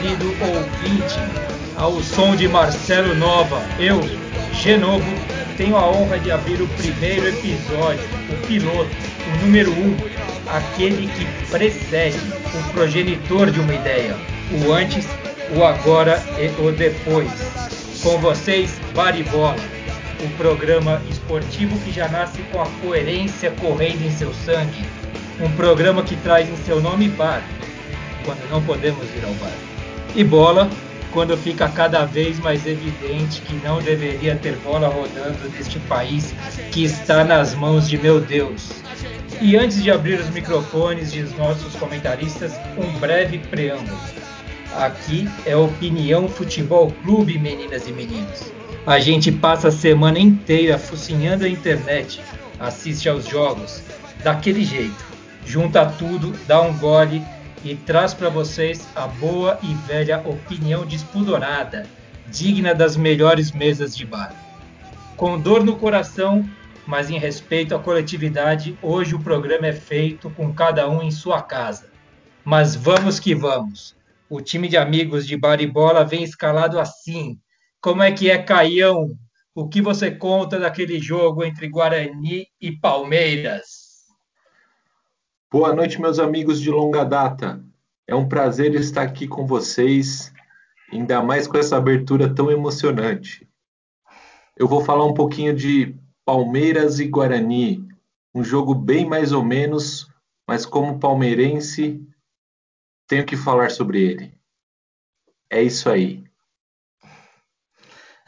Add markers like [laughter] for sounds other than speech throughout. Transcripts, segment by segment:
Querido ouvinte, ao som de Marcelo Nova, eu, Genovo, tenho a honra de abrir o primeiro episódio, o piloto, o número um, aquele que precede o progenitor de uma ideia, o antes, o agora e o depois. Com vocês, Baribola, o programa esportivo que já nasce com a coerência correndo em seu sangue, um programa que traz em seu nome bar, quando não podemos ir ao bar, e bola, quando fica cada vez mais evidente que não deveria ter bola rodando neste país que está nas mãos de meu Deus. E antes de abrir os microfones de nossos comentaristas, um breve preâmbulo. Aqui é Opinião Futebol Clube, meninas e meninos. A gente passa a semana inteira focinhando a internet, assiste aos jogos, daquele jeito, junta tudo, dá um gole e traz para vocês a boa e velha opinião despudorada, digna das melhores mesas de bar. Com dor no coração, mas em respeito à coletividade, hoje o programa é feito com cada um em sua casa. Mas vamos que vamos. O time de amigos de bar e bola vem escalado assim. Como é que é, Caião? O que você conta daquele jogo entre Guarani e Palmeiras? Boa noite, meus amigos de longa data. É um prazer estar aqui com vocês, ainda mais com essa abertura tão emocionante. Eu vou falar um pouquinho de Palmeiras e Guarani, um jogo bem mais ou menos, mas como palmeirense, tenho que falar sobre ele. É isso aí.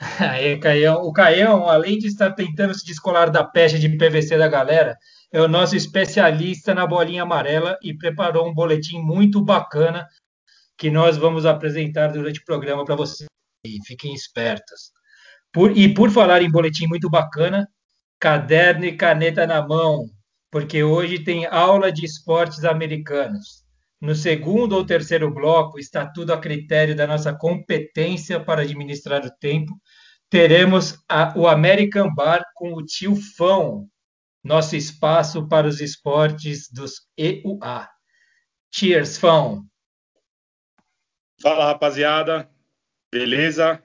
[laughs] Aí, Caião. O Caião, além de estar tentando se descolar da peste de PVC da galera, é o nosso especialista na bolinha amarela e preparou um boletim muito bacana que nós vamos apresentar durante o programa para vocês. Fiquem espertos. Por, e por falar em boletim muito bacana, caderno e caneta na mão, porque hoje tem aula de esportes americanos. No segundo ou terceiro bloco, está tudo a critério da nossa competência para administrar o tempo. Teremos a, o American Bar com o tio Fão, nosso espaço para os esportes dos EUA. Cheers, Fão! Fala, rapaziada. Beleza?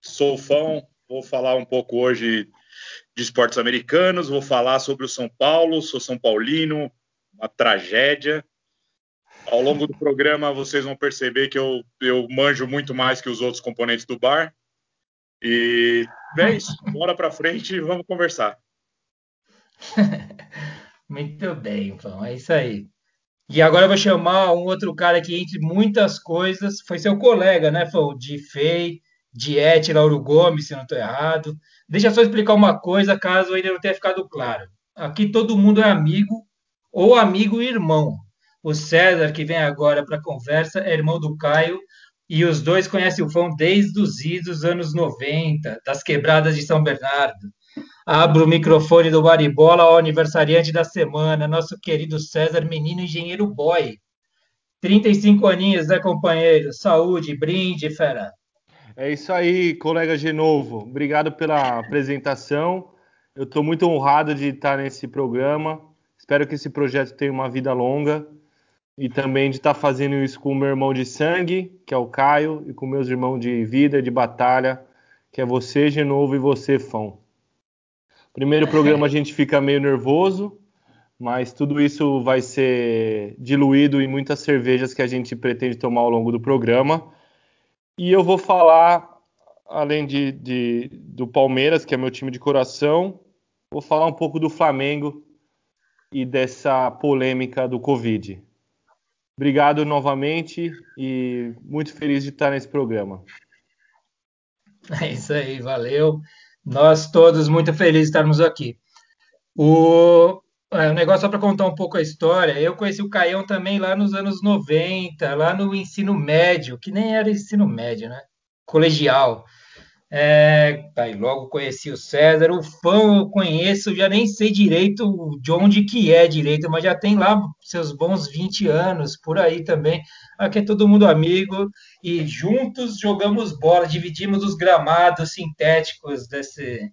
Sou o Fão. Vou falar um pouco hoje de esportes americanos, vou falar sobre o São Paulo, sou São Paulino, uma tragédia. Ao longo do programa vocês vão perceber que eu, eu manjo muito mais que os outros componentes do bar. E é isso, bora para frente e vamos conversar. [laughs] muito bem, então, é isso aí. E agora eu vou chamar um outro cara que, entre muitas coisas, foi seu colega, né, Fão? De FEI, Diete, Lauro Gomes, se não estou errado. Deixa só explicar uma coisa, caso ainda não tenha ficado claro. Aqui todo mundo é amigo ou amigo e irmão. O César, que vem agora para a conversa, é irmão do Caio, e os dois conhecem o Fão desde os idos anos 90, das quebradas de São Bernardo. Abro o microfone do Baribola ao aniversariante da semana, nosso querido César, menino engenheiro boy. 35 aninhos, né, companheiro? Saúde, brinde, fera. É isso aí, colega Genovo. Obrigado pela apresentação. Eu estou muito honrado de estar nesse programa. Espero que esse projeto tenha uma vida longa e também de estar fazendo isso com o meu irmão de sangue, que é o Caio, e com meus irmãos de vida, de batalha, que é você, Genovo, e você, Fão. Primeiro programa a gente fica meio nervoso, mas tudo isso vai ser diluído em muitas cervejas que a gente pretende tomar ao longo do programa. E eu vou falar, além de, de, do Palmeiras, que é meu time de coração, vou falar um pouco do Flamengo e dessa polêmica do Covid. Obrigado novamente e muito feliz de estar nesse programa. [laughs] É isso aí, valeu. Nós todos muito felizes de estarmos aqui. O, é, negócio só para contar um pouco a história. Eu conheci o Caião também lá nos anos 90, lá no ensino médio, que nem era ensino médio, né? Colegial. É, aí logo conheci o César, o fã eu conheço, já nem sei direito de onde que é direito, mas já tem lá seus bons 20 anos, por aí também. Aqui é todo mundo amigo e juntos jogamos bola, dividimos os gramados sintéticos desse,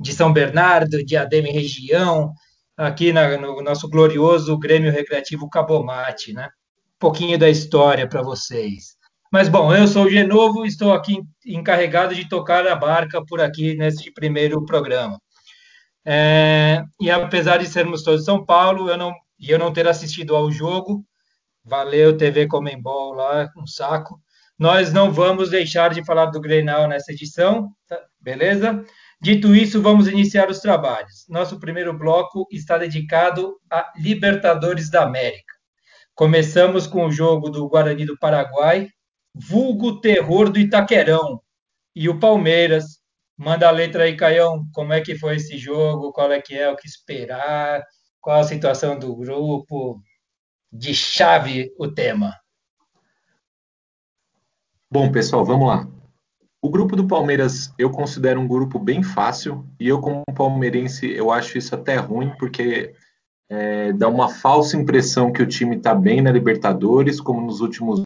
de São Bernardo, de Ademe região, aqui na, no nosso glorioso Grêmio Recreativo Cabomate, né? Um pouquinho da história para vocês. Mas bom, eu sou o Genovo, estou aqui encarregado de tocar a barca por aqui neste primeiro programa. É, e apesar de sermos todos São Paulo, eu não, e eu não ter assistido ao jogo, valeu TV Comembol lá, um saco. Nós não vamos deixar de falar do Grenal nessa edição, tá? beleza? Dito isso, vamos iniciar os trabalhos. Nosso primeiro bloco está dedicado a Libertadores da América. Começamos com o jogo do Guarani do Paraguai, vulgo terror do Itaquerão, e o Palmeiras. Manda a letra aí, Caião, como é que foi esse jogo, qual é que é, o que esperar, qual a situação do grupo, de chave o tema. Bom, pessoal, vamos lá. O grupo do Palmeiras eu considero um grupo bem fácil e eu, como palmeirense, eu acho isso até ruim porque é, dá uma falsa impressão que o time está bem na Libertadores, como nos últimos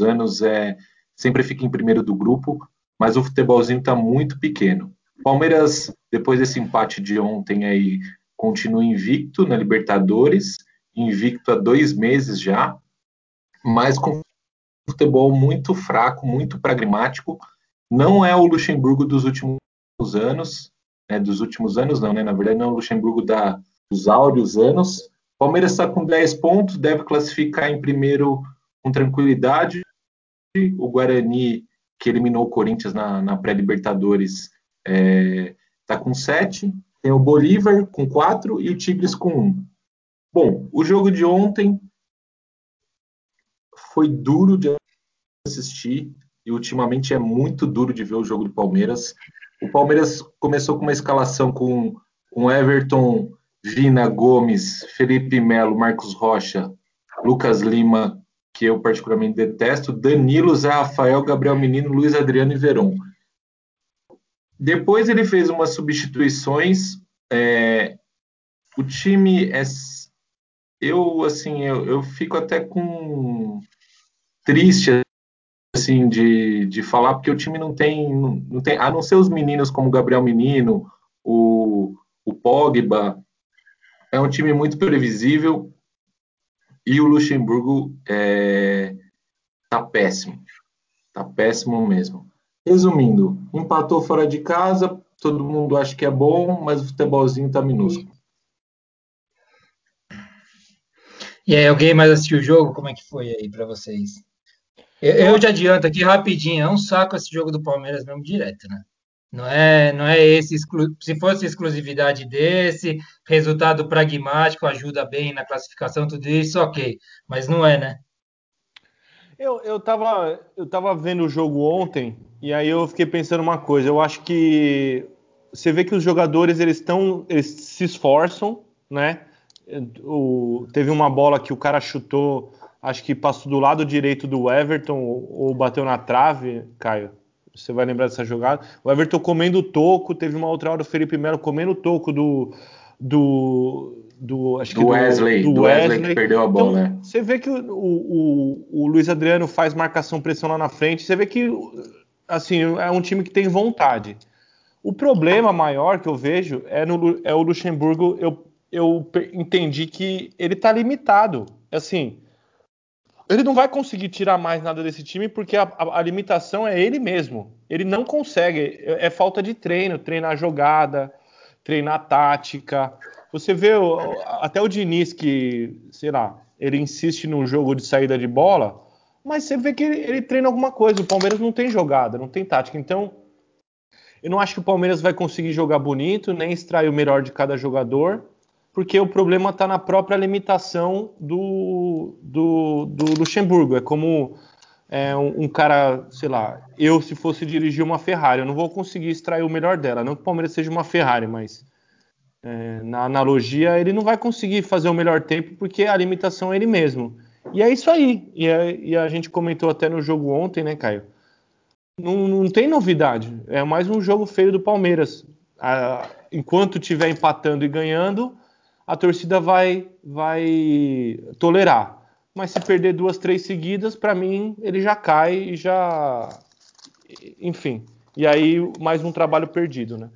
anos é, sempre fica em primeiro do grupo, mas o futebolzinho está muito pequeno. Palmeiras, depois desse empate de ontem aí, continua invicto na Libertadores, invicto há dois meses já, mas com futebol muito fraco, muito pragmático, não é o Luxemburgo dos últimos anos, né, dos últimos anos não, né? Na verdade, não é o Luxemburgo da, dos áureos anos. Palmeiras está com 10 pontos, deve classificar em primeiro com tranquilidade. O Guarani, que eliminou o Corinthians na, na pré-Libertadores, está é, tá com 7. Tem o Bolívar com 4 e o Tigres com 1. Bom, o jogo de ontem foi duro de assistir e ultimamente é muito duro de ver o jogo do Palmeiras. O Palmeiras começou com uma escalação com, com Everton, Vina, Gomes, Felipe Melo, Marcos Rocha, Lucas Lima, que eu particularmente detesto, Danilo, Zé Rafael, Gabriel Menino, Luiz Adriano e Veron. Depois ele fez umas substituições. É, o time é. Eu, assim, eu, eu fico até com triste assim de, de falar, porque o time não tem, não tem, a não ser os meninos como o Gabriel Menino, o, o Pogba, é um time muito previsível e o Luxemburgo é, tá péssimo, tá péssimo mesmo. Resumindo, empatou fora de casa, todo mundo acha que é bom, mas o futebolzinho tá minúsculo. E aí, alguém mais assistiu o jogo? Como é que foi aí para vocês? Eu, eu já adianto aqui rapidinho, é um saco esse jogo do Palmeiras mesmo direto, né? Não é, não é esse, se fosse exclusividade desse, resultado pragmático, ajuda bem na classificação, tudo isso, ok. Mas não é, né? Eu, eu, tava, eu tava vendo o jogo ontem e aí eu fiquei pensando uma coisa. Eu acho que você vê que os jogadores eles estão, eles se esforçam, né? O, teve uma bola que o cara chutou acho que passou do lado direito do Everton ou, bateu na trave, Caio. Você vai lembrar dessa jogada. O Everton comendo toco, teve uma outra hora o Felipe Melo comendo toco do do do, acho do, Wesley, do, do Wesley, Wesley, que perdeu a bola. Então, né? Você vê que o, o, o, Luiz Adriano faz marcação pressão lá na frente. Você vê que assim é um time que tem vontade. O problema maior que eu vejo é, no, é o Luxemburgo. Eu, eu entendi que ele está limitado. Assim, ele não vai conseguir tirar mais nada desse time porque a, a, a, limitação é ele mesmo. Ele não consegue. É, é falta de treino, treinar jogada, treinar tática. Você vê o, até o Diniz que, sei lá, ele insiste no jogo de saída de bola, mas você vê que ele, ele treina alguma coisa. O Palmeiras não tem jogada, não tem tática. Então, eu não acho que o Palmeiras vai conseguir jogar bonito, nem extrair o melhor de cada jogador porque o problema está na própria limitação do, do, do Luxemburgo. É como é, um, um, cara, sei lá, eu se fosse dirigir uma Ferrari, eu não vou conseguir extrair o melhor dela. Não que o Palmeiras seja uma Ferrari, mas é, na analogia ele não vai conseguir fazer o melhor tempo porque a limitação é ele mesmo. E é isso aí. E, é, e a gente comentou até no jogo ontem, né, Caio? Não, não tem novidade. É mais um jogo feio do Palmeiras. Enquanto estiver empatando e ganhando, a torcida vai, vai tolerar. Mas se perder duas, três seguidas, para mim ele já cai e já. Enfim. E aí mais um trabalho perdido, né?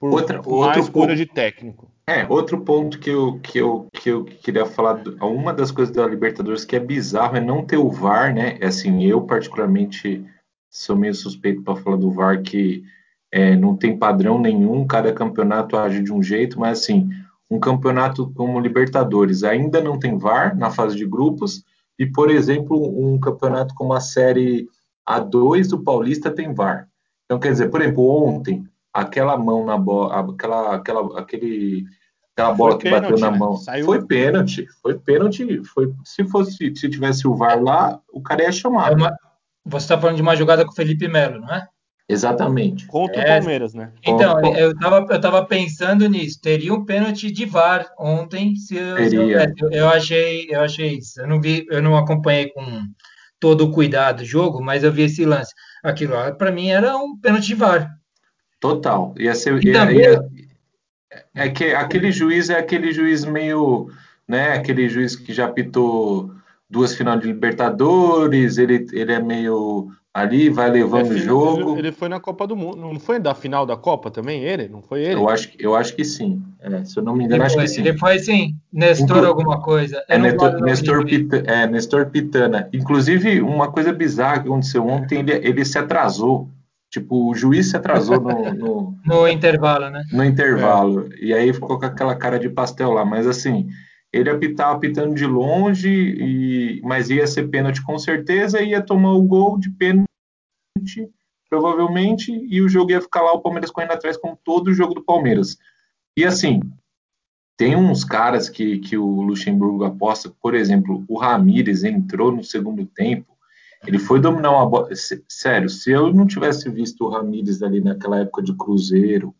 por Outra, mais outro cura de técnico. É, outro ponto que eu, que eu, que eu queria falar, uma das coisas da Libertadores que é bizarro é não ter o VAR, né? É assim, eu particularmente sou meio suspeito para falar do VAR que é, não tem padrão nenhum, cada campeonato age de um jeito, mas assim, um campeonato como Libertadores ainda não tem VAR na fase de grupos, e, por exemplo, um campeonato como a Série A2 do Paulista tem VAR. Então, quer dizer, por exemplo, ontem, aquela mão na bola, aquela, aquela, aquele, aquela bola foi que pênalti, bateu na né? mão, Saiu... foi pênalti, foi pênalti, foi, se fosse, se tivesse o VAR lá, o cara ia chamar. É uma... Você está falando de uma jogada com o Felipe Melo, não é? Exatamente. Contra é, o Palmeiras, né? Então, eu estava eu tava pensando nisso. Teria um pênalti de VAR ontem, se eu, Teria. Se eu, eu, achei, eu achei isso. Eu não vi, eu não acompanhei com todo o cuidado o jogo, mas eu vi esse lance. Aquilo lá, para mim, era um pênalti de VAR. Total. Ia ser, ia, também... ia, é que aquele juiz é aquele juiz meio, né? Aquele juiz que já pitou duas final de Libertadores, ele, ele é meio ali, vai levando o jogo. Ele, ele, foi na Copa do Mundo, não foi da final da Copa também, ele? Não foi ele? Eu acho, eu acho que sim. É, se eu não me engano, acho foi, que sim. Ele foi sim, Nestor Inclu alguma coisa. É Nestor, Nestor, Pita, é Nestor, Pitana. Inclusive, uma coisa bizarra que aconteceu ontem, ele, ele se atrasou. Tipo, o juiz se atrasou no, no, [laughs] no intervalo, né? No intervalo. É. E aí ficou com aquela cara de pastel lá. Mas assim, ele apitava apitando de longe, e, mas ia ser pênalti com certeza, ia tomar o gol de pênalti, provavelmente, e o jogo ia ficar lá, o Palmeiras correndo atrás, como todo o jogo do Palmeiras. E assim, tem uns caras que, que o Luxemburgo aposta, por exemplo, o Ramires entrou no segundo tempo, ele foi dominar uma bola. Sério, se eu não tivesse visto o Ramires ali naquela época de Cruzeiro,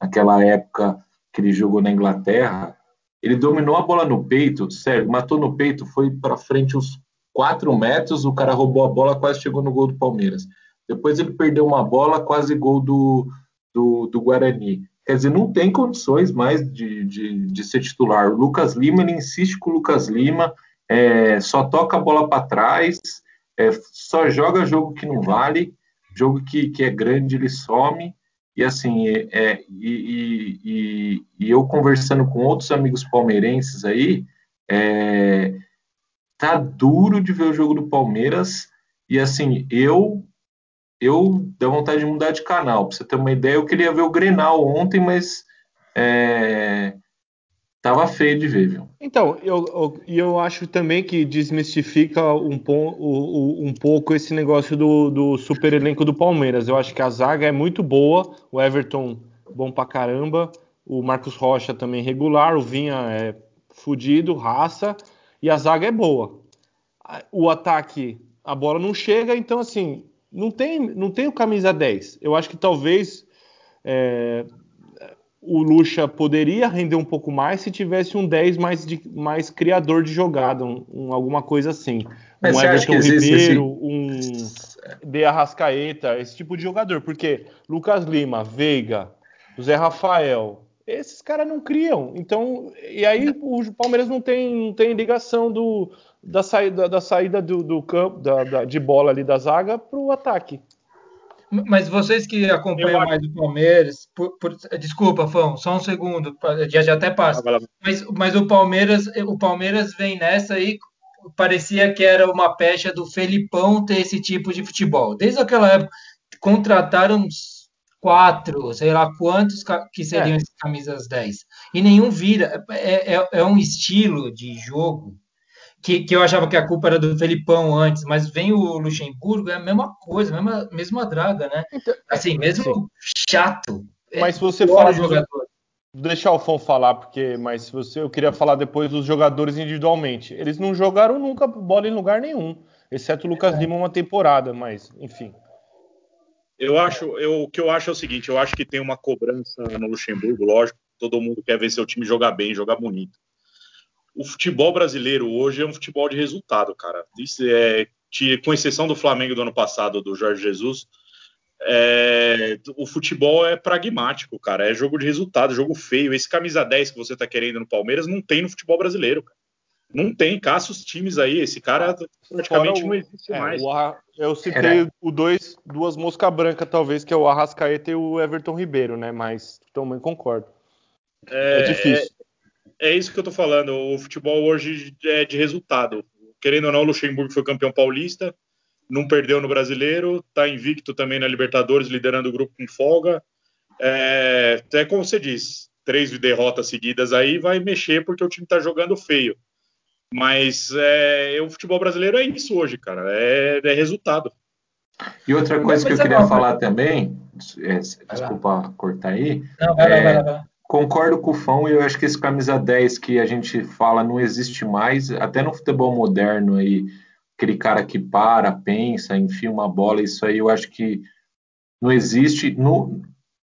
naquela época que ele jogou na Inglaterra, ele dominou a bola no peito, sério, matou no peito, foi para frente uns 4 metros, o cara roubou a bola, quase chegou no gol do Palmeiras. Depois ele perdeu uma bola, quase gol do, do, do Guarani. Quer dizer, não tem condições mais de, de, de ser titular. O Lucas Lima, ele insiste com o Lucas Lima, é, só toca a bola para trás, é, só joga jogo que não vale, jogo que, que é grande ele some. E assim, é, é e, e, e, eu conversando com outros amigos palmeirenses aí, é, tá duro de ver o jogo do Palmeiras. E assim, eu eu dá vontade de mudar de canal. Pra você ter uma ideia, eu queria ver o Grenal ontem, mas é, tava feio de ver, viu? Então, eu, eu, eu acho também que desmistifica um, um, um pouco esse negócio do, do super elenco do Palmeiras. Eu acho que a zaga é muito boa, o Everton bom pra caramba, o Marcos Rocha também regular, o Vinha é fudido, raça, e a zaga é boa. O ataque, a bola não chega, então assim, não tem, não tem o camisa 10. Eu acho que talvez é, o Lucha poderia render um pouco mais se tivesse um 10 mais, de, mais criador de jogada, um, um alguma coisa assim. Mas um Everton Ribeiro, um [laughs] De Arrascaeta, esse tipo de jogador. Porque Lucas Lima, Veiga, Zé Rafael, esses caras não criam. Então, e aí o Palmeiras não tem, não tem ligação do, da saída, da saída do, do campo, da, da, de bola ali da zaga para o ataque. Mas vocês que acompanham mais o Palmeiras, por, por, desculpa, Fão, só um segundo, já, já até passa. Mas, mas o Palmeiras, o Palmeiras vem nessa aí, parecia que era uma pecha do Felipão ter esse tipo de futebol. Desde aquela época, contrataram quatro, sei lá quantos que seriam é. camisas 10. E nenhum vira. É, é, é um estilo de jogo que, que eu achava que a culpa era do Felipão antes, mas vem o Luxemburgo, é a mesma coisa, mesma, mesma draga, né? Então, assim, mesmo sim. chato. É mas se você fala jogador. Deixa o Alfon falar, porque mas se você, eu queria falar depois dos jogadores individualmente. Eles não jogaram nunca bola em lugar nenhum, exceto o Lucas é. Lima uma temporada, mas enfim. Eu acho, eu, o que eu acho é o seguinte, eu acho que tem uma cobrança no Luxemburgo, lógico, todo mundo quer ver seu time jogar bem, jogar bonito o futebol brasileiro hoje é um futebol de resultado, cara. Isso é, com exceção do Flamengo do ano passado, do Jorge Jesus, é, o futebol é pragmático, cara. É jogo de resultado, jogo feio. Esse camisa 10 que você tá querendo no Palmeiras não tem no futebol brasileiro, cara. Não tem, caça os times aí. Esse cara praticamente o, não existe é, mais. O, eu citei Era. o dois, duas mosca branca, talvez, que é o Arrascaeta e o Everton Ribeiro, né? Mas também concordo. É, é difícil. É, é, isso que eu tô falando. O futebol hoje é de resultado. Querendo ou não, o Luxemburgo foi campeão paulista, não perdeu no brasileiro, tá invicto também na Libertadores, liderando o grupo com folga. É, até como você diz, três derrotas seguidas aí vai mexer porque o time tá jogando feio. Mas é, o futebol brasileiro é isso hoje, cara. É, é resultado. E outra coisa que eu queria falar também, é, desculpa cortar aí. Não, vai lá, vai lá, vai lá. Concordo com o Fão e eu acho que esse camisa 10 que a gente fala não existe mais, até no futebol moderno aí, aquele cara que para, pensa, enfia uma bola, isso aí eu acho que não existe. No,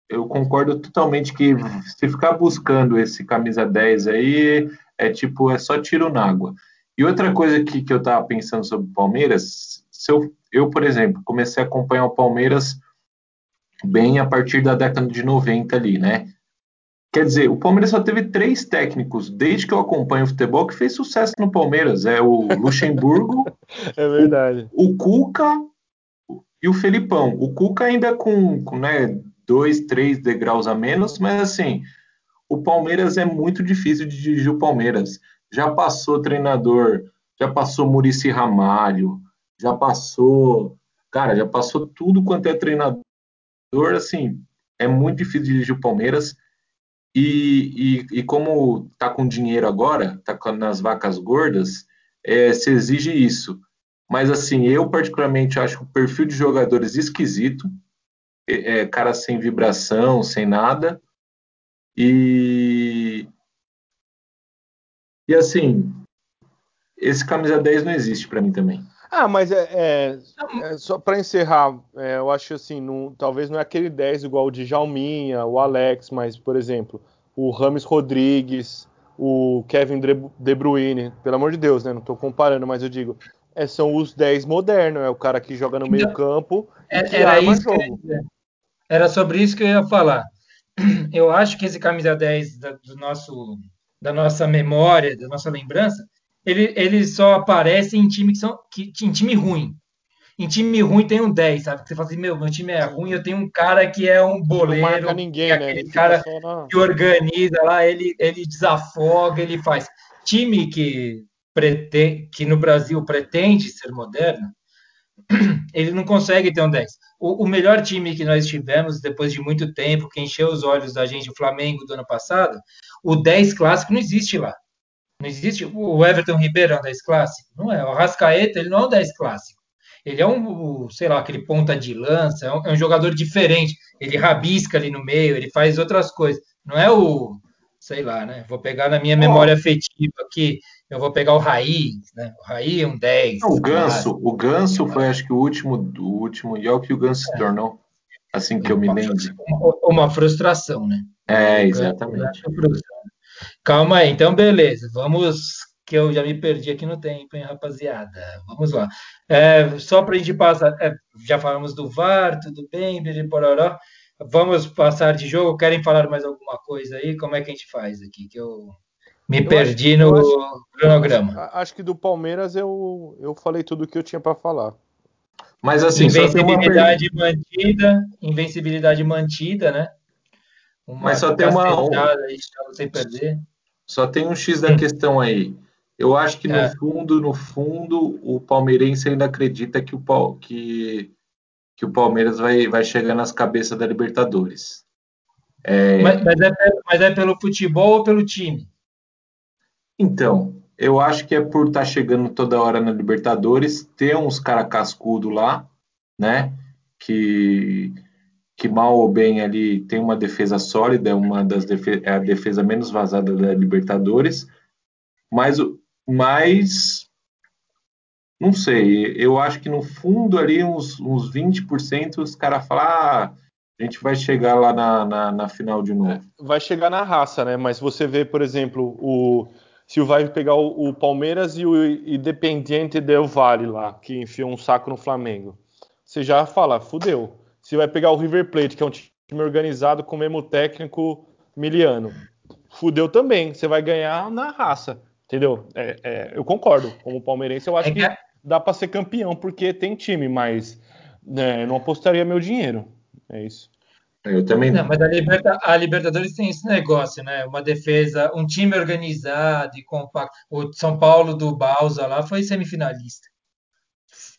eu concordo totalmente que se ficar buscando esse camisa 10 aí, é tipo, é só tiro na água. E outra coisa que, que eu estava pensando sobre o Palmeiras, se eu, eu, por exemplo, comecei a acompanhar o Palmeiras bem a partir da década de 90 ali, né? Quer dizer, o Palmeiras só teve três técnicos desde que eu acompanho o futebol que fez sucesso no Palmeiras. É o Luxemburgo, [laughs] é verdade. O, o, Cuca e o Felipão. O Cuca ainda com, com né, dois, três degraus a menos, mas assim, o Palmeiras é muito difícil de dirigir o Palmeiras. Já passou treinador, já passou Murici Ramalho, já passou, cara, já passou tudo quanto é treinador, assim, é muito difícil de dirigir o Palmeiras. E, e, e como tá com dinheiro agora, tá nas vacas gordas, é, se exige isso. Mas assim, eu particularmente acho o perfil de jogadores esquisito, é, é cara sem vibração, sem nada. E, e assim, esse camisa 10 não existe para mim também. Ah, mas é, é, é só para encerrar, é, eu acho assim, não, talvez não é aquele 10 igual o de Jalminha, o Alex, mas, por exemplo, o Rames Rodrigues, o Kevin De Bruyne, pelo amor de Deus, né? Não estou comparando, mas eu digo, é, são os 10 modernos, é o cara que joga no meio campo e é, que era arma jogo. Era sobre isso que eu ia falar eu acho que esse camisa 10 da, do nosso, da nossa memória, da nossa lembrança, ele, ele só aparece em time, que são, que, em time ruim. Em time ruim tem um 10, sabe? Você fala assim, meu, meu time é ruim, eu tenho um cara que é um boleiro, não marca ninguém, é né? aquele cara na... que organiza lá, ele, ele desafoga, ele faz. Time que, pretende, que no Brasil pretende ser moderno, [clears throat] ele não consegue ter um 10 o, o, melhor time que nós tivemos depois de muito tempo, que encheu os olhos da gente, o Flamengo do ano passado, o 10 clássico não existe lá. Não existe. O Everton Ribeiro é um 10 clássico? Não é. O Rascaeta, ele não é um 10 clássico. Ele é um, sei lá, aquele ponta de lança, é um, é um jogador diferente. Ele rabisca ali no meio, ele faz outras coisas. Não é o, sei lá, né? Vou pegar na minha memória afetiva aqui, eu vou pegar o Raí, né? O Raí é um 10. o Ganso, o Ganso foi acho que o último, o último Yel que o Ganso se é. tornou, assim que eu me lembro. Uma frustração, né? É, exatamente. Calma aí, então beleza, vamos que eu já me perdi aqui no tempo, hein, rapaziada. Vamos lá. É, só para a gente passar, é, já falamos do VAR, tudo bem, pororó. Vamos passar de jogo. Querem falar mais alguma coisa aí? Como é que a gente faz aqui? Que eu me eu perdi acho, no acho, cronograma. Acho, acho, que do Palmeiras eu, eu falei tudo o que eu tinha para falar. Mas assim, invencibilidade mantida, invencibilidade mantida, né? Uma Mas só tem uma sem perder. Só tem um X da hum. questão aí. Eu acho que no é. fundo, no fundo, o palmeirense ainda acredita que o que, que o Palmeiras vai, vai chegar nas cabeças da Libertadores. É... Mas, mas, é, mas é pelo futebol ou pelo time? Então, eu acho que é por estar tá chegando toda hora na Libertadores, ter uns cara cascudo lá, né? Que, que mal ou bem ali tem uma defesa sólida, é uma das defe é a defesa menos vazada da Libertadores, mas, mas não sei, eu acho que no fundo ali uns, uns 20% os caras falam, ah, a gente vai chegar lá na, na, na final de novo. Vai chegar na raça, né? Mas você vê, por exemplo, o se vai pegar o, o, Palmeiras e o Independiente Del Valle lá, que enfiou um saco no Flamengo. Você já fala, fudeu. Se vai pegar o River Plate, que é um time organizado com o mesmo técnico miliano, fudeu também. Você vai ganhar na raça. Entendeu? É, é, eu concordo. Como palmeirense, eu acho é que, que dá para ser campeão, porque tem time, mas né, eu não apostaria meu dinheiro. É isso. Eu também. Não, mas a, Liberta, a, Libertadores tem esse negócio, né? Uma defesa, um time organizado e compacto. O São Paulo do Balsa lá foi semifinalista.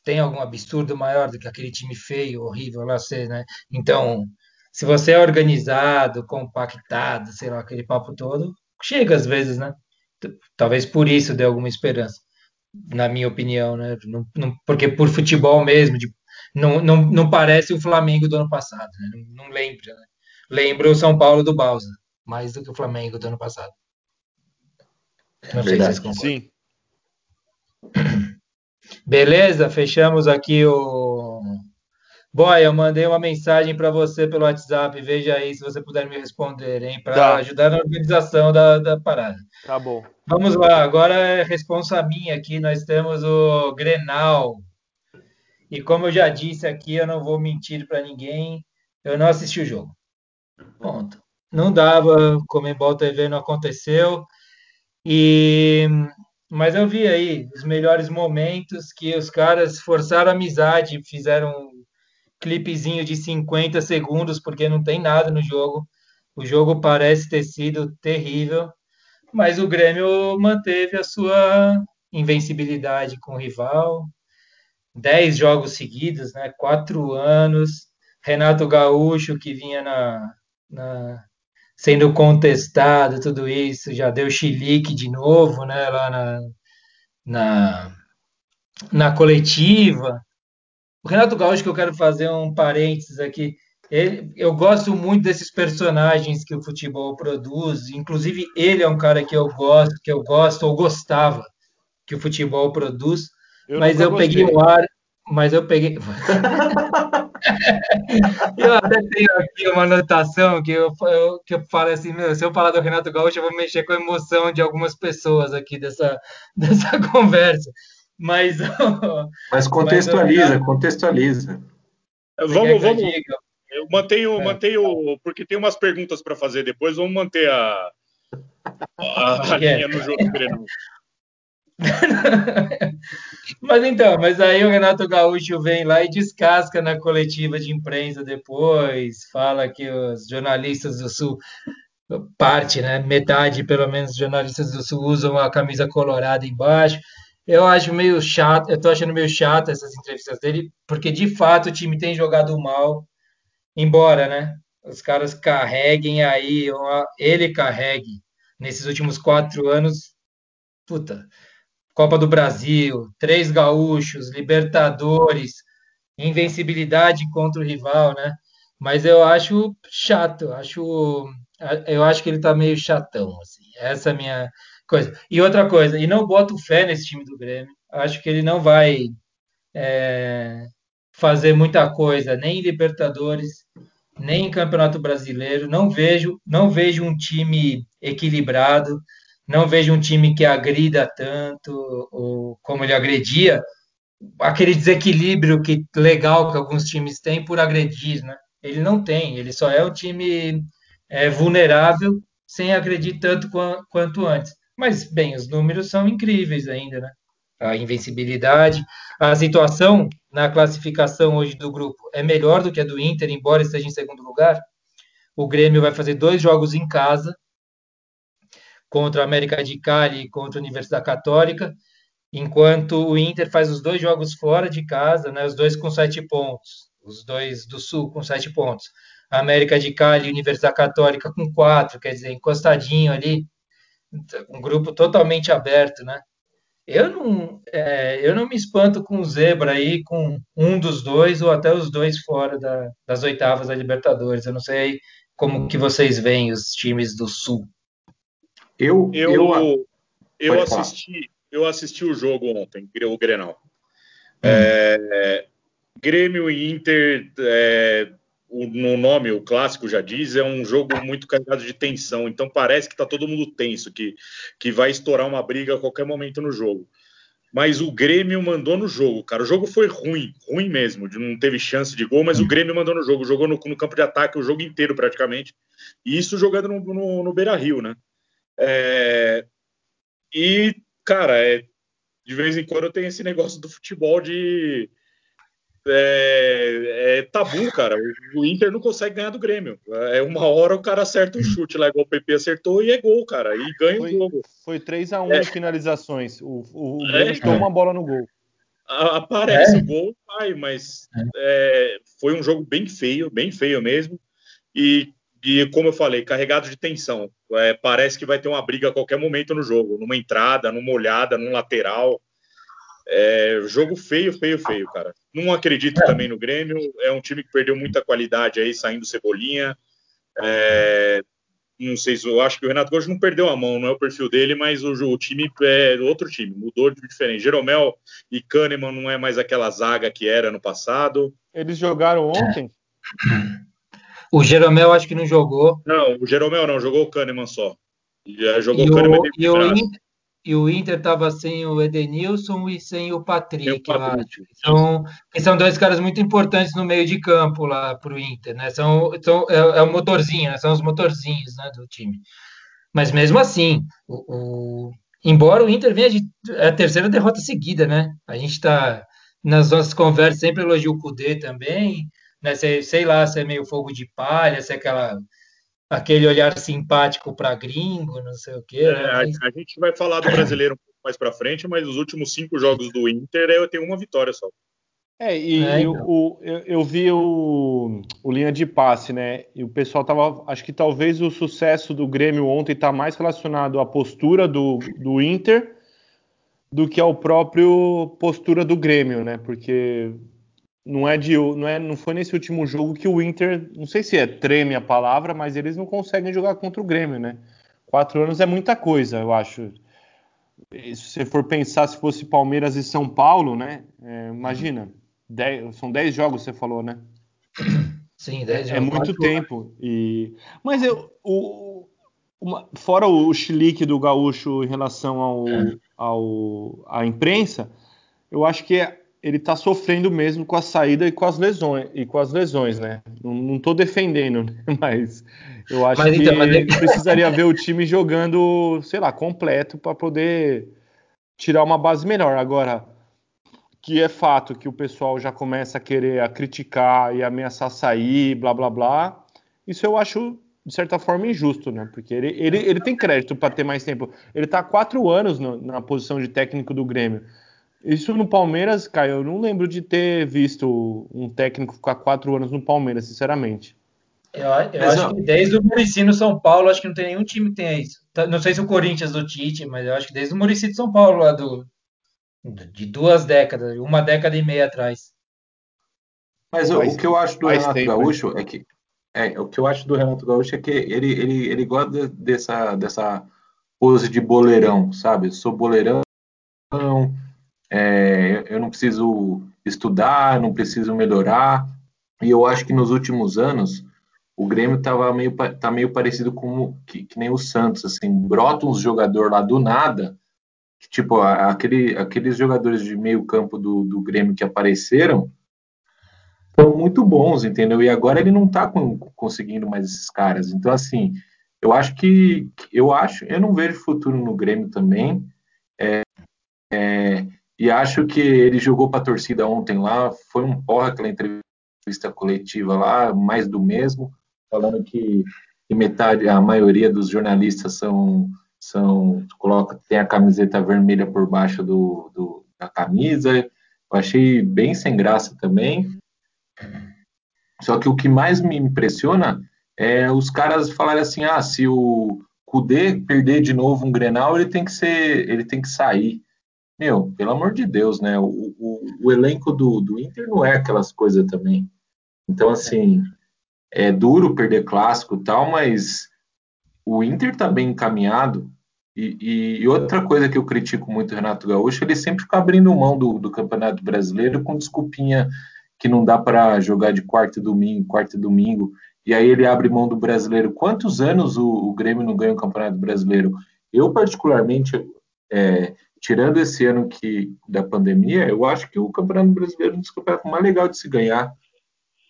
Tem algum absurdo maior do que aquele time feio, horrível lá ser, né? Então, se você é organizado, compactado, sei lá, aquele papo todo, chega às vezes, né? Talvez por isso dê alguma esperança, na minha opinião, né? Não, não, porque por futebol mesmo, de, não, não, não parece o Flamengo do ano passado, né? Não, não lembra, né? Lembra o São Paulo do Balsa, mais do que o Flamengo do ano passado. Não sei se vocês concordam. Sim. [clears throat] Beleza, fechamos aqui o Boy, eu mandei uma mensagem para você pelo WhatsApp. Veja aí se você puder me responder, hein? Para tá. ajudar na organização da, da parada. Tá bom. Vamos lá, agora é responsa minha aqui. Nós temos o Grenal. E como eu já disse aqui, eu não vou mentir para ninguém. Eu não assisti o jogo. Ponto. Não dava, Comembol TV não aconteceu. E mas eu vi aí os melhores momentos que os caras forçaram a amizade, fizeram clipezinho de 50 segundos, porque não tem nada no jogo. O jogo parece ter sido terrível, mas o Grêmio manteve a sua invencibilidade com o rival. Dez jogos seguidos, né? quatro anos. Renato Gaúcho, que vinha na, na, sendo contestado, tudo isso, já deu chilique de novo né? lá na, na, na coletiva. O Renato Gaúcho, que eu quero fazer um parênteses aqui, ele, eu gosto muito desses personagens que o futebol produz, inclusive ele é um cara que eu gosto, que eu gosto ou gostava que o futebol produz, eu mas eu gostei. peguei o ar, mas eu peguei [laughs] eu até tenho aqui uma anotação que eu, eu, que eu falo assim, meu, se eu falar do Renato Gaúcho, eu vou mexer com a emoção de algumas pessoas aqui dessa, [laughs] dessa conversa. Mas, [laughs] mas contextualiza, mas, contextualiza. Vamos, vamos. Eu mantenho, é. mantenho, porque tem umas perguntas para fazer depois. Vamos manter a, a, a linha no jogo [laughs] mas então, mas aí o Renato Gaúcho vem lá e descasca na coletiva de imprensa depois, fala que os jornalistas do Sul, parte, né, metade pelo menos dos jornalistas do Sul usam a camisa colorada embaixo. Eu acho meio chato, eu tô achando meio chato essas entrevistas dele, porque de fato o time tem jogado mal, embora, né? Os caras carreguem aí, ele carregue nesses últimos quatro anos, puta, Copa do Brasil, três gaúchos, Libertadores, invencibilidade contra o rival, né? Mas eu acho chato, acho, eu acho que ele tá meio chatão, assim. Essa é a minha coisa. E outra coisa, e não boto fé nesse time do Grêmio. Acho que ele não vai é, fazer muita coisa, nem em Libertadores, nem em Campeonato Brasileiro. Não vejo, não vejo um time equilibrado. Não vejo um time que agrida tanto, ou como ele agredia, aquele desequilíbrio que legal que alguns times têm por agredir, né? Ele não tem, ele só é um time é, vulnerável sem agredir tanto quanto antes. Mas, bem, os números são incríveis ainda, né? A invencibilidade, a situação na classificação hoje do grupo é melhor do que a do Inter, embora esteja em segundo lugar. O Grêmio vai fazer dois jogos em casa, contra a América de Cali e contra a Universidade Católica, enquanto o Inter faz os dois jogos fora de casa, né, os dois com sete pontos, os dois do Sul com sete pontos. A América de Cali e Universidade Católica com quatro, quer dizer, encostadinho ali, um grupo totalmente aberto, né? Eu não, é, eu não me espanto com o Zebra aí, com um dos dois ou até os dois fora da, das oitavas da Libertadores. Eu não sei como que vocês veem os times do Sul. Eu, eu, eu, eu assisti, eu assisti o jogo ontem, o Grenal. Hum. É, Grêmio e Inter é, o, no nome, o clássico já diz, é um jogo muito carregado de tensão. Então parece que está todo mundo tenso, que, que vai estourar uma briga a qualquer momento no jogo. Mas o Grêmio mandou no jogo, cara. O jogo foi ruim, ruim mesmo. Não teve chance de gol, mas o Grêmio mandou no jogo. Jogou no, no campo de ataque o jogo inteiro, praticamente. E isso jogando no, no, no Beira Rio, né? É... E, cara, é, de vez em quando eu tenho esse negócio do futebol de. É, é, tabu, cara. O Inter não consegue ganhar do Grêmio. É uma hora o cara acerta um chute lá, igual o PP acertou, e é gol, cara. E ganha foi, o jogo. Foi 3x1 é. finalizações. O, o, o Grêmio é, uma bola no gol. Aparece o gol, vai, mas é, foi um jogo bem feio, bem feio mesmo. E, e como eu falei, carregado de tensão. É, parece que vai ter uma briga a qualquer momento no jogo, numa entrada, numa olhada, num lateral. É, jogo feio, feio, feio, cara. Não acredito é. também no Grêmio. É um time que perdeu muita qualidade aí, saindo cebolinha. É, não sei se eu acho que o Renato Gaúcho não perdeu a mão, não é o perfil dele, mas o, o time é outro time, mudou de diferente. Jeromel e Kahneman não é mais aquela zaga que era no passado. Eles jogaram ontem? O Jeromel acho que não jogou. Não, o Jeromel não, jogou o Kahneman só. Jogou e o Kahneman e o, Inter, e o Inter estava sem o Edenilson e sem o Patrick, o Patrick. São, são dois caras muito importantes no meio de campo lá para o Inter, né? São, são, é, é, o motorzinho, né? são os motorzinhos né, do time. Mas mesmo assim, o, o, embora o Inter venha de é a terceira derrota seguida, né? A gente está nas nossas conversas sempre elogia o Cudê também, né? Sei, sei lá se é meio fogo de palha, se é aquela aquele olhar simpático para gringo, não sei o quê. É, né? mas... a, gente vai falar do brasileiro um pouco mais para frente, mas os últimos cinco jogos do Inter eu tenho uma vitória só. É, e é, então. o, eu, eu, vi o, o, linha de passe, né? E o pessoal tava. Acho que talvez o sucesso do Grêmio ontem está mais relacionado à postura do, do Inter do que ao próprio postura do Grêmio, né? Porque não é de não é não foi nesse último jogo que o Inter não sei se é treme a palavra mas eles não conseguem jogar contra o Grêmio né? Quatro anos é muita coisa eu acho. Se você for pensar se fosse Palmeiras e São Paulo né? É, imagina dez, são dez jogos você falou né? Sim dez é, jogos. é muito tempo e mas eu o uma, fora o chilique do gaúcho em relação ao, é. ao à imprensa eu acho que é ele está sofrendo mesmo com a saída e com as lesões, e com as lesões, né? Não estou defendendo, né? [laughs] mas eu acho mas, que então, ele precisaria ver o time jogando, sei lá, completo para poder tirar uma base melhor. Agora, que é fato que o pessoal já começa a querer a criticar e ameaçar sair, blá blá blá. Isso eu acho de certa forma injusto, né? Porque ele, ele, ele tem crédito para ter mais tempo. Ele está há quatro anos no, na posição de técnico do Grêmio. Isso no Palmeiras, Caio, eu não lembro de ter visto um técnico ficar quatro anos no Palmeiras, sinceramente. Eu, eu acho não. que desde o Murici no São Paulo, acho que não tem nenhum time que tenha isso. Tá, não sei se o Corinthians do Tite, mas eu acho que desde o Murici de São Paulo, lá do, de duas décadas, uma década e meia atrás. Mas o que eu acho do Renato tempo, Gaúcho é que é, o que eu acho do Renato Gaúcho é que ele, ele, ele gosta dessa, dessa pose de boleirão, sabe? Sou boleirão, é, eu não preciso estudar, não preciso melhorar. E eu acho que nos últimos anos o Grêmio tava meio, tá meio parecido com que, que nem o Santos, assim, brota uns jogador lá do nada, que, tipo, aquele, aqueles jogadores de meio campo do, do Grêmio que apareceram são muito bons, entendeu? E agora ele não tá com, conseguindo mais esses caras. Então, assim, eu acho que eu acho, eu não vejo futuro no Grêmio também. É, é, e acho que ele jogou para a torcida ontem lá, foi um porra aquela entrevista coletiva lá, mais do mesmo, falando que, metade, a maioria dos jornalistas são, são coloca, tem a camiseta vermelha por baixo do, do, da camisa. Eu achei bem sem graça também. Só que o que mais me impressiona é os caras falarem assim: ah, se o Kudê perder de novo um Grenal, ele tem que ser, ele tem que sair. Meu, pelo amor de Deus, né? O, o, o elenco do, do Inter não é aquelas coisas também. Então, assim, é duro perder clássico e tal, mas o Inter tá bem encaminhado. E, e, outra coisa que eu critico muito o Renato Gaúcho, ele sempre fica abrindo mão do, do Campeonato Brasileiro com desculpinha que não dá para jogar de quarto e domingo, quarto e domingo, e aí ele abre mão do brasileiro. Quantos anos o, o Grêmio não ganha o Campeonato Brasileiro? Eu, particularmente, é, tirando esse ano que da pandemia, eu acho que o Campeonato Brasileiro é um dos campeonatos mais legal de se ganhar.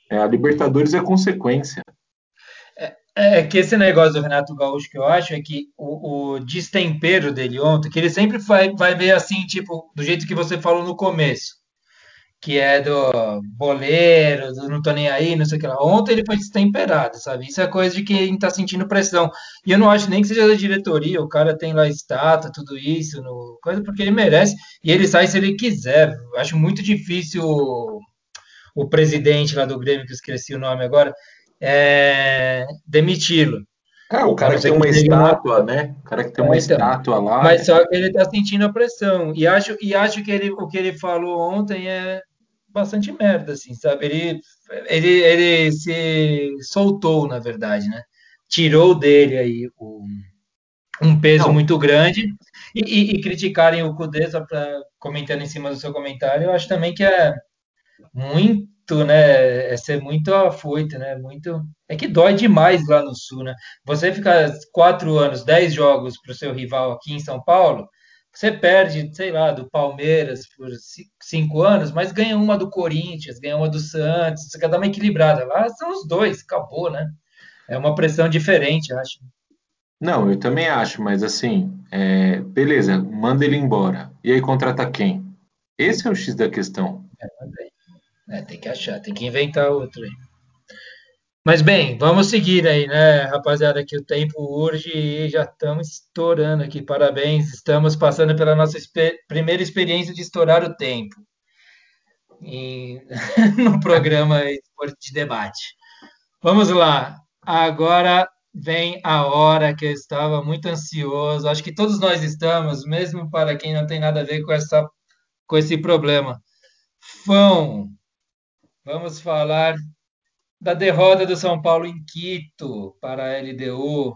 É, a Libertadores é consequência. É, É que esse negócio do Renato Gaúcho que eu acho é que o, o destempero dele ontem, que ele sempre vai, vai ver assim, tipo, do jeito que você falou no começo, que é do boleiro, do não tô nem aí, não sei o que lá. Ontem ele foi destemperado, sabe? Isso é coisa de quem tá sentindo pressão. E eu não acho nem que seja da diretoria, o cara tem lá estátua, tudo isso, no, coisa porque ele merece, e ele sai se ele quiser. Eu acho muito difícil o, o presidente lá do Grêmio, que eu esqueci o nome agora, é, demiti-lo. É, o cara que tem uma estátua, né? O cara que tem uma é, então, estátua lá. Mas só que ele está sentindo a pressão. E acho, e acho que ele, o que ele falou ontem é bastante merda, assim, sabe? Ele, ele, ele se soltou, na verdade, né? Tirou dele aí o, um peso Não. muito grande. E, e, e, criticarem o Cudê, só pra, comentando em cima do seu comentário, eu acho também que é muito muito, né? É ser muito afoito, né? Muito. É que dói demais lá no Sul, né? Você ficar quatro anos, dez jogos para o seu rival aqui em São Paulo, você perde, sei lá, do Palmeiras por cinco anos, mas ganha uma do Corinthians, ganha uma do Santos, você quer dar uma equilibrada. Lá são os dois, acabou, né? É uma pressão diferente, acho. Não, eu também acho, mas assim, é... beleza, manda ele embora. E aí contrata quem? Esse é o X da questão. É. É, tem que achar, tem que inventar outro aí. Mas bem, vamos seguir aí, né, rapaziada, que o tempo urge e já estamos estourando aqui. Parabéns, estamos passando pela nossa primeira experiência de estourar o tempo [laughs] no programa de debate. Vamos lá, agora vem a hora que eu estava muito ansioso. Acho que todos nós estamos, mesmo para quem não tem nada a ver com, essa, com esse problema. Fão, Vamos falar da derrota do São Paulo em Quito para a LDU.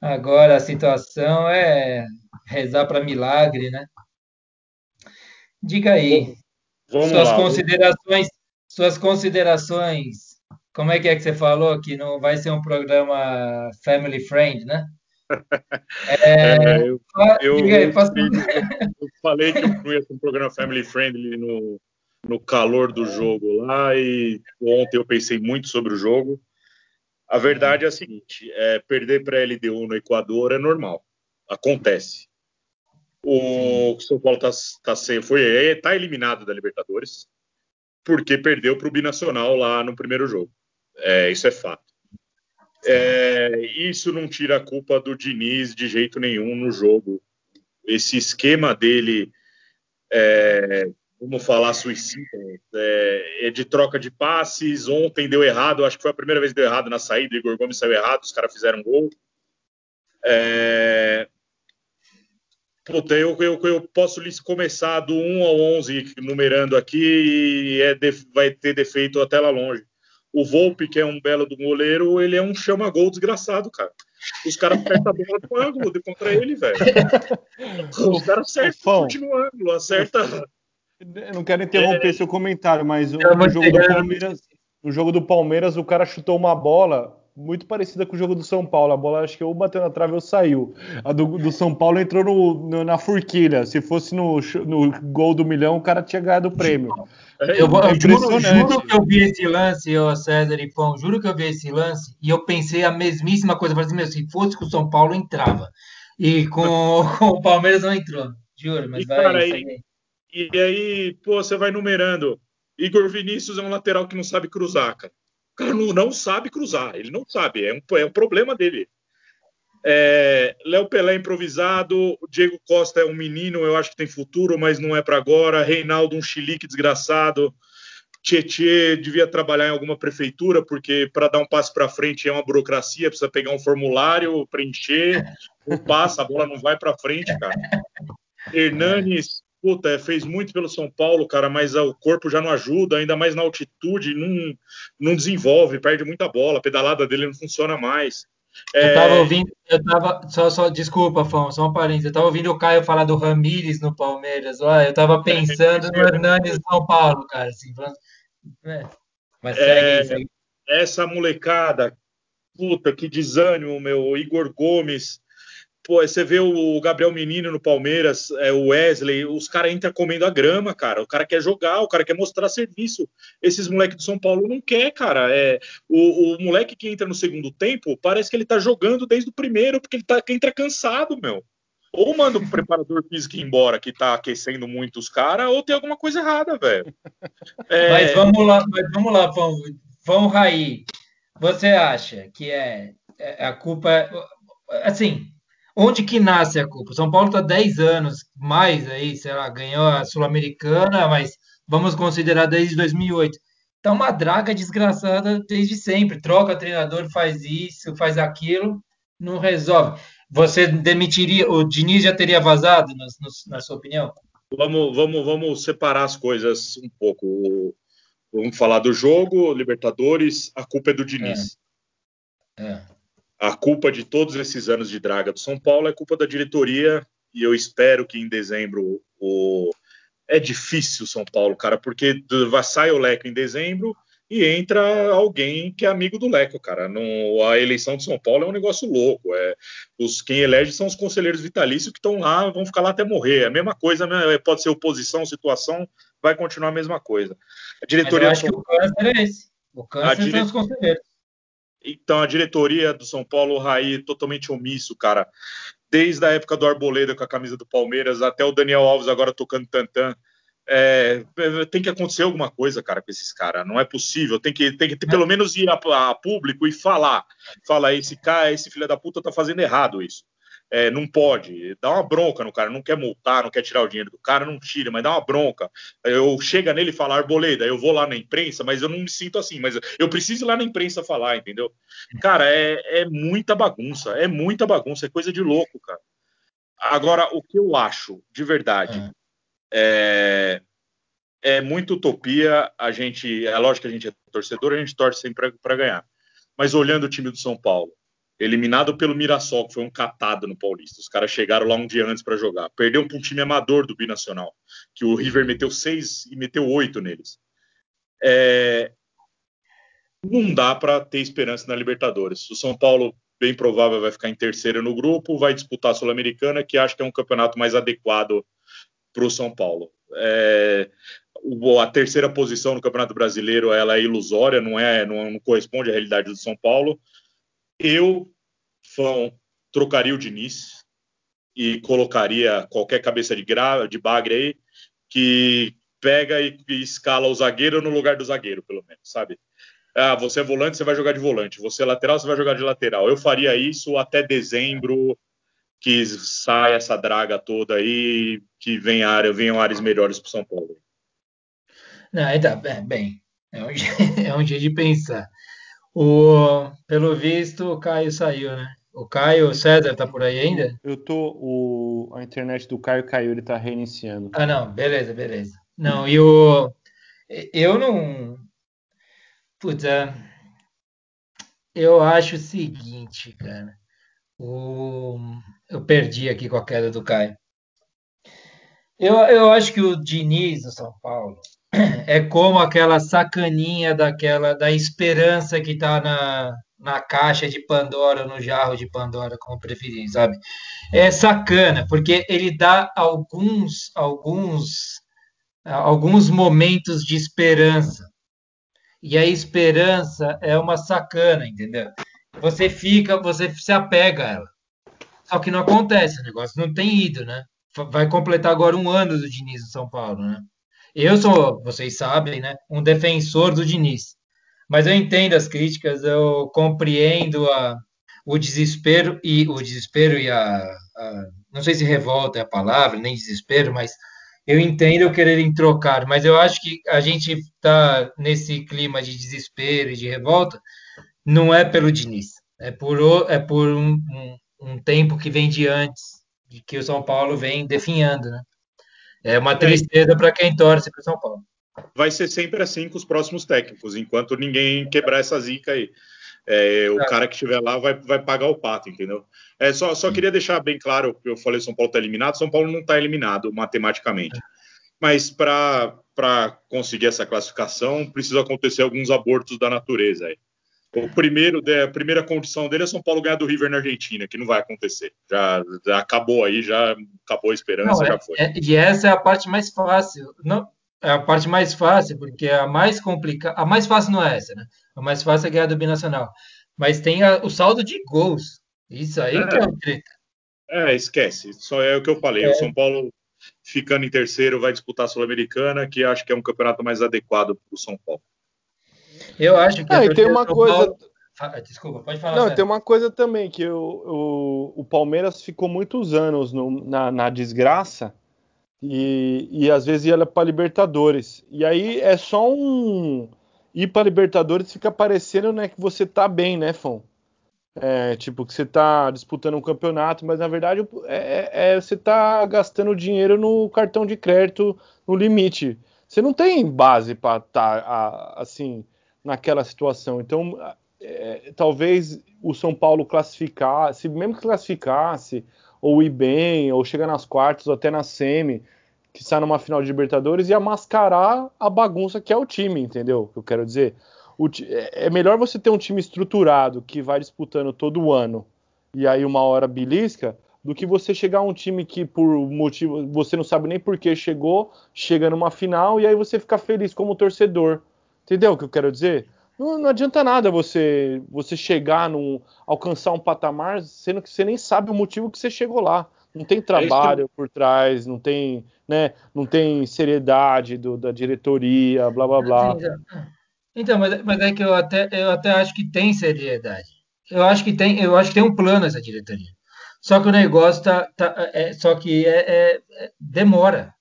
Agora a situação é rezar para milagre, né? Diga aí, Vamos suas lá. considerações, suas considerações. Como é que é que você falou que não vai ser um programa family friend, né? [laughs] É, é, eu, eu, aí, eu, [laughs] eu, falei que não ia ser um programa family friendly no, no calor do jogo lá e ontem eu pensei muito sobre o jogo. A verdade é a seguinte: é, perder para a LDU no Equador é normal, acontece. O São Paulo tá, tá sem, foi tá eliminado da Libertadores porque perdeu para o binacional lá no primeiro jogo. É, isso é fato. É, isso não tira a culpa do Diniz de jeito nenhum no jogo. Esse esquema dele é, vamos falar, suicida, é, é, de troca de passes. Ontem deu errado, acho que foi a primeira vez que deu errado na saída. O Igor Gomes saiu errado, os caras fizeram gol. É... Puta, eu, eu, eu, posso começar do 1 ao 11, numerando aqui, e é de, vai ter defeito até lá longe. O Volpe, que é um belo do goleiro, ele é um chama-gol desgraçado, cara. Os caras acertam a bola no ângulo de contra ele, velho. [laughs] Os caras acertam no ângulo, acerta eu não quero interromper é... seu comentário, mas o, no, jogo do Palmeiras, no jogo do Palmeiras, o cara chutou uma bola muito parecida com o jogo do São Paulo. A bola acho que ou bateu na trave ou saiu. A do, do São Paulo entrou no, no, na forquilha. Se fosse no, no gol do milhão, o cara tinha ganhado o prêmio. É, eu, é juro, juro, que eu vi esse lance, ó, César e Pão, juro que eu vi esse lance e eu pensei a mesmíssima coisa. falei assim, meu, se fosse com o São Paulo, entrava. E com, [laughs] com o Palmeiras não entrou. Juro, mas e vai. Cara, aí, e aí, pô, você vai numerando. Igor Vinícius é um lateral que não sabe cruzar, cara. O cara não, não sabe cruzar, ele não sabe, é um, é um problema dele. É, Léo Pelé improvisado, Diego Costa é um menino, eu acho que tem futuro, mas não é para agora. Reinaldo, um chilique desgraçado. Tietê devia trabalhar em alguma prefeitura, porque para dar um passo para frente é uma burocracia, precisa pegar um formulário, preencher, não passa, a bola não vai para frente, cara. [laughs] Hernanes, puta, é, fez muito pelo São Paulo, cara, mas o corpo já não ajuda, ainda mais na altitude, não, não desenvolve, perde muita bola, a pedalada dele não funciona mais. É... Eu tava ouvindo, eu tava, só, só, desculpa, Afonso, só um parênteses, eu tava ouvindo o Caio falar do Ramires no Palmeiras, lá, eu tava pensando no Hernandes no São Paulo, cara, assim, é, mas segue, segue. Essa molecada, puta, que desânimo, meu, Igor Gomes, Pô, você vê o Gabriel Menino no Palmeiras, é, o Wesley, os caras entram comendo a grama, cara. O cara quer jogar, o cara quer mostrar serviço. Esses moleques do São Paulo não quer, cara. É, o, o, moleque que entra no segundo tempo, parece que ele tá jogando desde o primeiro, porque ele tá, entra cansado, meu. Ou manda o preparador [laughs] físico embora, que tá aquecendo muito os caras, ou tem alguma coisa errada, velho. É... Mas vamos lá, mas vamos lá, vamos, vamos Raí. Você acha que é, é a culpa. Assim, Onde que nasce a culpa? São Paulo está 10 anos mais aí, sei lá, ganhou a Sul-Americana, mas vamos considerar desde 2008. Tá uma draga desgraçada desde sempre. Troca treinador, faz isso, faz aquilo, não resolve. Você demitiria, o Diniz já teria vazado, na, na sua opinião? Vamos, vamos, vamos separar as coisas um pouco. Vamos falar do jogo, Libertadores, a culpa é do Diniz. É. é a culpa de todos esses anos de draga do São Paulo é culpa da diretoria e eu espero que em dezembro o é difícil São Paulo, cara, porque vai sai o Leco em dezembro e entra alguém que é amigo do Leco, cara. A eleição de São Paulo é um negócio louco. É, os quem elege são os conselheiros vitalícios que estão lá, vão ficar lá até morrer. É a mesma coisa, né? pode ser oposição, situação, vai continuar a mesma coisa. A diretoria. Mas eu acho que o câncer é esse. O câncer dire... são os conselheiros. Então, a diretoria do São Paulo, o Raí, totalmente omisso, cara. Desde a época do Arboleda com a camisa do Palmeiras, até o Daniel Alves agora tocando tantã. É, tem que acontecer alguma coisa, cara, com esses caras. Não é possível. Tem que, tem que ter, pelo menos ir a, a público e falar. Falar, esse cara, esse filho da puta tá fazendo errado isso é, não pode, dá uma bronca no cara, não quer multar, não quer tirar o dinheiro do cara, não tira, mas dá uma bronca. Eu chega nele e falo, Arboleda, eu vou lá na imprensa, mas eu não me sinto assim, mas eu preciso ir lá na imprensa falar, entendeu? Cara, é, é muita bagunça, é muita bagunça, é coisa de louco, cara. Agora, o que eu acho, de verdade, é, é muito utopia. A gente, é lógico que a gente é torcedor, a gente torce sempre para ganhar. Mas olhando o time do São Paulo, eliminado pelo Mirassol, que foi um catado no Paulista. Os caras chegaram lá um dia antes para jogar. Perdeu para um time amador do Binacional, que o River meteu seis e meteu oito neles. É... Não dá para ter esperança na Libertadores. O São Paulo, bem provável, vai ficar em terceiro no grupo, vai disputar a Sul-Americana, que acho que é um campeonato mais adequado para o São Paulo. É... A terceira posição no Campeonato Brasileiro ela é ilusória, não é, não, não corresponde à realidade do São Paulo eu, fã, trocaria o Diniz e colocaria qualquer cabeça de, gra... de bagre aí que pega e, escala o zagueiro no lugar do zagueiro, pelo menos, sabe? Ah, você é volante, você vai jogar de volante. Você é lateral, você vai jogar de lateral. Eu faria isso até dezembro, que saia essa draga toda aí, que venha, venham áreas melhores para São Paulo. Não, é, bem, é um, [laughs] é um jeito de pensar. O, pelo visto, o Caio saiu, né? O Caio o César tá por aí ainda? Eu tô. O, a internet do Caio caiu, ele tá reiniciando. Ah, não, beleza, beleza. Não, e o. Eu não. Puta. É, eu acho o seguinte, cara. O, eu perdi aqui com a queda do Caio. Eu, eu acho que o Diniz do São Paulo [clears throat] é como aquela sacaninha daquela da esperança que está na, na caixa de Pandora, no jarro de Pandora, como preferir, sabe? É sacana, porque ele dá alguns alguns alguns momentos de esperança. E a esperança é uma sacana, entendeu? Você fica, você se apega a ela. Só que não acontece, o negócio não tem ido, né? Vai completar agora um ano do Diniz no São Paulo, né? Eu sou, vocês sabem, né, um defensor do Diniz. Mas eu entendo as críticas, eu compreendo a, o desespero e o desespero e a, a, não sei se revolta é a palavra, nem desespero, mas eu entendo quererem trocar, mas eu acho que a gente está nesse clima de desespero e de revolta, não é pelo Diniz, é por, é por um, um, um tempo que vem de antes, de que o São Paulo vem definhando, né? É uma tristeza para quem torce para o São Paulo. Vai ser sempre assim com os próximos técnicos, enquanto ninguém quebrar essa zica aí. É, o é. cara que estiver lá vai, vai pagar o pato, entendeu? É, só, só queria deixar bem claro que eu falei São Paulo está eliminado. São Paulo não está eliminado matematicamente. Mas para conseguir essa classificação, precisa acontecer alguns abortos da natureza aí. O primeiro, a primeira condição dele é São Paulo ganhar do River na Argentina, que não vai acontecer. Já, já acabou aí, já acabou a esperança, não, já é, foi. É, e essa é a parte mais fácil. Não, é a parte mais fácil, porque a mais complicada. A mais fácil não é essa, né? A mais fácil é ganhar do Binacional. Mas tem a, o saldo de gols. Isso aí é. que é o treta. É, esquece. Só é o que eu falei. É. O São Paulo ficando em terceiro vai disputar a Sul-Americana, que acho que é um campeonato mais adequado para o São Paulo. Eu acho que. Ah, e tem uma coisa. Paulo... Desculpa, pode falar. Não, tem uma coisa também que o, o, o Palmeiras ficou muitos anos no, na, na, desgraça e, e às vezes ia para Libertadores. E aí é só um ir para Libertadores fica parecendo né, que você tá bem, né, Fon? É, tipo, que você tá disputando um campeonato, mas na verdade é, é, você tá gastando dinheiro no cartão de crédito no limite. Você não tem base para estar tá, assim naquela situação. Então, é, talvez o São Paulo classificasse, mesmo que classificasse, ou ir bem, ou chegar nas quartas, ou até na semi, que está numa final de Libertadores, ia mascarar a bagunça que é o time, entendeu? Eu quero dizer. O, é, é melhor você ter um time estruturado que vai disputando todo ano e aí uma hora belisca, do que você chegar a um time que por motivo você não sabe nem por que chegou, chega numa final e aí você fica feliz como torcedor. Entendeu o que eu quero dizer? Não, não, adianta nada você você chegar num alcançar um patamar sendo que você nem sabe o motivo que você chegou lá. Não tem trabalho é por trás, não tem, né, não tem seriedade do, da diretoria, blá blá blá. Então, mas, mas é que eu até eu até acho que tem seriedade. Eu acho que tem, eu acho que tem um plano essa diretoria. Só que o negócio tá, tá é, só que é, é, é demora.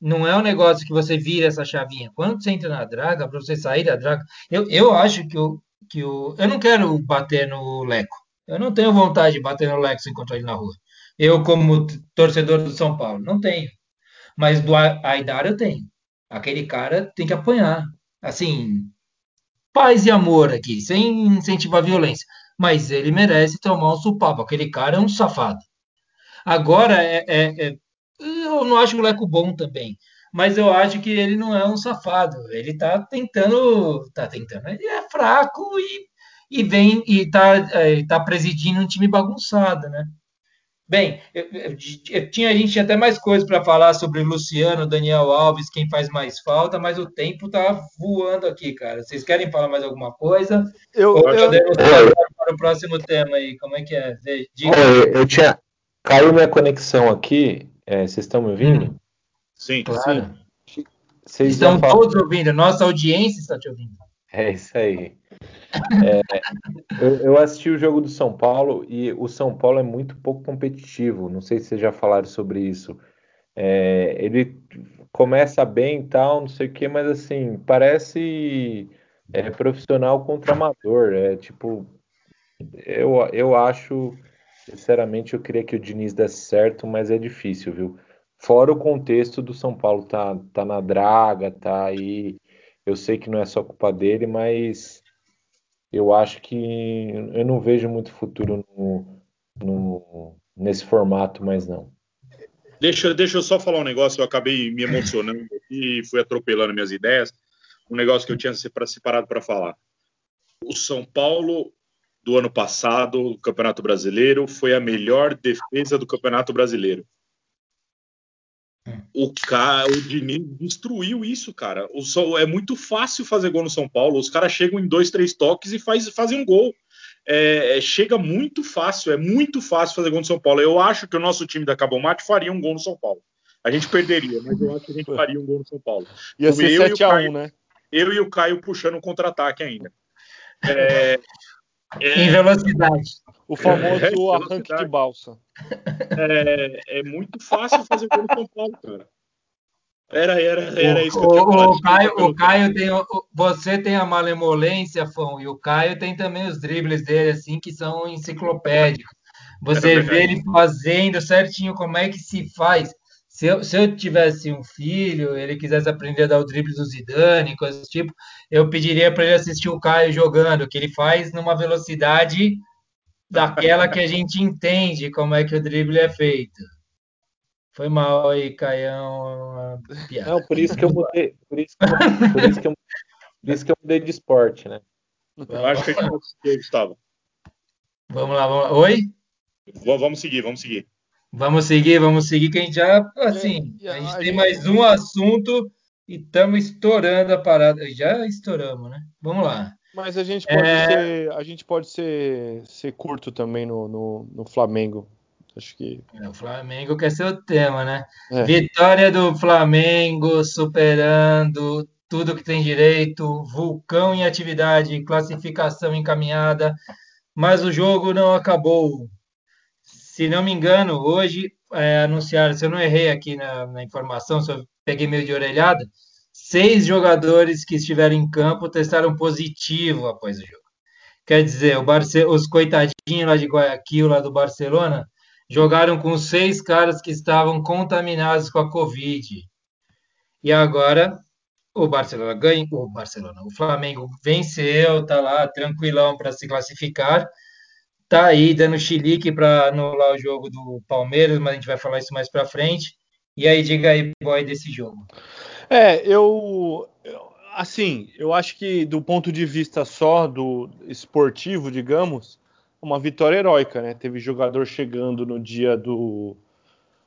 Não é um negócio que você vira essa chavinha. Quando você entra na draga, para você sair da draga, eu, eu acho que o, que o. Eu não quero bater no Leco. Eu não tenho vontade de bater no Leco se encontrar ele na rua. Eu, como torcedor do São Paulo, não tenho. Mas do Aidar eu tenho. Aquele cara tem que apanhar. Assim, paz e amor aqui, sem incentivar violência. Mas ele merece tomar um supapo. Aquele cara é um safado. Agora, é, é, é eu não acho o Leco bom também, mas eu acho que ele não é um safado. Ele está tentando, tá tentando. Ele é fraco e, e vem e está é, tá presidindo um time bagunçado, né? Bem, eu, eu, eu, tinha, a gente tinha até mais coisas para falar sobre Luciano, Daniel Alves, quem faz mais falta, mas o tempo tá voando aqui, cara. Vocês querem falar mais alguma coisa? Eu, Ou eu, eu, para o próximo tema aí? Como é que é? Diga. Eu, tinha. Caiu minha conexão aqui. É, vocês estão me ouvindo? Hum. Sim, claro. Sim. Vocês Estão todos ouvindo, nossa audiência está te ouvindo. É isso aí. É, eu, eu, assisti o jogo do São Paulo e o São Paulo é muito pouco competitivo. Não sei se vocês já falaram sobre isso. É, ele começa bem e tal, não sei o que, mas assim, parece é, profissional contra amador. É tipo, eu, eu acho Sinceramente, eu queria que o Diniz desse certo, mas é difícil, viu? Fora o contexto do São Paulo tá, tá na draga, tá aí. Eu sei que não é só culpa dele, mas eu acho que eu não vejo muito futuro no, no, nesse formato, mais não. Deixa, deixa eu só falar um negócio, eu acabei me emocionando e fui atropelando minhas ideias. Um negócio que eu tinha separado para falar. O São Paulo do ano passado, o Campeonato Brasileiro, foi a melhor defesa do Campeonato Brasileiro. O, cara, o Diniz destruiu isso, cara. O, é muito fácil fazer gol no São Paulo. Os caras chegam em dois, três toques e faz, fazem um gol. É, é, chega muito fácil, é muito fácil fazer gol no São Paulo. Eu acho que o nosso time da Cabomate faria um gol no São Paulo. A gente perderia, mas eu acho que a gente faria um gol no São Paulo. Ia ser 7 a 1 né? Eu e o Caio puxando um contra-ataque ainda. É, [laughs] é, em velocidade. O famoso é, arranque de balsa. É, é, muito fácil fazer gol no São Paulo, cara. Era, era, era isso que eu tinha falado. O Caio, o Caio tem. Você tem a malemolência, Fão, e o Caio tem também os dribles dele, assim, que são enciclopédicos. Você é vê ele fazendo certinho como é que se faz. Se eu, se eu tivesse um filho, ele quisesse aprender a dar o drible do Zidane, coisas do tipo, eu pediria para ele assistir o Caio jogando, que ele faz numa velocidade daquela que a gente entende como é que o drible é feito. Foi mal aí, Caião. Não, por isso que eu mudei, por isso que eu, por isso que eu, por isso que eu mudei de esporte, né? Eu acho que a gente pode seguir, Gustavo. Vamos lá, vamos lá. Oi? Vamos seguir, vamos seguir. Vamos seguir, vamos seguir, que a gente já, assim, e a gente a tem gente- mais um assunto e estamos estourando a parada. Já estouramos, né? Vamos lá. Mas a gente pode É. ser, a gente pode ser, ser curto também no, no, no Flamengo. Acho que O Flamengo quer ser o tema, né? É. Vitória do Flamengo superando tudo que tem direito, vulcão em atividade, classificação encaminhada, mas o jogo não acabou. Se não me engano, hoje é, anunciaram, se eu não errei aqui na, na informação, se eu peguei meio de orelhada, seis jogadores que estiveram em campo testaram positivo após o jogo. Quer dizer, os coitadinhos lá de Guayaquil, lá do Barcelona, jogaram com seis caras que estavam contaminados com a Covid. E agora o Barcelona ganha, o Barcelona, o Flamengo venceu, tá lá tranquilão para se classificar. Tá aí dando chilique para anular o jogo do Palmeiras, mas a gente vai falar isso mais para frente. E aí, diga aí, boy, desse jogo. É, eu, assim, eu acho que do ponto de vista só do esportivo, digamos, uma vitória heróica, né? Teve jogador chegando no dia do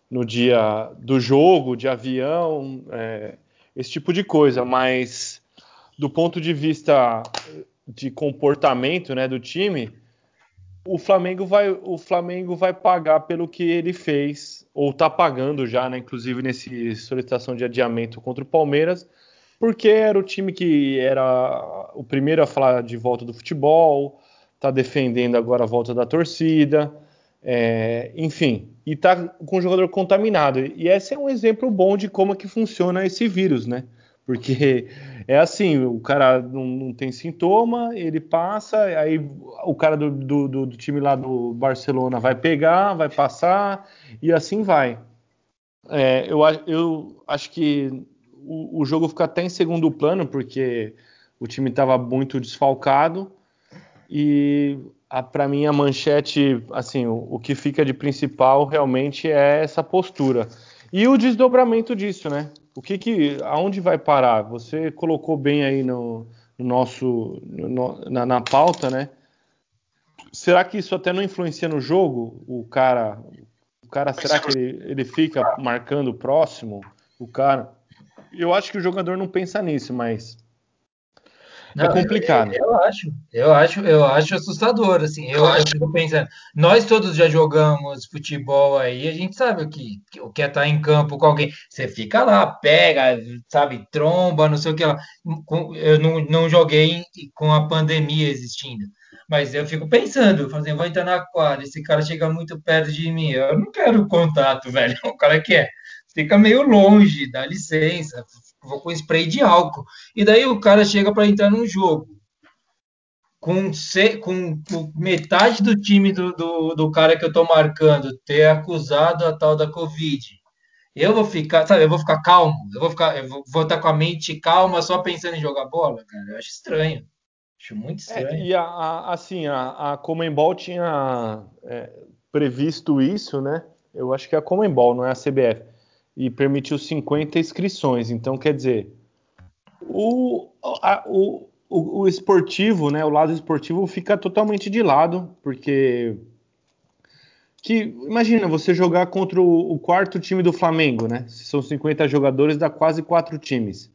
no dia do jogo, de avião, é, esse tipo de coisa, mas do ponto de vista de comportamento, né, do time, o Flamengo vai, o Flamengo vai pagar pelo que ele fez, ou tá pagando já, né? Inclusive nesse solicitação de adiamento contra o Palmeiras, porque era o time que era o primeiro a falar de volta do futebol, tá defendendo agora a volta da torcida, é, enfim, e tá com o jogador contaminado. E esse é um exemplo bom de como é que funciona esse vírus, né? Porque é assim, o cara não, não tem sintoma, ele passa, aí o cara do, do, do- time lá do Barcelona vai pegar, vai passar, e assim vai. É, eu, eu acho que o, o jogo fica até em segundo plano, porque o time estava muito desfalcado, e para mim a manchete, assim, o, o que fica de principal realmente é essa postura. E o desdobramento disso, né? O que que, aonde vai parar? Você colocou bem aí no, no nosso, no- na, na pauta, né? Será que isso até não influencia no jogo? O cara, o cara, será que ele, ele fica marcando o próximo? O cara, eu acho que o jogador não pensa nisso, mas é complicado. Eu, eu acho, eu acho, eu acho assustador, assim. Eu, eu fico pensando, nós todos já jogamos futebol aí, a gente sabe o que, o que é estar em campo com alguém. Você fica lá, pega, sabe, tromba, não sei o que lá. Eu não, não joguei com a pandemia existindo. Mas eu fico pensando, fazendo, eu vou entrar na quadra, esse cara chega muito perto de mim, eu não quero contato, [laughs] velho. O cara quer, fica meio longe, dá licença, vou com spray de álcool. E daí o cara chega para entrar num jogo com, se- com- com metade do time do, do, do cara que eu tô marcando ter acusado a tal da Covid. Eu vou ficar, sabe, eu vou ficar calmo, eu vou ficar, eu vou, vou estar com a mente calma só pensando em jogar bola, cara. Eu acho estranho. Acho muito É, estranho. e a, a- assim, a, a Comembol tinha é, previsto isso, né? Eu acho que é a Comembol, não é a CBF. E permitiu 50 inscrições. Então, quer dizer, o, a- o, o, o esportivo, né? O lado esportivo fica totalmente de lado, porque que imagina você jogar contra o, o quarto time do Flamengo, né? São 50 jogadores, dá quase quatro times.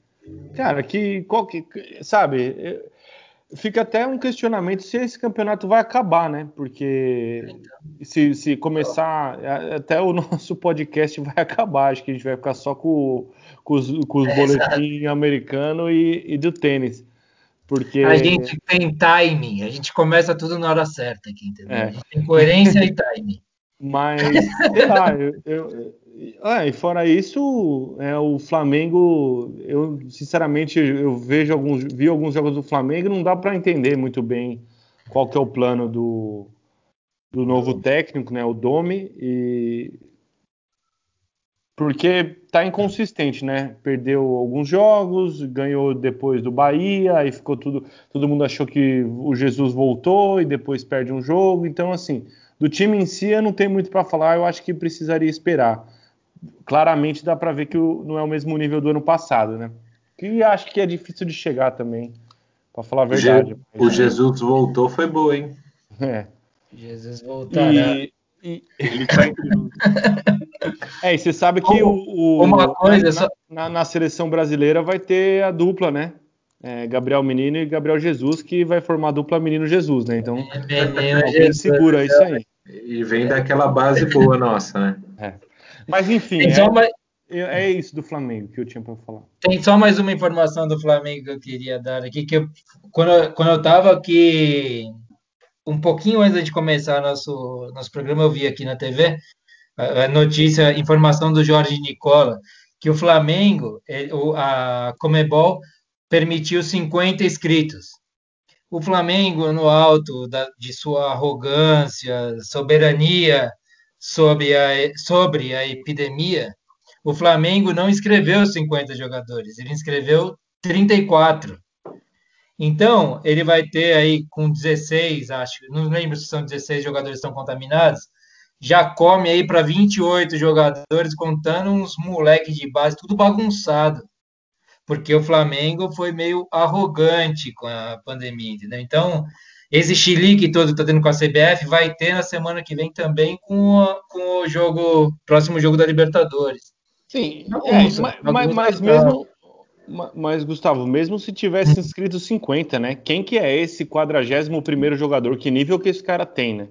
Cara, que, qual que sabe? Fica até um questionamento se esse campeonato vai acabar, né? Porque se, se começar, a- até o [laughs] nosso podcast vai acabar. Acho que a gente vai ficar só com, com os, com os boletins americano e, e do tênis. Porque A gente tem timing, a gente começa tudo na hora certa aqui, entendeu? É. A gente tem coerência e timing. Mas, sei lá, eu, eu- ah, e fora isso, é, o Flamengo, eu sinceramente eu vejo alguns, vi alguns jogos do Flamengo, e não dá para entender muito bem qual que é o plano do, do novo técnico, né, o Domi, e porque tá inconsistente, né? Perdeu alguns jogos, ganhou depois do Bahia, aí ficou tudo, todo mundo achou que o Jesus voltou e depois perde um jogo, então assim, do time em si eu não tenho muito para falar, eu acho que precisaria esperar. Claramente dá para ver que o- não é o mesmo nível do ano passado, né? Que acho que é difícil de chegar também. Pra falar a verdade. O Jesus voltou, foi boa, hein? É. Jesus voltará. E, e... [laughs] Ele tá. É, e você sabe que o, o- Uma coisa, na, na- na seleção brasileira vai ter a dupla, né? É, Gabriel Menino e Gabriel Jesus, que vai formar a dupla Menino Jesus, né? Então, Menino alguém Jesus. segura isso aí. E vem daquela base boa nossa, né? Mas enfim, Tem só, é, é isso do Flamengo que eu tinha pra falar. tem só mais uma informação do Flamengo que eu queria dar aqui, que eu- quando, eu- quando eu estava aqui, um pouquinho antes de começar nosso, nosso programa, eu vi aqui na TV a, a notícia, informação do Jorge Nicola, que o Flamengo, o- a Comebol, permitiu 50 inscritos. O Flamengo, no alto da- de sua arrogância, soberania sobre a, sobre a epidemia, o Flamengo não inscreveu 50 jogadores, ele inscreveu 34. Então, ele vai ter aí com 16, acho, não lembro se são 16 jogadores que estão contaminados, já come aí para 28 jogadores, contando uns moleques de base, tudo bagunçado. Porque o Flamengo foi meio arrogante com a pandemia, entendeu? Então, esse chilique todo que está tendo com a CBF vai ter na semana que vem também com, a- com o jogo, próximo jogo da Libertadores. Sim, é, mas, mas- mesmo. ma- Mas, Gustavo, mesmo se tivesse inscrito 50, né? Quem que é esse 41º jogador? Que nível que esse cara tem, né?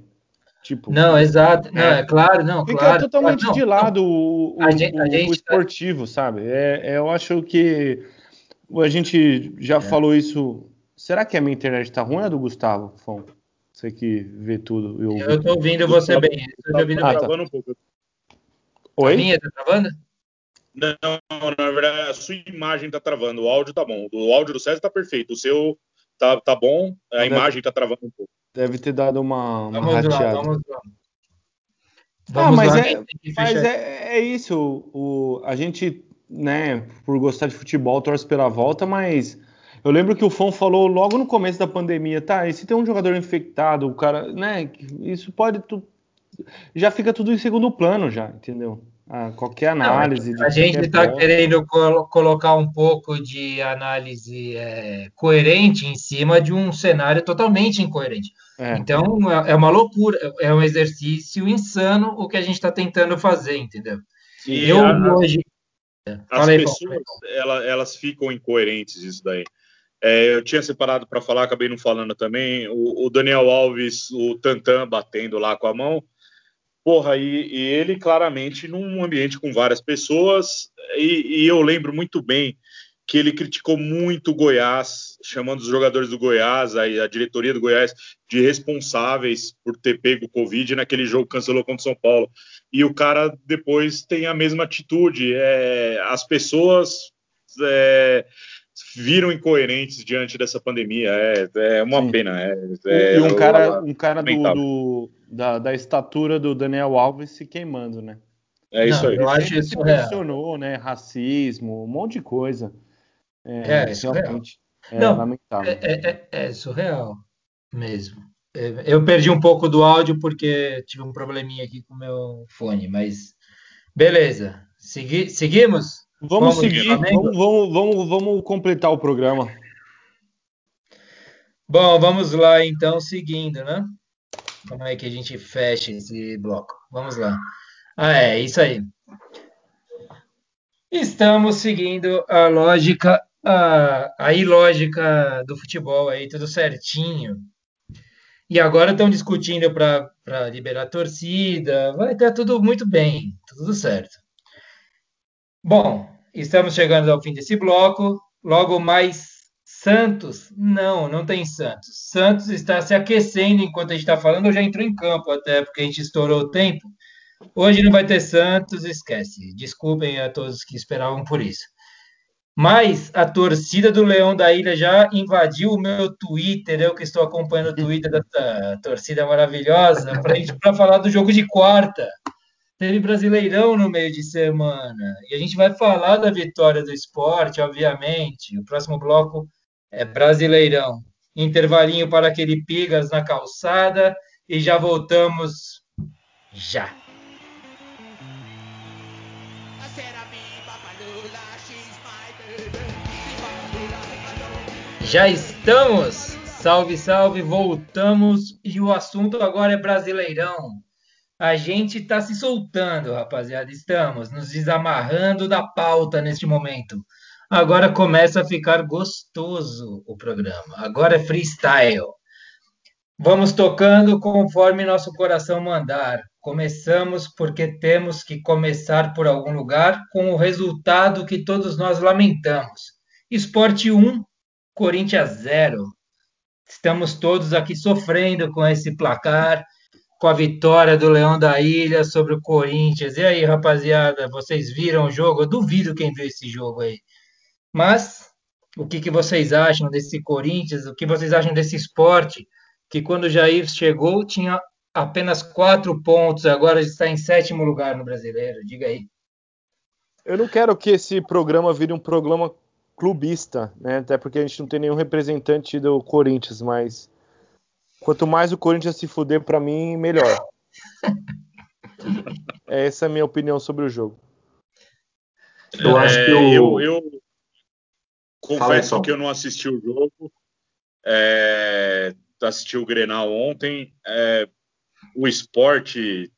Tipo, Não, exato. Não, É. é claro, não, fica claro. totalmente claro, de não, lado o, o- A gente- a o- o gente tá- esportivo, sabe? É, é, eu acho que a gente É. já falou isso. Será que a minha internet tá ruim ou é do Gustavo, Fon? Você que vê tudo. Eu... Eu tô ouvindo você bem. Eu tô ouvindo Tá Ah, tá. travando um pouco. A Oi? minha tá travando? Não, na verdade, a sua imagem tá travando. O áudio tá bom. O áudio do César tá perfeito. O seu tá, tá bom, a Deve- imagem tá travando um pouco. Deve ter dado uma, uma Vamos lá, rateada. vamos lá. Ah, mas lá, é- Mas é, é isso. O, a gente, né, por gostar de futebol, torce pela volta, mas eu lembro que o Fon falou logo no começo da pandemia, tá? E se tem um jogador infectado, o cara, né? Isso pode. tu- já fica tudo em segundo plano, já, entendeu? Ah, qualquer análise. de A gente está querendo colo- colocar um pouco de análise é, coerente em cima de um cenário totalmente incoerente. É. Então, é é uma loucura, é um exercício insano o que a gente está tentando fazer, entendeu? E Eu a- hoje. As Fala aí, pessoas, ela- elas ficam incoerentes isso daí. É, eu tinha separado para falar, acabei não falando também. O, o Daniel Alves, o Tantan batendo lá com a mão. Porra, e, e ele claramente num ambiente com várias pessoas. E, e eu lembro muito bem que ele criticou muito o Goiás, chamando os jogadores do Goiás, a, a diretoria do Goiás, de responsáveis por ter pego o Covid naquele jogo que cancelou contra o São Paulo. E o cara depois tem a mesma atitude. É, as pessoas é, viram incoerentes diante dessa pandemia. É, é uma Sim. pena. É, é, e um cara, um cara do, do- da, da estatura do Daniel Alves se queimando, né? é isso Não, aí. eu acho isso posicionou, né? Racismo, um monte de coisa. É, isso é realmente. É, Não, lamentável. É, é- é- é surreal mesmo. É, Eu perdi um pouco do áudio porque tive um probleminha aqui com o meu fone, mas beleza. Segui- seguimos? Vamos Vamos, seguir, Flamengo? vamos, vamos, vamos, vamos completar o programa. Bom, vamos lá então, seguindo, né? Como é que a gente fecha esse bloco? Vamos lá. Ah, é, isso aí. Estamos seguindo a lógica, a, a ilógica do futebol aí, tudo certinho. E agora estão discutindo para liberar a torcida, vai estar tudo muito bem, tudo certo. Bom, estamos chegando ao fim desse bloco. Logo mais Santos? Não, não tem Santos. Santos está se aquecendo enquanto a gente está falando, ou já entrou em campo até, porque a gente estourou o tempo. Hoje não vai ter Santos, esquece. Desculpem a todos que esperavam por isso. Mas a torcida do Leão da Ilha já invadiu o meu Twitter, eu que estou acompanhando o Twitter dessa torcida maravilhosa, para falar do jogo de quarta. Teve Brasileirão no meio de semana. E a gente vai falar da vitória do esporte, obviamente. O próximo bloco é Brasileirão. Intervalinho para aquele Pigas na calçada e já voltamos já. Já estamos! Salve, salve, voltamos e o assunto agora é Brasileirão. A gente está se soltando, rapaziada. Estamos nos desamarrando da pauta neste momento. Agora começa a ficar gostoso o programa. Agora é freestyle. Vamos tocando conforme nosso coração mandar. Começamos porque temos que começar por algum lugar com o resultado que todos nós lamentamos. Esporte 1, Corinthians 0. Estamos todos aqui sofrendo com esse placar, com a vitória do Leão da Ilha sobre o Corinthians. E aí, rapaziada, vocês viram o jogo? Eu duvido quem viu esse jogo aí. Mas o que, que vocês acham desse Corinthians? O que vocês acham desse esporte? Que quando o Jair chegou tinha apenas quatro pontos, agora está em sétimo lugar no brasileiro. Diga aí. Eu não quero que esse programa vire um programa clubista, né? Até porque a gente não tem nenhum representante do Corinthians, mas quanto mais o Corinthians se fuder para mim, melhor. [laughs] Essa é a minha opinião sobre o jogo. Eu é, acho que eu, eu, eu confesso que eu não assisti o jogo. É, assisti o Grenal ontem. É, o esporte,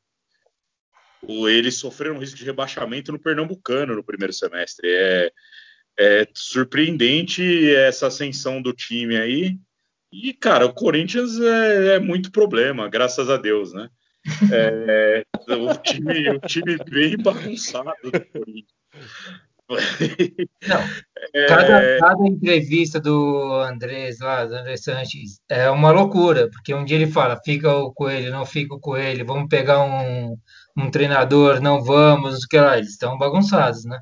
o, eles sofreram um risco de rebaixamento no Pernambucano no primeiro semestre. É, é surpreendente essa ascensão do time aí. E, cara, o Corinthians é, é muito problema, graças a Deus, né? É, o, time, o time bem bagunçado do Corinthians. Não, é... cada, cada, entrevista do Andrés lá, do André Sanches, é uma loucura, porque um dia ele fala, fica o coelho, não fica o coelho, vamos pegar um, um treinador, não vamos, o que lá, eles estão bagunçados, né?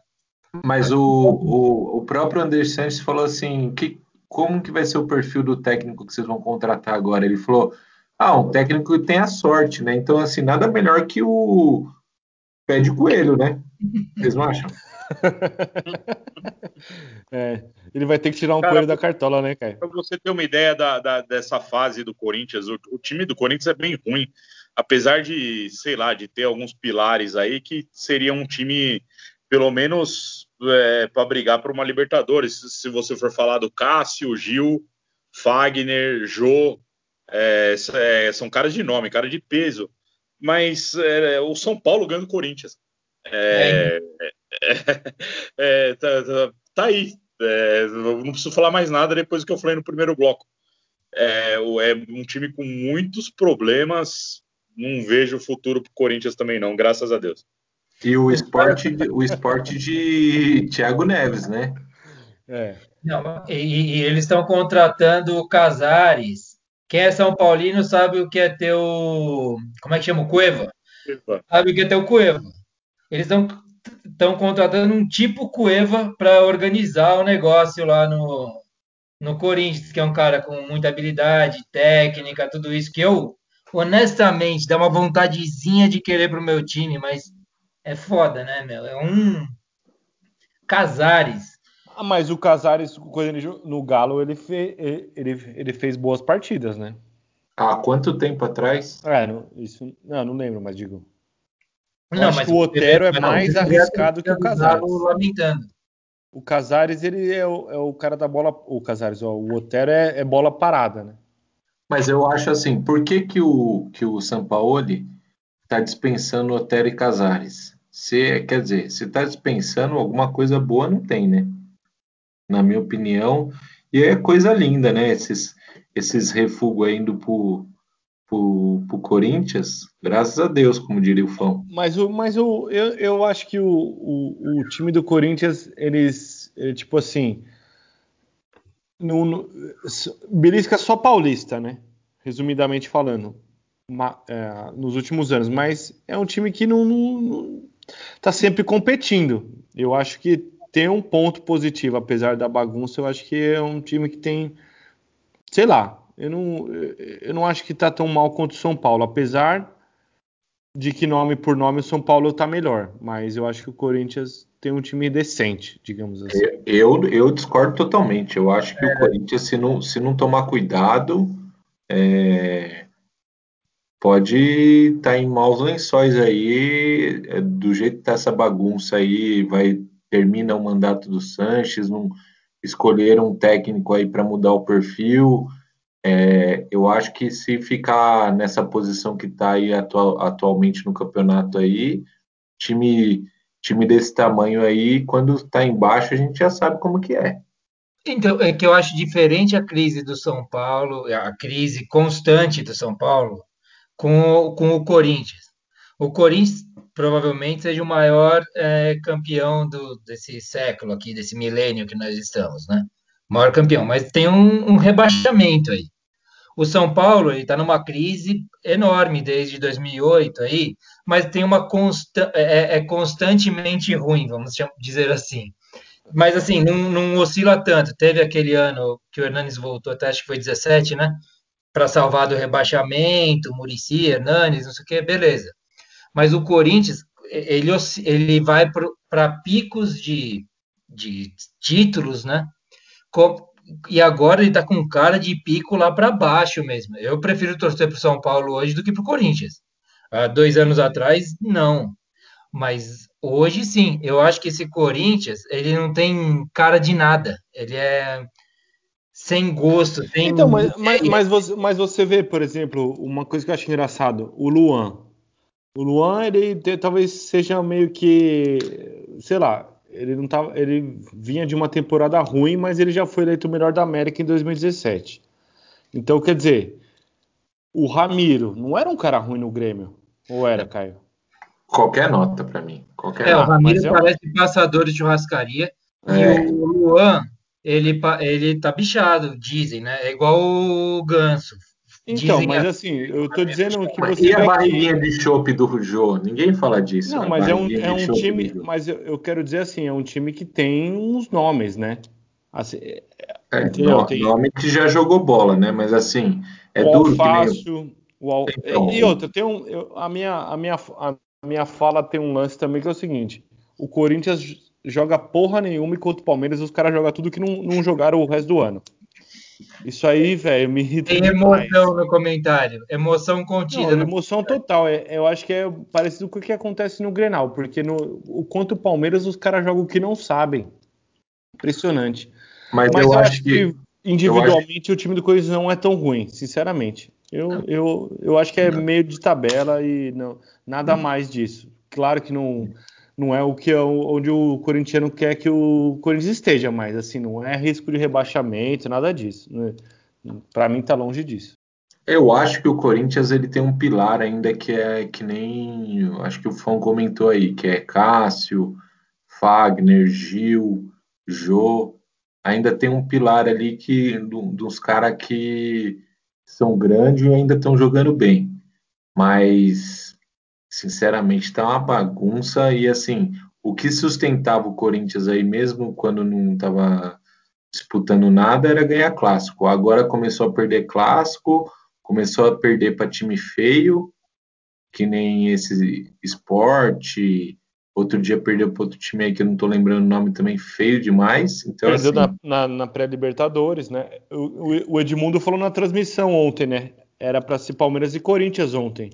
Mas o, o, o próprio André Sanches falou assim, que, como que vai ser o perfil do técnico que vocês vão contratar agora? Ele falou, ah, um técnico que tem a sorte, né? Então, assim, nada melhor que o pé de coelho, né? Vocês não acham? [laughs] é, ele vai ter que tirar um cara, coelho da cartola, né, cara? Pra você ter uma ideia da, da, dessa fase do Corinthians, o, o, time do Corinthians é bem ruim, apesar de, sei lá, de ter alguns pilares aí que seria um time, pelo menos, é, para brigar por uma Libertadores. Se você for falar do Cássio, Gil, Fagner, Jô, é, é, são caras de nome, cara de peso. Mas é, o São Paulo ganha do Corinthians. É, é, [laughs] tá, tá, tá, aí. não preciso falar mais nada depois do que eu falei no primeiro bloco. É, um time com muitos problemas. Não vejo futuro para o Corinthians também, não, graças a Deus. E o [laughs] esporte, o esporte de Thiago Neves, né? É. Não, e, e eles estão contratando o Casares. Quem é São Paulino sabe o que é ter o. Como é que chama? O Cueva. Cueva. Sabe o que é ter o Cueva. Eles estão contratando um tipo Cueva para organizar o negócio lá no, no Corinthians, que é um cara com muita habilidade, técnica, tudo isso, que eu, honestamente, dá uma vontadezinha de querer para o meu time, mas é foda, né, meu? É um Casares. Ah, mas o Casares, no Galo, ele, fe, ele, ele fez boas partidas, né? Há quanto tempo atrás? É, não, isso, não, não lembro, mas digo. Não, mas o Otero é mais arriscado que o Casares. Lamentando. O Casares, ele é o, é o, cara da bola. O Casares, ó, o Otero é, é, bola parada, né? Mas eu acho assim, por que, que o, que o Sampaoli está dispensando Otero e Casares? Se, quer dizer, se está dispensando alguma coisa boa, não tem, né? Na minha opinião. E é coisa linda, né? Esses, esses refugos indo pro, pro, pro Corinthians, graças a Deus, como diria o Fão. Mas, o, mas o, eu, eu acho que o, o, o time do Corinthians, eles, tipo assim, no, no, belisca só paulista, né? Resumidamente falando, uma, é, nos últimos anos. Mas é um time que não, não, está sempre competindo. Eu acho que tem um ponto positivo, apesar da bagunça. Eu acho que é um time que tem, sei lá, eu não, eu não acho que está tão mal quanto o São Paulo, apesar de que nome por nome o São Paulo está melhor. Mas eu acho que o Corinthians tem um time decente, digamos assim. Eu, eu discordo totalmente. Eu acho que é. o Corinthians, se não, se não tomar cuidado, é, pode estar tá em maus lençóis aí, é, do jeito que está essa bagunça aí, vai termina o mandato do Sanches, não, escolheram um técnico aí para mudar o perfil. É, eu acho que se ficar nessa posição que está aí atual, atualmente no campeonato aí, time time desse tamanho aí, quando está embaixo, a gente já sabe como que é. Então, é que eu acho diferente a crise do São Paulo, a crise constante do São Paulo, com com o Corinthians. O Corinthians provavelmente seja o maior é, campeão do, desse século aqui, desse milênio que nós estamos, né? Maior campeão, mas tem um, um rebaixamento aí. O São Paulo está numa crise enorme desde 2008 aí, mas tem uma consta é, é, constantemente ruim, vamos dizer assim. Mas assim, não, não, oscila tanto. Teve aquele ano que o Hernanes voltou, até acho que foi 17, né? Para salvar do rebaixamento, Murici, Hernanes, não sei o que, beleza. Mas o Corinthians, ele, ele vai para picos de, de títulos, né? e agora ele está com cara de pico lá para baixo mesmo. Eu prefiro torcer para o São Paulo hoje do que para o Corinthians. Há dois anos atrás, não. Mas hoje sim, eu acho que esse Corinthians, ele não tem cara de nada. Ele é sem gosto, sem. Então, mas, mas, mas, você, mas você vê, por exemplo, uma coisa que eu acho engraçado: o Luan. O Luan, ele talvez seja meio que, sei lá, ele não tava, ele vinha de uma temporada ruim, mas ele já foi eleito o melhor da América em 2017. Então, quer dizer, o Ramiro não era um cara ruim no Grêmio, ou era, Caio? Qualquer nota para mim. Qualquer é, nota. o Ramiro é parece um... passador de churrascaria é. e o Luan, ele, ele tá bichado, dizem, né? É igual o Ganso. Então, mas assim, eu tô dizendo que você. E a barriguinha que... de chope do Jô? Ninguém fala disso. Não, mas é um, é um time. Mas eu, eu, quero dizer assim, é um time que tem uns nomes, né? Assim, é, no, tem... Nome que já jogou bola, né? Mas assim, é o duro que nem... o então... E outra, tem um. Eu, a, minha, a, minha, a minha fala tem um lance também que é o seguinte: o Corinthians joga porra nenhuma enquanto o Palmeiras os caras jogam tudo que não, não jogaram o resto do ano. Isso aí, velho, me irrita. Tem emoção demais. no comentário. Emoção contida. Não, emoção total. É, eu acho que é parecido com o que acontece no Grenal, porque no, o quanto o Palmeiras os caras jogam o que não sabem. Impressionante. Mas, Mas eu, eu, acho que, que individualmente acho... o time do Corinthians não é tão ruim, sinceramente. Eu, eu, eu acho que é meio de tabela e não, nada mais disso. Claro que não não é o que é onde o corintiano quer que o Corinthians esteja, mas assim, não é risco de rebaixamento, nada disso. Né? Para mim tá longe disso. Eu acho que o Corinthians ele tem um pilar ainda que é que nem, acho que o Fão comentou aí, que é Cássio, Fagner, Gil, Jô, ainda tem um pilar ali que dos caras que são grandes e ainda estão jogando bem. Mas sinceramente, tá uma bagunça. E assim, o que sustentava o Corinthians aí, mesmo quando não estava disputando nada, era ganhar clássico. Agora começou a perder clássico, começou a perder para time feio, que nem esse esporte. Outro dia perdeu para outro time aí que eu não estou lembrando o nome também, feio demais. Então, Perdeu assim... na, na, na pré-Libertadores, né? O, o Edmundo falou na transmissão ontem, né? Era para ser Palmeiras e Corinthians ontem,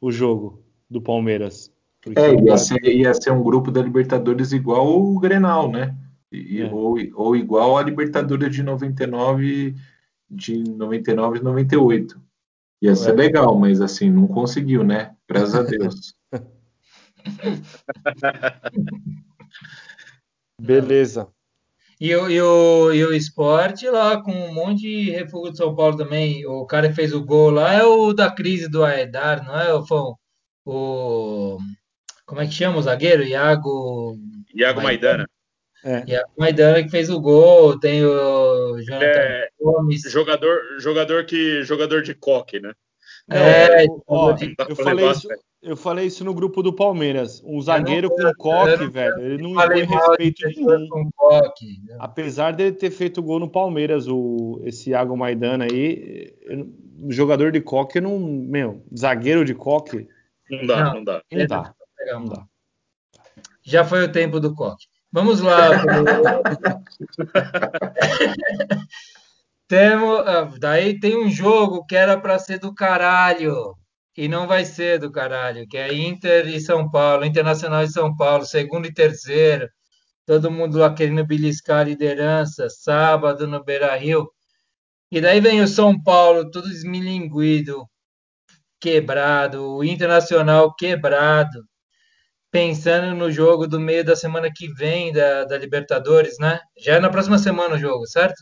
o jogo do Palmeiras. É, ia ser, ia ser um grupo da Libertadores igual o Grenal, né? E, é. ou, ou igual a Libertadores de 99, de 99 e 98. Ia ser é. legal, mas assim, não conseguiu, né? Graças a Deus. [laughs] Beleza. E o, e, o, e o esporte lá com um monte de refúgio de São Paulo também. O cara que fez o gol lá é o da crise do Aedar, não é, o Fão? O. Como é que chama o zagueiro? Iago. Iago Maidana. É. Iago Maidana que fez o gol, tem o Jonathan é, Gomes. Jogador, jogador, que, jogador de coque, né? É, é ó, eu, falei isso, eu falei isso no grupo do Palmeiras. Um zagueiro com coque, velho, ele não tem respeito nenhum. Com coque, né? Apesar dele ter feito gol no Palmeiras, o, esse Iago Maidana aí, jogador de coque, não, meu, zagueiro de coque, não dá, não, não dá. Não dá. Não dá. Já foi o tempo do coque. Vamos lá. [laughs] Temos, ah, daí tem um jogo que era para ser do caralho e não vai ser do caralho, que é Inter e São Paulo, Internacional e São Paulo, segundo e terceiro. todo mundo lá querendo beliscar a liderança, sábado no Beira-Rio. E daí vem o São Paulo, todo esmilinguido, quebrado, o Internacional quebrado, pensando no jogo do meio da semana que vem da, da Libertadores, né? Já é na próxima semana o jogo, certo?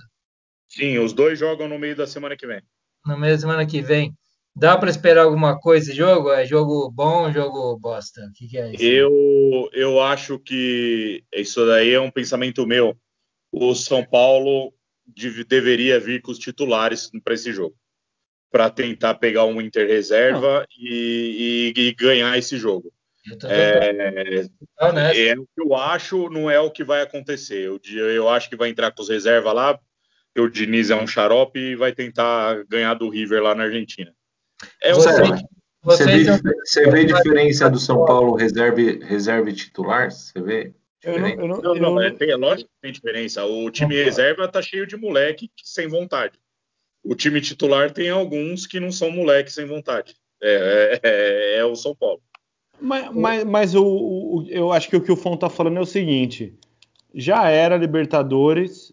Sim, os dois jogam no meio da semana que vem. No meio da semana que vem. Dá para esperar alguma coisa esse jogo? É jogo bom, jogo bosta? O que, que é isso? Eu, eu acho que isso daí é um pensamento meu. O São Paulo deveria vir com os titulares para esse jogo, para tentar pegar um Inter reserva e, e, e, ganhar esse jogo. É, é, o que eu acho, não é o que vai acontecer. Eu, eu acho que vai entrar com os reservas lá, o Diniz é um xarope e vai tentar ganhar do River lá na Argentina. É você, você, vê, você vê diferença do São Paulo reserve, reserve titular? Você vê? Eu não, eu não, não, não é, tem, é lógico que tem diferença. O time reserva tá cheio de moleque sem vontade. O time titular tem alguns que não são moleque sem vontade. É, é, é, é o São Paulo. Mas, mas, mas o, o, eu acho que o que o Fon tá falando é o seguinte: já era Libertadores.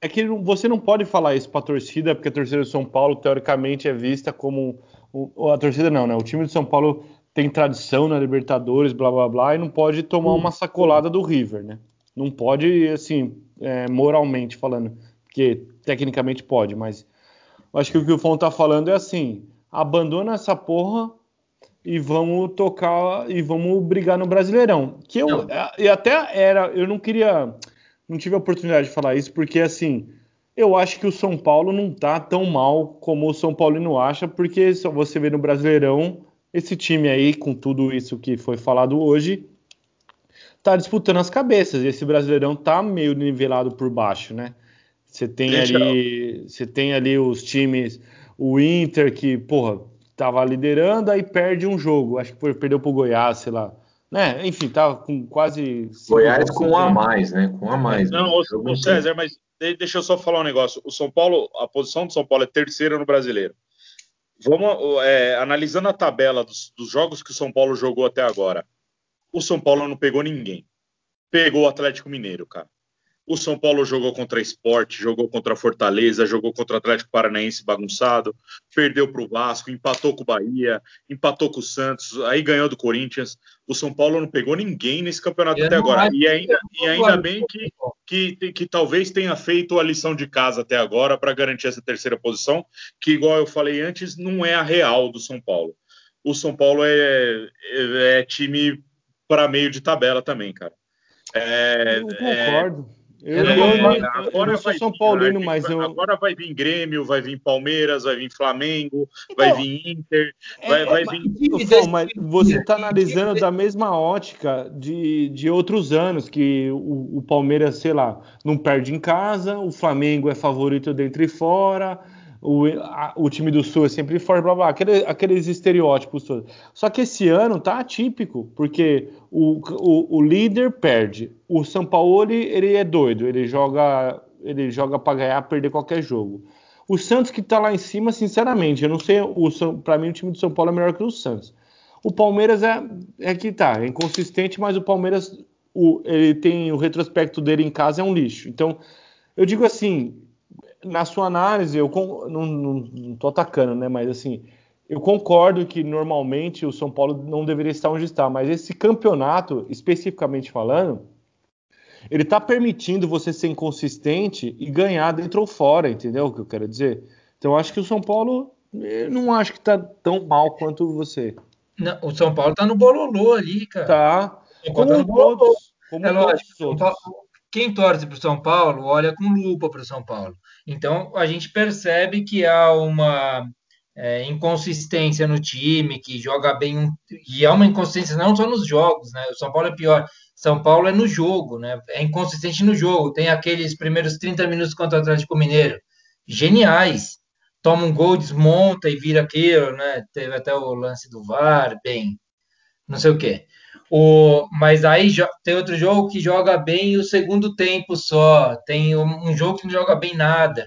É que você não pode falar isso para a torcida, porque a torcida do São Paulo, teoricamente, é vista como o, a torcida não, né? O time de São Paulo tem tradição na Libertadores, blá blá blá, e não pode tomar uma sacolada do River, né? Não pode, assim, é, moralmente falando, porque tecnicamente pode, mas acho que o que o Fon tá falando é assim: abandona essa porra e vamos tocar e vamos brigar no Brasileirão. Que eu e até era, eu não queria, não tive a oportunidade de falar isso porque assim eu acho que o São Paulo não tá tão mal como o São Paulino acha, porque se você vê no Brasileirão, esse time aí, com tudo isso que foi falado hoje, tá disputando as cabeças. Esse Brasileirão tá meio nivelado por baixo, né? Você tem Deixa ali, você tem ali os times, o Inter que, porra, tava liderando, aí perde um jogo. Acho que foi, perdeu pro Goiás, sei lá. Né? Enfim, tava com quase. Goiás com um a mais, né? Com um a mais. Não, né? o, o César, mas deixa eu só falar um negócio. O São Paulo, a posição do São Paulo é terceira no brasileiro. Vamos é, analisando a tabela dos, dos, jogos que o São Paulo jogou até agora. O São Paulo não pegou ninguém. Pegou o Atlético Mineiro, cara. O São Paulo jogou contra a Sport, jogou contra a Fortaleza, jogou contra o Atlético Paranaense bagunçado, perdeu para o Vasco, empatou com o Bahia, empatou com o Santos, aí ganhou do Corinthians. O São Paulo não pegou ninguém nesse campeonato até agora. E ainda, e ainda bem que, que, que, talvez tenha feito a lição de casa até agora para garantir essa terceira posição, que, igual eu falei antes, não é a real do São Paulo. O São Paulo é, é, é time para meio de tabela também, cara. É, eu concordo. É, eu, eu, eu, eu não sou São Paulino, vir, mas eu. Agora vai vir Grêmio, vai vir Palmeiras, vai vir Flamengo, então, vai vir Inter, é, vai, vai vir. Mas, mas você está analisando da mesma ótica de, de outros anos, que o, o Palmeiras, sei lá, não perde em casa, o Flamengo é favorito dentro e fora o, a, o time do Sul é sempre forte, blá blá, aquele, aqueles estereótipos todos. Só que esse ano tá atípico, porque o, o, o líder perde. O São Paulo ele é doido, ele joga ele joga para ganhar, perder qualquer jogo. O Santos que tá lá em cima, sinceramente, eu não sei, para mim o time do São Paulo é melhor que o Santos. O Palmeiras é, é que tá, é inconsistente, mas o Palmeiras o, ele tem o retrospecto dele em casa é um lixo. Então, eu digo assim, na sua análise, eu não, não, não tô atacando, né? Mas assim, eu concordo que normalmente o São Paulo não deveria estar onde está, mas esse campeonato, especificamente falando, ele está permitindo você ser inconsistente e ganhar dentro ou fora, entendeu o que eu quero dizer? Então, eu acho que o São Paulo, eu não acho que está tão mal quanto você. Não, o São Paulo está no bololô ali, cara. Tá. Como, tá todos, como é lógico, quem torce para o São Paulo olha com lupa para o São Paulo. Então a gente percebe que há uma é, inconsistência no time, que joga bem um, e há uma inconsistência não só nos jogos, né? O São Paulo é pior. São Paulo é no jogo, né? É inconsistente no jogo. Tem aqueles primeiros 30 minutos contra o Atlético Mineiro, geniais. Toma um gol, desmonta e vira aquilo, né? Teve até o lance do VAR, bem, não sei o quê. O, mas aí tem outro jogo que joga bem o segundo tempo só. Tem um jogo que não joga bem nada.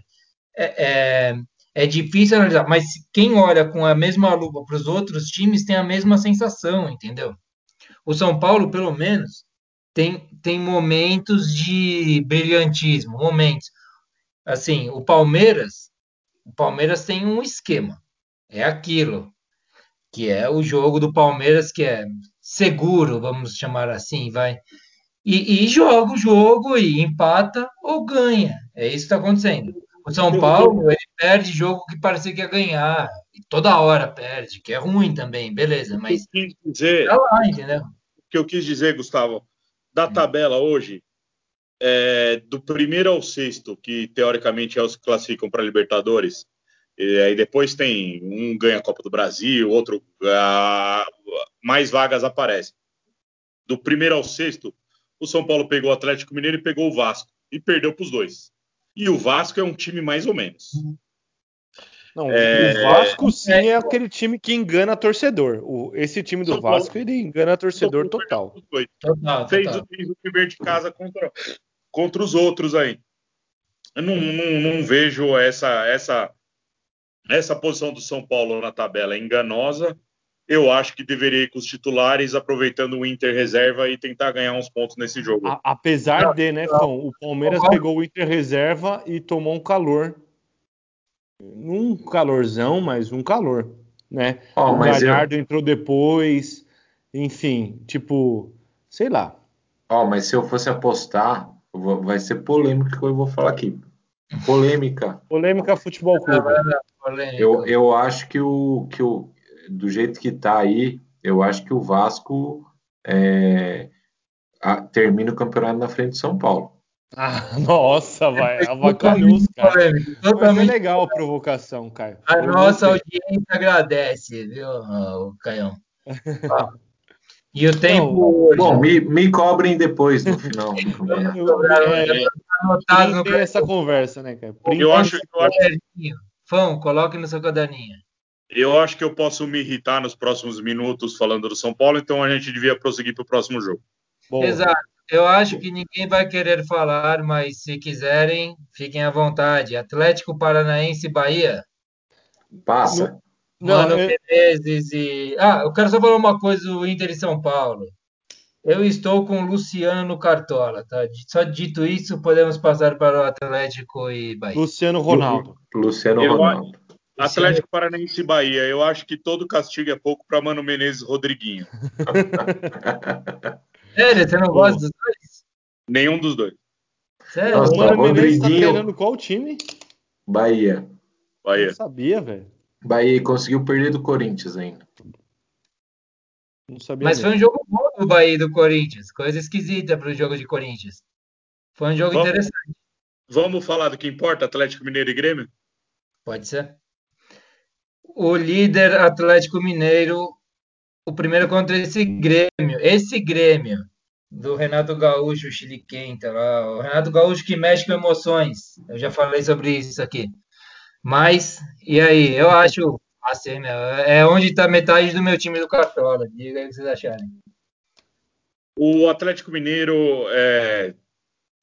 É, é, é difícil analisar, mas quem olha com a mesma lupa para os outros times tem a mesma sensação, entendeu? O São Paulo, pelo menos, tem, tem momentos de brilhantismo, momentos. Assim, o Palmeiras, o Palmeiras tem um esquema. É aquilo, que é o jogo do Palmeiras que é seguro, vamos chamar assim, vai. E, e joga o jogo e empata ou ganha. É isso que está acontecendo. O São Paulo, ele perde jogo que parecia que ia ganhar. E toda hora perde, que é ruim também, beleza. Mas eu quis dizer, tá lá, entendeu? o que eu quis dizer, Gustavo, da tabela hoje, é, do primeiro ao sexto, que teoricamente é os que classificam para Libertadores, e aí depois tem um ganha a Copa do Brasil, outro a, mais vagas aparecem. Do primeiro ao sexto, o São Paulo pegou o Atlético Mineiro e pegou o Vasco e perdeu para os dois. E o Vasco é um time mais ou menos. Não, é... o Vasco sim é aquele time que engana torcedor. O, esse time do São Vasco Paulo. ele engana torcedor total. total. Fez, total. fez o dever de casa contra, contra os outros aí. Eu não, não, não vejo essa, essa, essa posição do São Paulo na tabela enganosa. Eu acho que deveria ir com os titulares, aproveitando o Inter reserva e tentar ganhar uns pontos nesse jogo. A, apesar de, né, Fão, o Palmeiras pegou o Inter reserva e tomou um calor. Um calorzão, mas um calor, né? Oh, o Galhardo eu... entrou depois, enfim, tipo, sei lá. Ó, oh, mas se eu fosse apostar, vai ser polêmico que eu vou falar aqui. Polêmica. Polêmica Futebol Clube. Eu, eu acho que o, que o do jeito que está aí, eu acho que o Vasco é, a, termina o campeonato na frente de São Paulo. Ah, [laughs] nossa, vai, avacalhou os caras. Mas é legal a provocação, Caio. A nossa audiência agradece, viu, o Caião? [laughs] E o tempo Não, hoje. Bom, me, me cobrem depois no final. [laughs] é, é, essa conversa, né, cara? Eu acho, eu acho... Fão, coloque no seu caderninho. Eu acho que eu posso me irritar nos próximos minutos falando do São Paulo, então a gente devia prosseguir para o próximo jogo. Boa. Exato. Eu acho que ninguém vai querer falar, mas se quiserem, fiquem à vontade. Atlético Paranaense Bahia. Passa. Não, Mano eu... Menezes e. Ah, eu quero só falar uma coisa do Inter e São Paulo. Eu estou com o Luciano Cartola, tá? Só dito isso, podemos passar para o Atlético e Bahia. Luciano Ronaldo. Luciano eu Ronaldo. Atlético Paranaense e Bahia. Eu acho que todo castigo é pouco para Mano Menezes e Rodriguinho. [laughs] Sério, você não gosta dos dois? Nenhum dos dois. Sério? Nossa, o Mano Menezes tá treinando qual time? Bahia. Bahia. Eu sabia, velho. Bahia conseguiu perder do Corinthians ainda. Não sabia Mas mesmo. foi um jogo bom do Bahia e do Corinthians. Coisa esquisita para o jogo de Corinthians. Foi um jogo vamos, interessante. Vamos falar do que importa, Atlético Mineiro e Grêmio? Pode ser. O líder Atlético Mineiro o primeiro contra esse Grêmio. Esse Grêmio do Renato Gaúcho, Chile Quenta lá. O Renato Gaúcho que mexe com emoções. Eu já falei sobre isso aqui. Mas, e aí? Eu acho. Assim, é onde está metade do meu time do Cartola. Diga aí o que vocês acharem. O Atlético Mineiro é,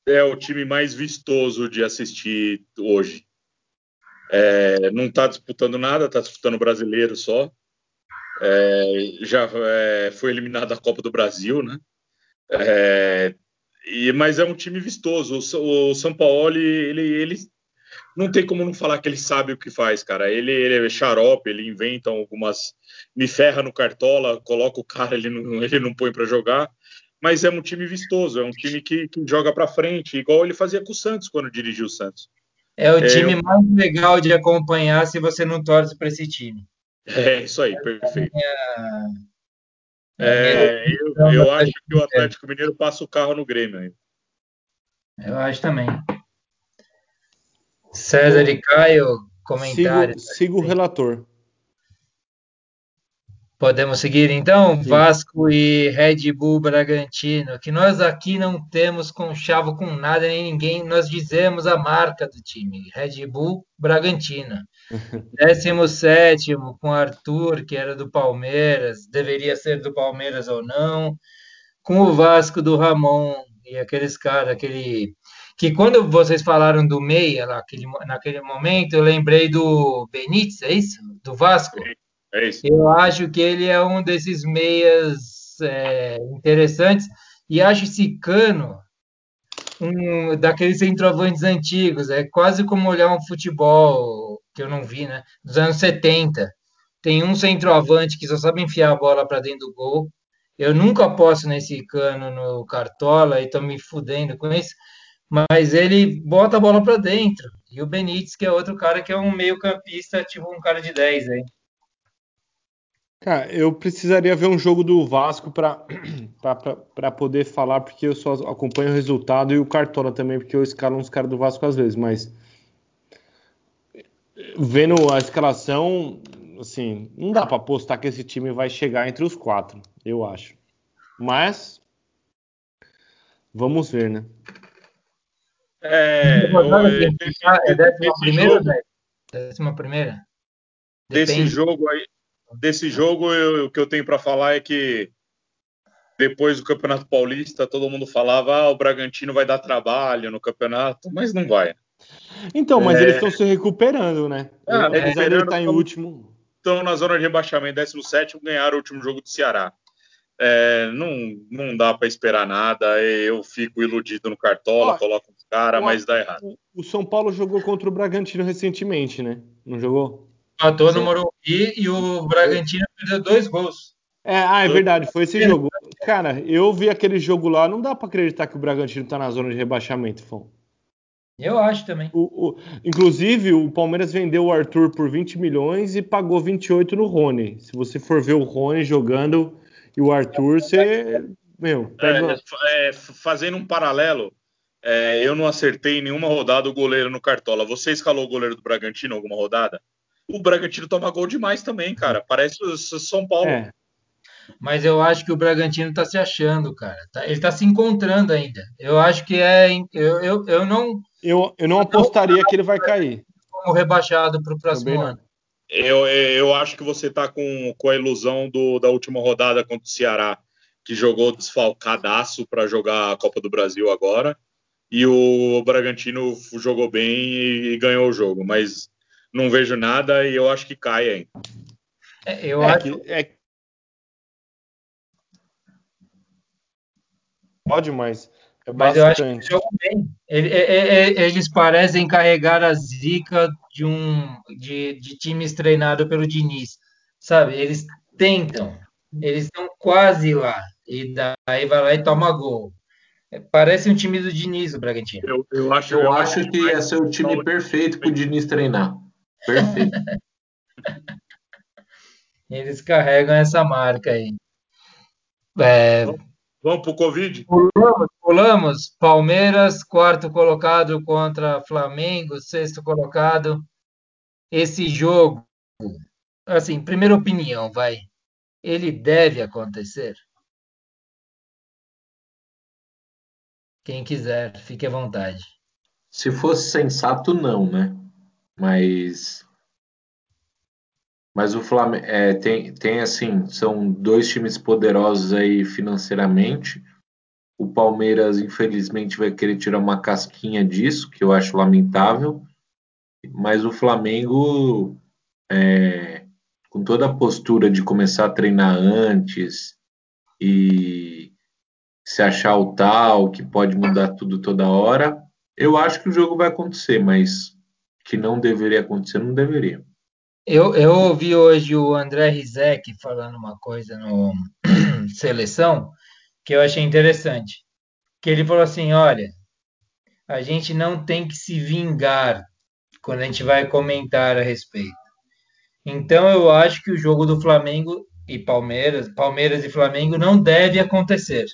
é o time mais vistoso de assistir hoje. É, não está disputando nada, está disputando o brasileiro só. É, já é, foi eliminado da Copa do Brasil, né? É, e, mas é um time vistoso. O, o São Paulo, ele, ele não tem como não falar que ele sabe o que faz, cara. Ele, ele é xarope, ele inventa algumas. Me ferra no cartola, coloca o cara, ele não, ele não põe para jogar. Mas é um time vistoso, é um time que, que joga para frente, igual ele fazia com o Santos quando dirigiu o Santos. É o time é, mais legal de acompanhar se você não torce para esse time. É, isso aí, perfeito. É, eu, eu acho que o Atlético Mineiro passa o carro no Grêmio ainda. Eu acho também. César e Caio, comentários. Sigo, sigo o relator. Podemos seguir então? Sim. Vasco e Red Bull Bragantino, que nós aqui não temos conchavo com nada nem ninguém, nós dizemos a marca do time, Red Bull Bragantino. [laughs] 17 com Arthur, que era do Palmeiras, deveria ser do Palmeiras ou não, com o Vasco do Ramon e aqueles caras, aquele que quando vocês falaram do meia lá, aquele, naquele momento, eu lembrei do Benítez, é isso? Do Vasco? É isso. Eu acho que ele é um desses meias é, interessantes. e acho esse cano um daqueles centroavantes antigos. É quase como olhar um futebol que eu não vi, né? Dos anos 70. Tem um centroavante que só sabe enfiar a bola para dentro do gol. Eu nunca aposto nesse cano no Cartola e tô me fudendo com isso, mas ele bota a bola para dentro. E o Benítez, que é outro cara que é um meio-campista, tipo um cara de 10 aí. Cara, eu precisaria ver um jogo do Vasco para [clears throat] poder falar, porque eu só acompanho o resultado e o Cartola também, porque eu escalo uns caras do Vasco às vezes, mas vendo a escalação, assim, não dá para apostar que esse time vai chegar entre os quatro, eu acho. Mas vamos ver, né? É, é décima primeira, jogo, décima primeira. Desse jogo aí, desse jogo eu, o que eu tenho para falar é que depois do Campeonato Paulista todo mundo falava ah, o Bragantino vai dar trabalho no campeonato, mas não vai. Então, mas é... eles estão se recuperando, né? Ah, Apesar de estar em último. Estão na zona de rebaixamento, 17, ganharam o último jogo do Ceará. É, não, não dá para esperar nada. Eu fico iludido no Cartola, Ó, coloco os caras, mas dá errado. O São Paulo jogou contra o Bragantino recentemente, né? Não jogou? Matou no Morumbi e o Bragantino perdeu dois gols. É, ah, é verdade, foi esse jogo. Cara, eu vi aquele jogo lá, não dá para acreditar que o Bragantino tá na zona de rebaixamento, Fon. Eu acho também. O, o, inclusive, o Palmeiras vendeu o Arthur por 20 milhões e pagou 28 no Rony. Se você for ver o Rony jogando e o Arthur, você. Meu, pega... é, é, fazendo um paralelo, é, eu não acertei em nenhuma rodada o goleiro no Cartola. Você escalou o goleiro do Bragantino alguma rodada? O Bragantino toma gol demais também, cara. Parece o São Paulo. É. Mas eu acho que o Bragantino tá se achando, cara. Tá, ele tá se encontrando ainda. Eu acho que é. Eu, eu, eu não. Eu, eu não apostaria que ele vai cair. Como rebaixado para o próximo ano. Eu, eu acho que você tá com, com a ilusão do, da última rodada contra o Ceará, que jogou desfalcadaço para jogar a Copa do Brasil agora. E o Bragantino jogou bem e, e ganhou o jogo. Mas não vejo nada e eu acho que cai ainda. É, eu é acho. Que, é... Pode, mas. É mas eu acho que bem. Eles parecem carregar a zica de um de, de times treinados pelo Diniz, sabe? Eles tentam, eles estão quase lá e daí vai lá e toma gol. Parece um time do Diniz, o Bragantino. Eu, eu acho, eu, eu acho que ia ser o time perfeito para o Diniz treinar. Perfeito. [laughs] Eles carregam essa marca aí. É... Vamos para o Covid? Pulamos, pulamos. Palmeiras, quarto colocado contra Flamengo, sexto colocado. Esse jogo, assim, primeira opinião, vai. Ele deve acontecer? Quem quiser, fique à vontade. Se fosse sensato, não, né? Mas mas o Flamengo é, tem, tem assim, são dois times poderosos aí financeiramente. O Palmeiras, infelizmente, vai querer tirar uma casquinha disso, que eu acho lamentável. Mas o Flamengo, é, com toda a postura de começar a treinar antes e se achar o tal, que pode mudar tudo toda hora, eu acho que o jogo vai acontecer, mas que não deveria acontecer, não deveria. Eu, eu ouvi hoje o André Rizek falando uma coisa no [clears throat] Seleção que eu achei interessante. Que ele falou assim: olha, a gente não tem que se vingar quando a gente vai comentar a respeito. Então eu acho que o jogo do Flamengo e Palmeiras, Palmeiras e Flamengo não deve acontecer.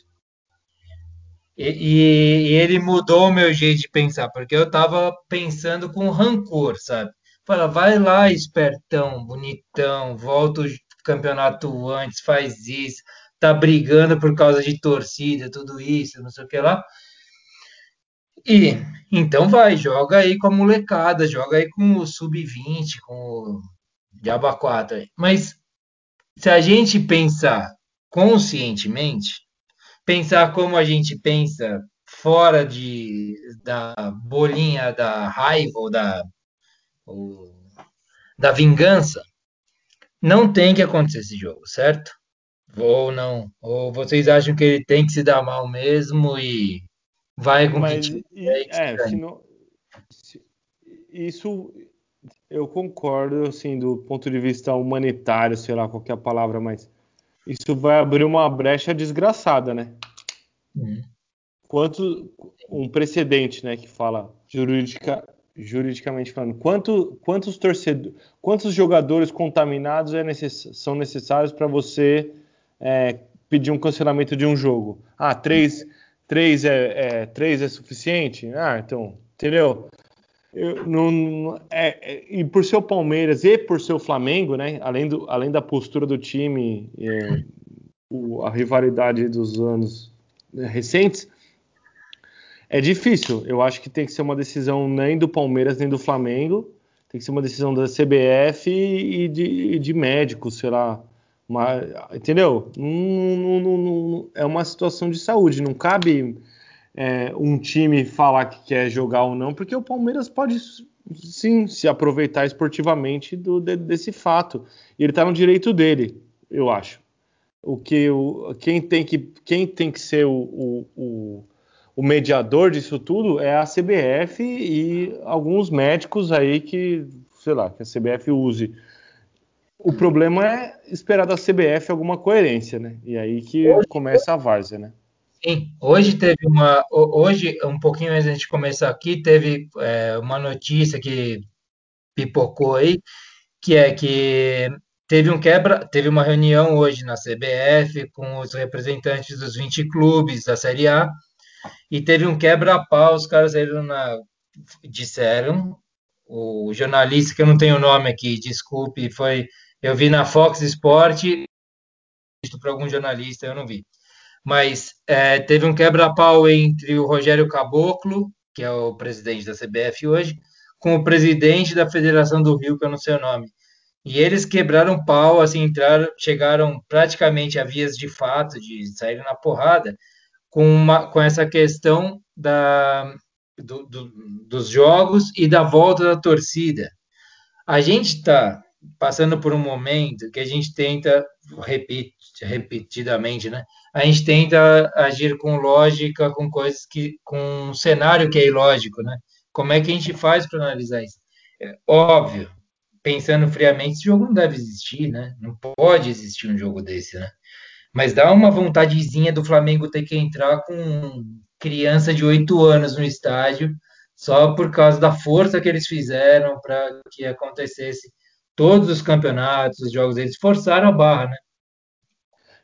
E, e, ele mudou o meu jeito de pensar, porque eu estava pensando com rancor, sabe? Fala, vai lá, espertão, bonitão, volta o campeonato antes, faz isso, tá brigando por causa de torcida, tudo isso, não sei o que lá. E então vai, joga aí com a molecada, joga aí com o sub-20, com o Diaba 4 aí. Mas se a gente pensar conscientemente, pensar como a gente pensa fora de, da bolinha da raiva ou da, ou da vingança, não tem que acontecer esse jogo, certo? Ou não? Ou vocês acham que ele tem que se dar mal mesmo e vai com Mas, que e, é, se não, se, isso eu concordo, assim, do ponto de vista humanitário, sei lá qual é a palavra, mas isso vai abrir uma brecha desgraçada, né? Hum. Quanto um precedente, né, que fala jurídica, juridicamente falando, quanto, quantos torcedores, quantos jogadores contaminados é necess, são necessários para você é, pedir um cancelamento de um jogo? Ah, três, três é, é, três é suficiente? Ah, então, entendeu? Não, é, é, e por ser o Palmeiras e por ser o Flamengo, né? Além, do, além da postura do time, é, o, a rivalidade dos anos né, recentes, é difícil. Eu acho que tem que ser uma decisão nem do Palmeiras nem do Flamengo. Tem que ser uma decisão da CBF e de, de médicos, sei lá. Entendeu? Não, não, é uma situação de saúde. Não cabe é, um time falar que quer jogar ou não, porque o Palmeiras pode sim se aproveitar esportivamente do, de, desse fato. E ele está no direito dele, eu acho. O que o, quem, tem que, quem tem que ser o, o, o o mediador disso tudo é a CBF e alguns médicos aí que, sei lá, que a CBF use. O problema é esperar da CBF alguma coerência, né? E aí que começa a várzea, né? Sim, hoje teve uma. Hoje, um pouquinho antes de a gente começar aqui, teve é, uma notícia que pipocou aí, que é que teve um quebra, teve uma reunião hoje na CBF com os representantes dos 20 clubes da Série A e teve um quebra-pau, os caras na. disseram, o jornalista, que eu não tenho o nome aqui, desculpe, foi. Eu vi na Fox Sport, para algum jornalista, eu não vi. Mas é, teve um quebra-pau entre o Rogério Caboclo, que é o presidente da CBF hoje, com o presidente da Federação do Rio, que eu não sei o nome. E eles quebraram pau, assim, entraram, chegaram praticamente a vias de fato, de sair na porrada, com, uma, com essa questão da, do, do, dos jogos e da volta da torcida. A gente está passando por um momento que a gente tenta, repetidamente, né? A gente tenta agir com lógica, com coisas que, com um cenário que é ilógico, né? Como é que a gente faz para analisar isso? É, óbvio, pensando friamente, esse jogo não deve existir, né? Não pode existir um jogo desse, né? Mas dá uma vontadezinha do Flamengo ter que entrar com criança de oito anos no estádio, só por causa da força que eles fizeram para que acontecesse todos os campeonatos, os jogos, eles forçaram a barra, né?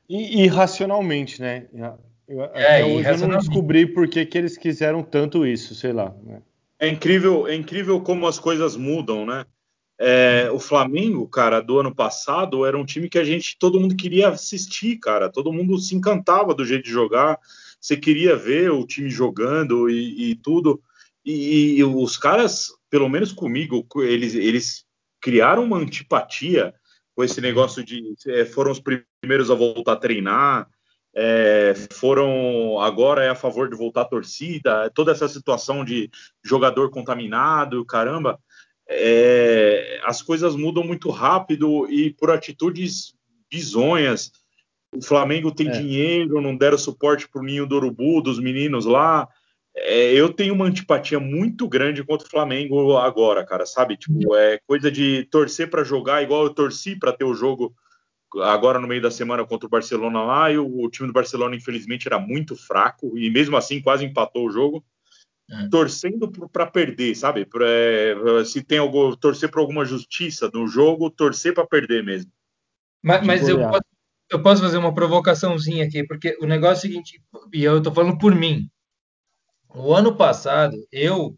E, irracionalmente, né? Eu, é, até hoje eu não descobri por que, que eles quiseram tanto isso, sei lá. Né? É incrível, é incrível como as coisas mudam, né? É, o Flamengo, cara, do ano passado era um time que a gente, todo mundo queria assistir, cara. Todo mundo se encantava do jeito de jogar. Você queria ver o time jogando e, e tudo. E, e, os caras, pelo menos comigo, eles, eles criaram uma antipatia com esse negócio de é, foram os primeiros a voltar a treinar, é, foram agora é a favor de voltar a torcida, toda essa situação de jogador contaminado, caramba é, as coisas mudam muito rápido e por atitudes bizonhas. O Flamengo tem é. dinheiro, não deram suporte para o Ninho do Urubu, dos meninos lá. É, eu tenho uma antipatia muito grande contra o Flamengo agora, cara, sabe? Tipo, é coisa de torcer para jogar igual eu torci para ter o jogo agora no meio da semana contra o Barcelona lá, e o, o time do Barcelona, infelizmente, era muito fraco, e mesmo assim quase empatou o jogo é. torcendo para perder, sabe? Pra, é, se tem algo, torcer para alguma justiça no jogo, torcer para perder mesmo. Mas, mas eu, posso, eu posso fazer uma provocaçãozinha aqui, porque o negócio é o seguinte, e eu estou falando por mim. O ano passado, eu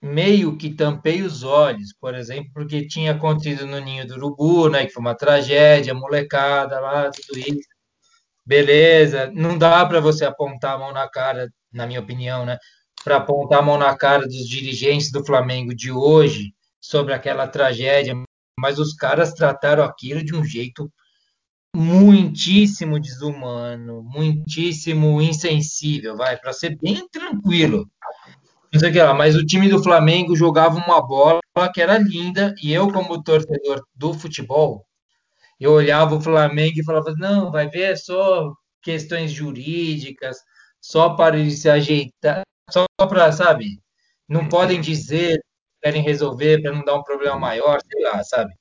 meio que tampei os olhos, por exemplo, porque tinha acontecido no Ninho do Urubu, né, que foi uma tragédia, molecada lá, tudo isso. Beleza, não dá para você apontar a mão na cara na minha opinião, né, para apontar a mão na cara dos dirigentes do Flamengo de hoje sobre aquela tragédia, mas os caras trataram aquilo de um jeito muitíssimo desumano, muitíssimo insensível, vai, para ser bem tranquilo. Não sei o que lá, mas o time do Flamengo jogava uma bola que era linda e eu como torcedor do futebol, eu olhava o Flamengo e falava, não, vai ver, é só questões jurídicas, só para eles se ajeitar, só para, sabe, não podem dizer, querem resolver para não dar um problema maior, sei lá, sabe?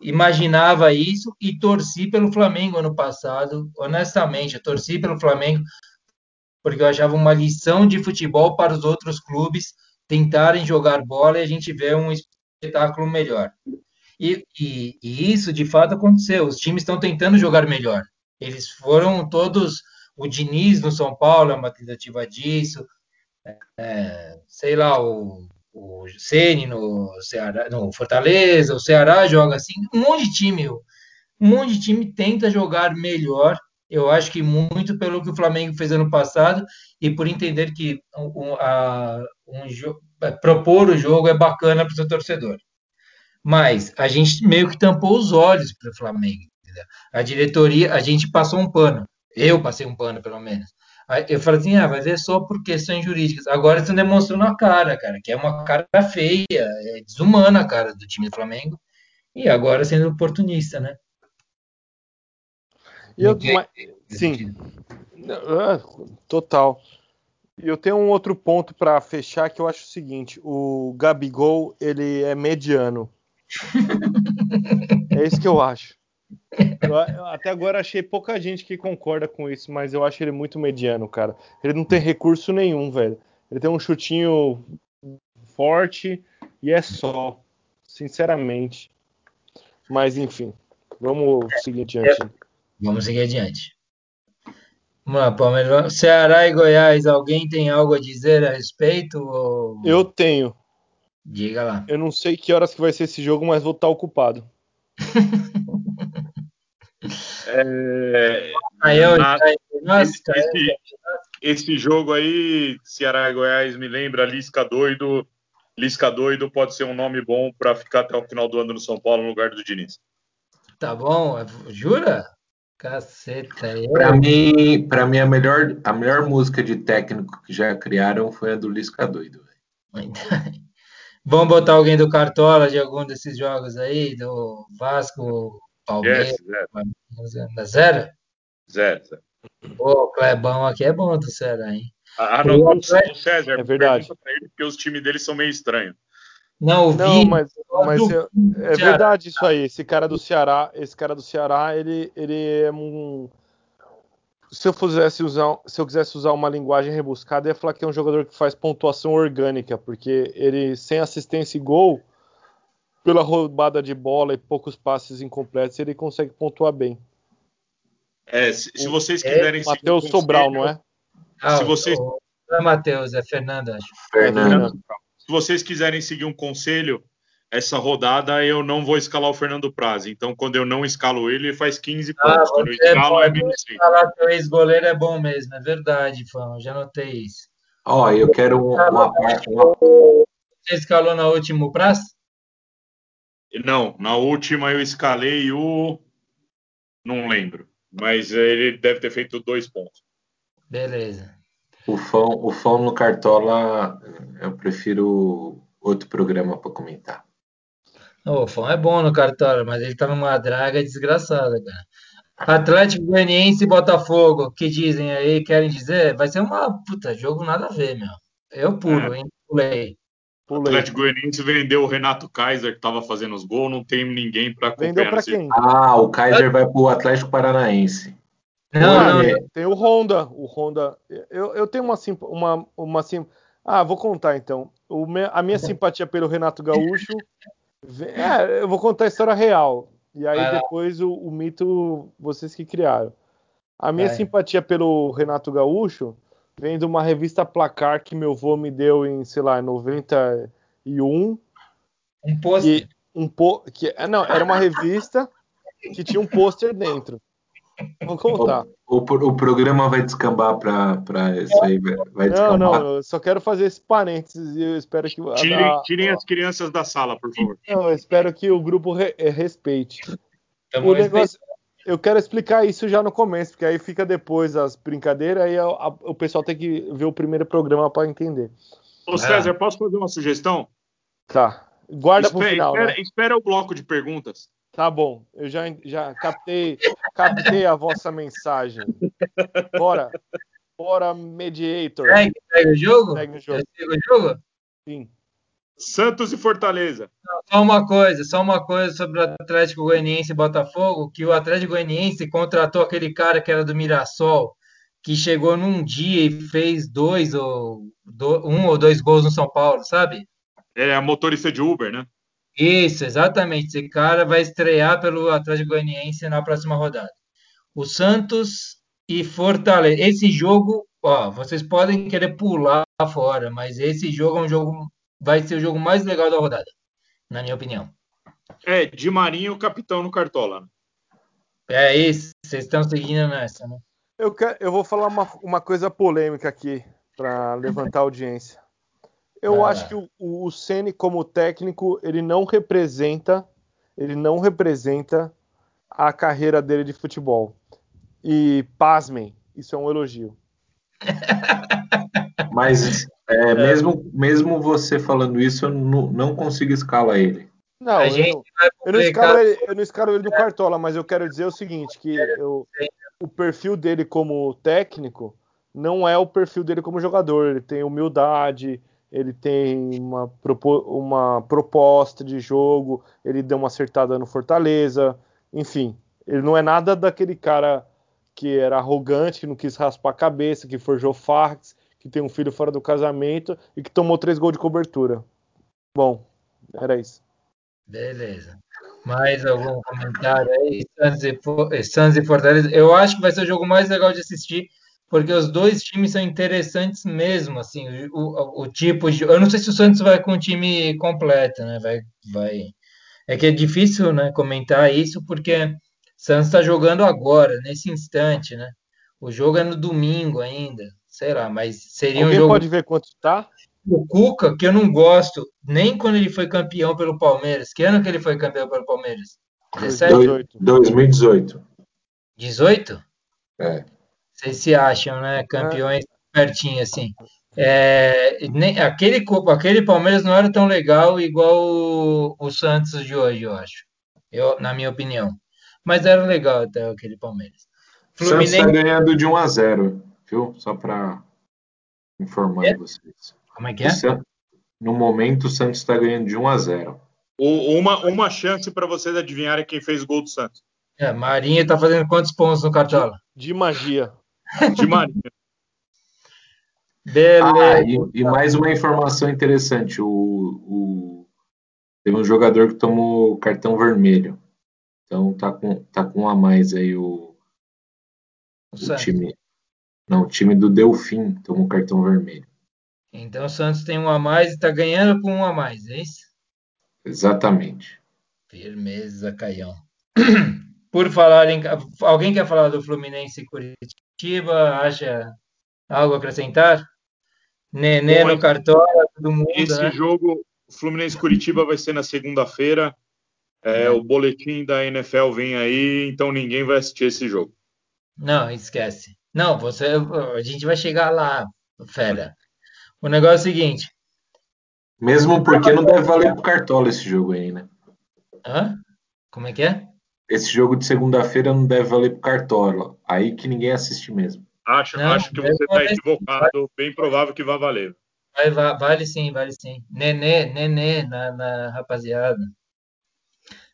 Imaginava isso e torci pelo Flamengo ano passado, honestamente, eu torci pelo Flamengo porque eu achava uma lição de futebol para os outros clubes tentarem jogar bola e a gente ver um espetáculo melhor. E, e, e isso de fato aconteceu. Os times estão tentando jogar melhor. Eles foram todos. O Diniz no São Paulo é uma tentativa disso. É, sei lá, o, o Ceni no, no Fortaleza, o Ceará joga assim. Um monte de time, um monte de time tenta jogar melhor eu acho que muito pelo que o Flamengo fez ano passado e por entender que um, a, um, é, propor o jogo é bacana para o seu torcedor. Mas a gente meio que tampou os olhos para o Flamengo. Entendeu? A diretoria, a gente passou um pano. Eu passei um pano, pelo menos. Eu falei assim, ah, vai ver só por questões jurídicas. Agora estão demonstrando a cara, cara, que é uma cara feia, é desumana a cara do time do Flamengo. E agora sendo oportunista, né? E eu, mas, sim, é, total. E eu tenho um outro ponto para fechar que eu acho o seguinte: o Gabigol ele é mediano. [laughs] é isso que eu acho. Eu, até agora achei pouca gente que concorda com isso, mas eu acho ele muito mediano, cara. Ele não tem recurso nenhum, velho. Ele tem um chutinho forte e é só, sinceramente. Mas enfim, vamos seguir adiante. Vamos seguir adiante. Palmeiras. Ceará e Goiás, alguém tem algo a dizer a respeito? Ou... Eu tenho. Diga lá. Eu não sei que horas que vai ser esse jogo, mas vou estar ocupado. [laughs] é... Na... Nossa, esse, esse, jogo aí, Ceará e Goiás, me lembra Lisca doido. Lisca doido pode ser um nome bom para ficar até o final do ano no São Paulo no lugar do Diniz. Tá bom, jura? Caceta. Eu... Para mim, para mim a melhor a melhor música de técnico que já criaram foi a do Lisca doido. [laughs] Vamos botar alguém do Cartola de algum desses jogos aí, do Vasco, Palmeiras, yes, zero. zero? Zero. Pô, o Clebão aqui é bom do Ceará, hein? Ah, não, o César, é verdade. Ele, porque os times dele são meio estranhos. Não, não mas, mas do, é, verdade isso aí. Esse cara do Ceará, esse cara do Ceará, ele, ele é um. Se eu, fizesse usar, se eu quisesse usar uma linguagem rebuscada, eu ia falar que é um jogador que faz pontuação orgânica, porque ele, sem assistência e gol, pela roubada de bola e poucos passes incompletos, ele consegue pontuar bem. É, se, se vocês quiserem. É, Matheus Sobral, não é? Ah, se vocês... Não é Matheus, é Fernando, acho. Fernando. É, se vocês quiserem seguir um conselho, essa rodada eu não vou escalar o Fernando Praz. Então, quando eu não escalo ele, ele faz 15 ah, pontos. Quando eu escalo, é menos escalar teu ex-goleiro é bom mesmo, é verdade, Fão. Já notei isso. Ó, oh, eu quero uma parte. Você escalou na última Praz? Não, na última eu escalei o. Não lembro. Mas ele deve ter feito dois pontos. Beleza. O fã, o fã no Cartola, eu prefiro outro programa para comentar. o fã é bom no Cartola, mas ele tá numa draga desgraçada, cara. Atlético Goianiense e Botafogo, que dizem aí, querem dizer, vai ser uma puta jogo nada a ver, meu. Eu pulo, é. hein? Pulei. O Atlético Goianiense vendeu o Renato Kaiser, que estava fazendo os gols, não tem ninguém para acompanhar. Vendeu para quem? Ah, o Kaiser vai para o Atlético Paranaense. Não, não, Tem o Honda. O Honda. Eu, eu tenho uma, uma, uma sim. Ah, vou contar então. O, a minha simpatia pelo Renato Gaúcho. É, eu vou contar a história real. E aí depois o, o mito vocês que criaram. A minha simpatia pelo Renato Gaúcho vem de uma revista Placar que meu avô me deu em, sei lá, 91. Um pôster. Um po que, é, não, era uma revista que tinha um pôster dentro. Vou contar. O, o, o programa vai descambar para isso aí, vai descambar. Não, não, eu só quero fazer esse parênteses e eu espero que. Tirem, a, tirem as crianças da sala, por favor. Não, eu espero que o grupo re, respeite. o negócio, eu quero explicar isso já no começo, porque aí fica depois as brincadeiras, aí a, a, o pessoal tem que ver o primeiro programa para entender. Ô César, é. posso fazer uma sugestão? Tá. Guarda para o final. Espera, né? espera o bloco de perguntas. Tá bom, eu já, já captei, captei a vossa mensagem. Bora, bora, Mediator. Segue, segue o jogo? Segue o jogo. Segue o jogo? Sim. Santos e Fortaleza. Só uma coisa, só uma coisa sobre o Atlético Goianiense e Botafogo, que o Atlético Goianiense contratou aquele cara que era do Mirassol, que chegou num dia e fez dois ou do, um ou dois gols no São Paulo, sabe? Ele é motorista de Uber, né? Isso, exatamente. Esse cara vai estrear pelo Atlético Goianiense na próxima rodada. O Santos e Fortaleza. Esse jogo, ó, vocês podem querer pular fora, mas esse jogo é um jogo, vai ser o jogo mais legal da rodada, na minha opinião. É, de Marinho, capitão no Cartola. É isso, vocês estão seguindo nessa, né? Eu, quero, eu vou falar uma, uma coisa polêmica aqui para levantar a audiência. Eu Ah. acho que o, o Ceni como técnico ele não representa, ele não representa a carreira dele de futebol. E pasmem, isso é um elogio. [laughs] Mas é, mesmo, mesmo você falando isso, eu não, não consigo escalar ele. Não, eu eu não escalo ele, eu não escalo ele no Cartola, mas eu quero dizer o seguinte, que eu- o perfil dele como técnico não é o perfil dele como jogador. Ele tem humildade, ele tem uma, propo- uma proposta de jogo, ele deu uma acertada no Fortaleza, enfim, ele não é nada daquele cara que era arrogante, que não quis raspar a cabeça, que forjou farts, que tem um filho fora do casamento e que tomou três gols de cobertura. Bom, era isso. Beleza. Mais algum comentário aí? Santos e, eh, Santos e Fortaleza. Eu acho que vai ser o jogo mais legal de assistir, porque os dois times são interessantes mesmo, assim, o, o- o tipo de... Eu não sei se o Santos vai com o time completo, né? Vai, vai... É que é difícil, né, comentar isso, porque Santos está jogando agora, nesse instante, né? O jogo é no domingo ainda, sei lá, mas seria um Alguém jogo... pode ver quanto tá? O Cuca, que eu não gosto, nem quando ele foi campeão pelo Palmeiras. Que ano que ele foi campeão pelo Palmeiras? 17? Dois- 2018. 18? É. Vocês se acham, né? Campeões pertinho assim. É, nem, aquele, aquele Palmeiras não era tão legal igual o, o Santos de hoje, eu acho. Eu, na minha opinião. Mas era legal até aquele Palmeiras. O Santos está Fluminense. ganhando de 1 a 0, viu? Só para informar É? vocês. Como é que é? No momento, o Santos está ganhando de 1 a 0. O- uma, uma chance para vocês adivinharem quem fez o gol do Santos. É, Marinho tá fazendo quantos pontos no Cartola? De magia. [laughs] De Marinho. Beleza. Ah, e, e mais uma informação interessante: o, o- teve um jogador que tomou cartão vermelho. Então tá com, tá com um a mais aí o, O time. Não, o time do Delfim tomou cartão vermelho. Então o Santos tem um a mais e tá ganhando com um a mais, é isso? Exatamente. Firmeza, Caião. [clears throat] Por falar em. Alguém quer falar do Fluminense e Curitiba? Acha algo a acrescentar? Nenê Bom, no Cartola, todo mundo, Esse né? jogo, Fluminense Curitiba, vai ser na segunda-feira. É, o boletim da NFL vem aí, então ninguém vai assistir esse jogo. Não, esquece. Não, você, a gente vai chegar lá, fera. O negócio é o seguinte. Mesmo porque não deve valer pro Cartola esse jogo aí, né? Hã? Como é que é? Esse jogo de segunda-feira não deve valer pro Cartola. Aí que ninguém assiste mesmo. Acho, Não, acho que vai você está valer sim. equivocado, bem provável que vai valer. Vai, va- vale sim, vale sim. Nenê, Nenê na, na rapaziada.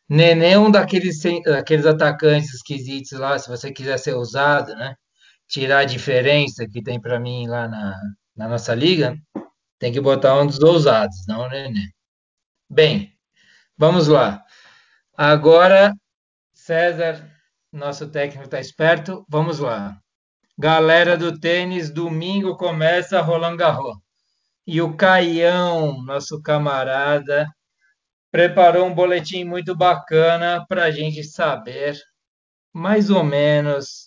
Nenê é um daqueles, daqueles atacantes esquisitos lá, se você quiser ser ousado, né? Tirar a diferença que tem para mim lá na, na nossa liga, tem que botar um dos ousados, não Nenê. Bem, vamos lá. Agora, César, nosso técnico está esperto, vamos lá. Galera do tênis, domingo começa Roland Garros. E o Caião, nosso camarada, preparou um boletim muito bacana para a gente saber, mais ou menos,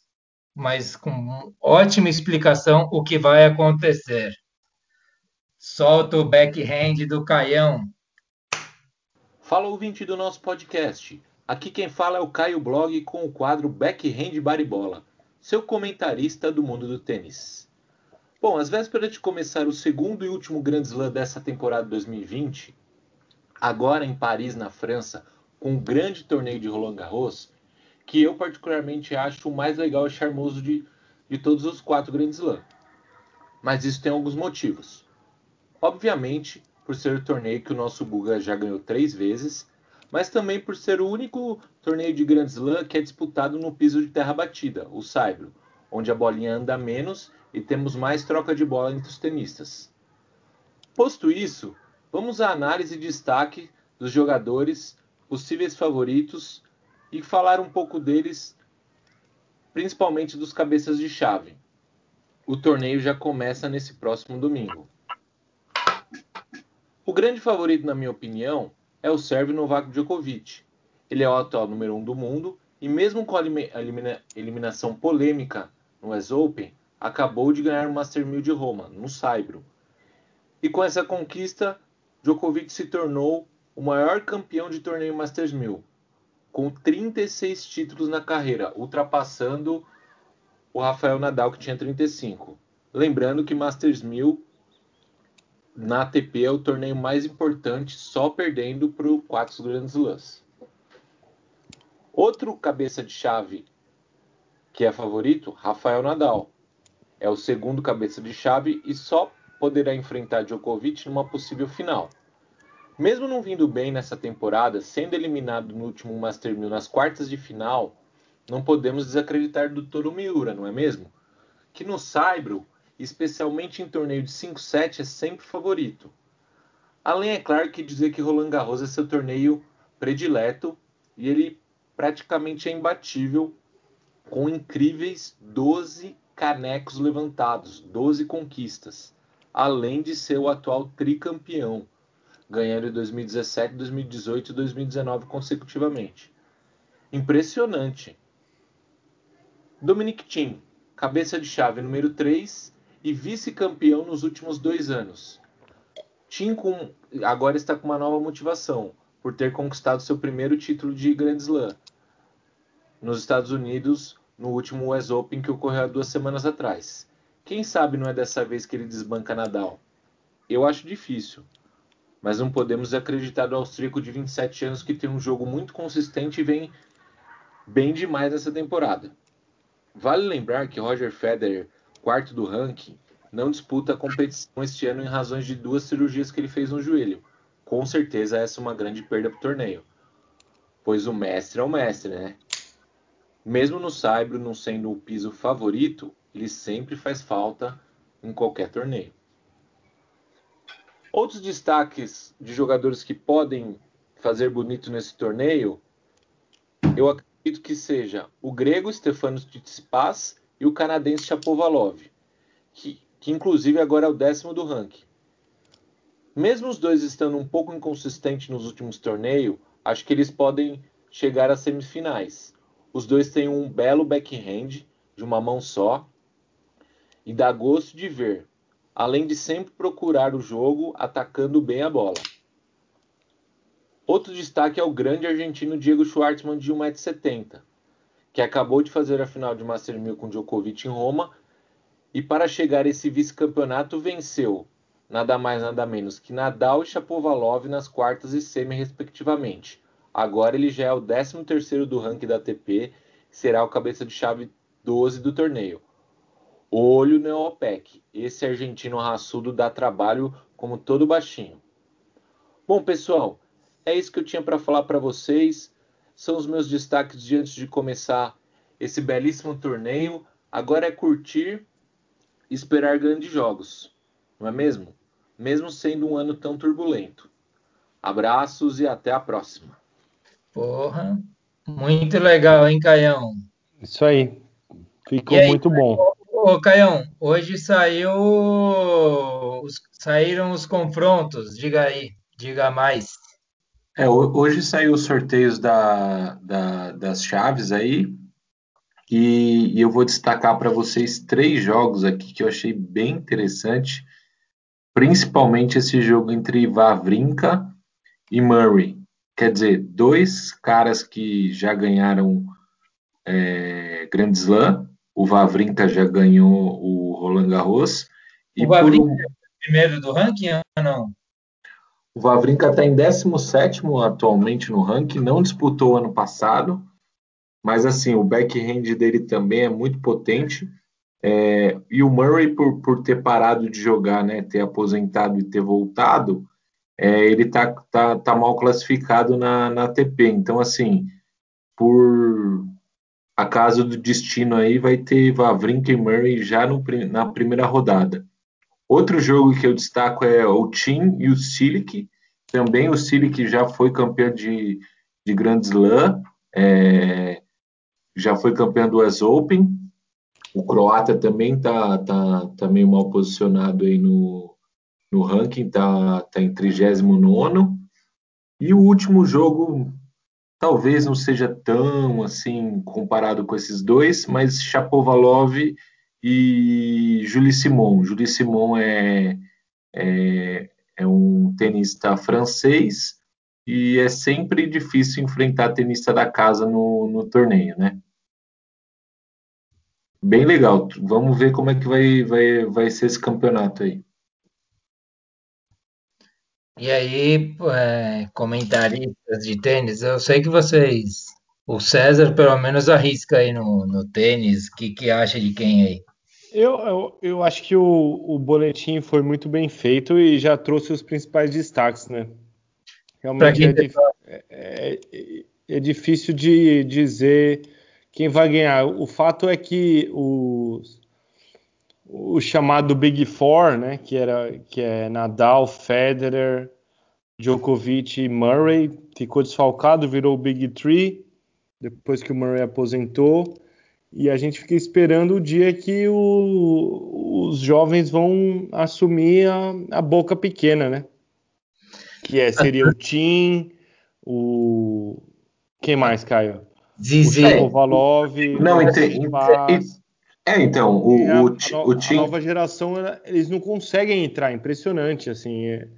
mas com ótima explicação, o que vai acontecer. Solta o backhand do Caião. Fala ouvinte do nosso podcast. Aqui quem fala é o Caio Blog com o quadro Backhand Baribola, seu comentarista do mundo do tênis. Bom, às vésperas de começar o segundo e último Grand Slam dessa temporada 2020, agora em Paris, na França, com o grande torneio de Roland Garros, que eu particularmente acho o mais legal e charmoso de, de todos os quatro grandes Slam. Mas isso tem alguns motivos. Obviamente, por ser o torneio que o nosso Guga já ganhou três vezes, mas também por ser o único torneio de Grand Slam que é disputado no piso de terra batida, o saibro, onde a bolinha anda menos e temos mais troca de bola entre os tenistas. Posto isso, vamos à análise e destaque dos jogadores, possíveis favoritos e falar um pouco deles, principalmente dos cabeças de chave. O torneio já começa nesse próximo domingo. O grande favorito, na minha opinião, é o sérvio Novak Djokovic. Ele é o atual número 1 um do mundo e mesmo com a elimina eliminação polêmica no US Open, acabou de ganhar o Master 1000 de Roma, no Saibro. E com essa conquista, Djokovic se tornou o maior campeão de torneio Masters 1000, com 36 títulos na carreira, ultrapassando o Rafael Nadal que tinha 35. Lembrando que Masters 1000 na ATP é o torneio mais importante, só perdendo para o Quatro Grandes Slams. Outro cabeça de chave que é favorito, Rafael Nadal. É o segundo cabeça de chave e só poderá enfrentar Djokovic numa possível final. Mesmo não vindo bem nessa temporada, sendo eliminado no último Master 1000 nas quartas de final, não podemos desacreditar do Toro Miura, não é mesmo? Que no Saibro especialmente em torneio de 5-7, é sempre favorito. Além, é claro, que dizer que Roland Garros é seu torneio predileto e ele praticamente é imbatível, com incríveis 12 canecos levantados, 12 conquistas, além de ser o atual tricampeão, ganhando em 2017, 2018 e 2019 consecutivamente. Impressionante. Dominic Thiem, cabeça de chave número 3, e vice-campeão nos últimos dois anos. Tim com, agora está com uma nova motivação por ter conquistado seu primeiro título de Grand Slam nos Estados Unidos no último US Open que ocorreu há duas semanas atrás. Quem sabe não é dessa vez que ele desbanca Nadal? Eu acho difícil, mas não podemos acreditar no austríaco de 27 anos que tem um jogo muito consistente e vem bem demais nessa temporada. Vale lembrar que Roger Federer quarto do ranking, não disputa a competição este ano em razões de duas cirurgias que ele fez no joelho. Com certeza essa é uma grande perda para o torneio, pois o mestre é o mestre, né? Mesmo no Saibro não sendo o piso favorito, ele sempre faz falta em qualquer torneio. Outros destaques de jogadores que podem fazer bonito nesse torneio, eu acredito que seja o grego Stefanos Tsitsipas e o canadense Chapovalov, que, que inclusive agora é o décimo do ranking. Mesmo os dois estando um pouco inconsistentes nos últimos torneios, acho que eles podem chegar às semifinais. Os dois têm um belo backhand de uma mão só e dá gosto de ver, além de sempre procurar o jogo atacando bem a bola. Outro destaque é o grande argentino Diego Schwartzman de 1,70m que acabou de fazer a final de Master 1000 com Djokovic em Roma e para chegar a esse vice-campeonato venceu nada mais nada menos que Nadal e Shapovalov nas quartas e semi respectivamente. Agora ele já é o 13º do ranking da ATP e será o cabeça de chave 12 do torneio. Olho no OPEC. Esse argentino raçudo dá trabalho como todo baixinho. Bom, pessoal, é isso que eu tinha para falar para vocês são os meus destaques de antes de começar esse belíssimo torneio. Agora é curtir e esperar grandes jogos, não é mesmo? Mesmo sendo um ano tão turbulento. Abraços e até a próxima. Porra, muito legal, hein, Caião? Isso aí. Ficou aí, muito bom. Ô, Caião, hoje saiu saíram os confrontos. Diga aí, diga mais. É, hoje saiu os sorteios da, da, das chaves aí, e, e eu vou destacar para vocês três jogos aqui que eu achei bem interessante, principalmente esse jogo entre Vavrinka e Murray. Quer dizer, dois caras que já ganharam é, Grand Slam, o Vavrinka já ganhou o Roland Garros. O Vavrinka é o primeiro do ranking ou não? O Vavrinka está em 17 atualmente no ranking, não disputou ano passado, mas assim, o backhand dele também é muito potente. É, e o Murray, por, por ter parado de jogar, né, ter aposentado e ter voltado, é, ele tá, tá, tá mal classificado na, na ATP. Então, assim, por acaso do destino aí, vai ter Vavrinka e Murray já no, na primeira rodada. Outro jogo que eu destaco é o Tim e o Silic. Também o Silic já foi campeão de, de Grand Slam, é, já foi campeão do US Open, o croata também está tá, tá meio mal posicionado aí no, no ranking, está tá em 39 E o último jogo talvez não seja tão assim comparado com esses dois, mas Chapovalov e Julie Simon. Julie Simon é, é, é um tenista francês e é sempre difícil enfrentar tenista da casa no, no torneio, né? bem legal. Vamos ver como é que vai, vai, vai ser esse campeonato aí. E aí, é, comentaristas de tênis, eu sei que vocês, o César pelo menos arrisca aí no, no tênis, o que, que acha de quem aí? Eu, eu, eu acho que o, o boletim foi muito bem feito e já trouxe os principais destaques, né? Realmente é, dif é, é, é difícil de dizer quem vai ganhar. O fato é que o, o chamado Big Four, né, que, era, que é Nadal, Federer, Djokovic e Murray, ficou desfalcado, virou o Big Three, depois que o Murray aposentou. E a gente fica esperando o dia que o, os jovens vão assumir a, a, boca pequena, né? Que é, seria o Tim, o. Quem mais, Caio? Zizi. O Valov. Não, entendi. É, então, o, a, o, a, o a nova geração, eles não conseguem entrar, impressionante, assim, é,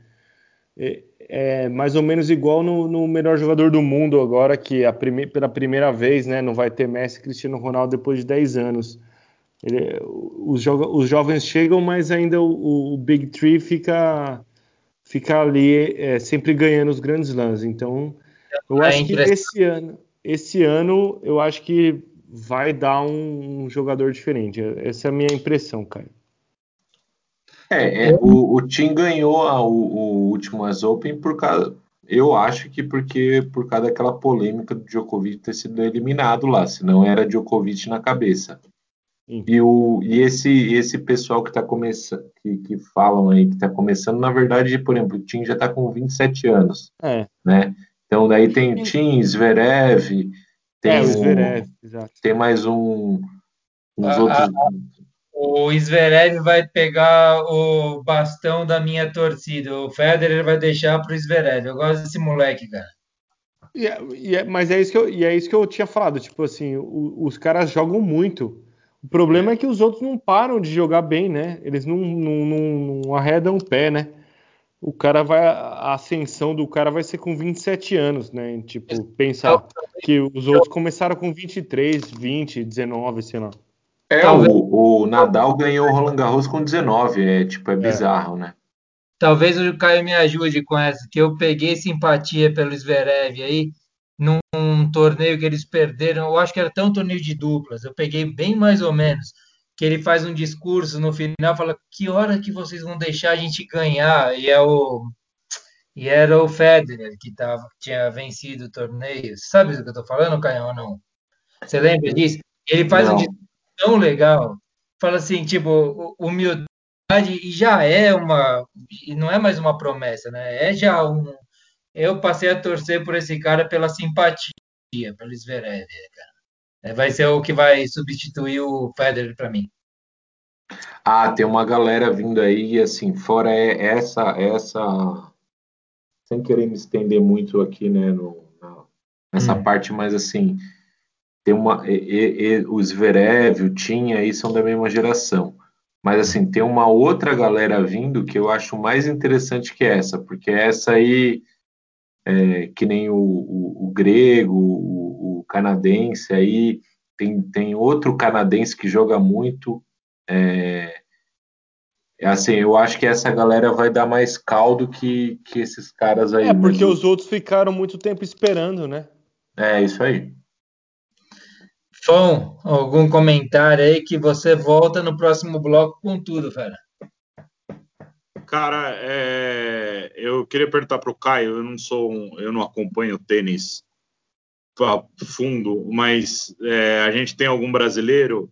é, é mais ou menos igual no, no, melhor jogador do mundo agora, que a prime, pela primeira vez, né, não vai ter Messi e Cristiano Ronaldo depois de 10 anos. Ele, os, jo, os, jovens chegam, mas ainda o, o Big Three fica, fica ali é, sempre ganhando os grandes lãs, então eu acho que esse ano esse ano eu acho que vai dar um, um jogador diferente. Essa é a minha impressão, cara. É, é o, o Tim ganhou a, o, o, último AS Open por causa. Eu acho que porque por causa daquela polêmica do Djokovic ter sido eliminado lá, senão era Djokovic na cabeça. E, o, e esse, esse pessoal que está começando, que, que falam aí que está começando, na verdade, por exemplo, o Tim já está com 27 anos. É. Né? Então daí tem Tim, Zverev, tem, é, Zverev, um, tem mais um, uns ah, outros. Ah, o Zverev vai pegar o bastão da minha torcida. O Federer vai deixar para o Zverev. Eu gosto desse moleque, cara. E é, e é, mas é isso, que eu, e é isso que eu tinha falado. Tipo assim, o, os caras jogam muito. O problema é que os outros não param de jogar bem, né? Eles não, não, não, não arredam o pé, né? O cara vai. A ascensão do cara vai ser com 27 anos, né? Tipo, pensar que os outros começaram com 23, 20, 19, sei lá. É, o, o Nadal ganhou o Roland Garros com 19, é tipo, é, é. bizarro, é. né? Talvez o Caio me ajude com essa, que eu peguei simpatia pelo Zverev aí, num torneio que eles perderam, eu acho que era até um torneio de duplas, eu peguei bem mais ou menos que ele faz um discurso no final, fala que hora que vocês vão deixar a gente ganhar? E é o e era o Federer que tava, tinha vencido o torneio. Sabe do que eu tô falando, Caio, ou não? Você lembra disso? Ele faz não. um discurso tão legal. Fala assim, tipo, humildade e já é uma, não é mais uma promessa, né? É já um. Eu passei a torcer por esse cara pela simpatia, pelo Zverev, cara. É, vai ser o que vai substituir o Federer para mim. Ah, tem uma galera vindo aí, assim, fora essa, essa, sem querer me estender muito aqui, né, no, nessa hum. parte, mas assim, tem uma, e, e, os Zverev, o Tim aí são da mesma geração. Mas assim, tem uma outra galera vindo que eu acho mais interessante que essa, porque essa aí, é, que nem o, o, o grego, o, canadense aí, tem, tem outro canadense que joga muito, é, é assim, eu acho que essa galera vai dar mais caldo que, que esses caras aí. É, porque mas- os outros ficaram muito tempo esperando, né? É, isso aí. Fão, algum comentário aí que você volta no próximo bloco com tudo, fera. Cara, é, eu queria perguntar para o Caio. Eu não sou, um- eu não acompanho tênis fundo, mas é, a gente tem algum brasileiro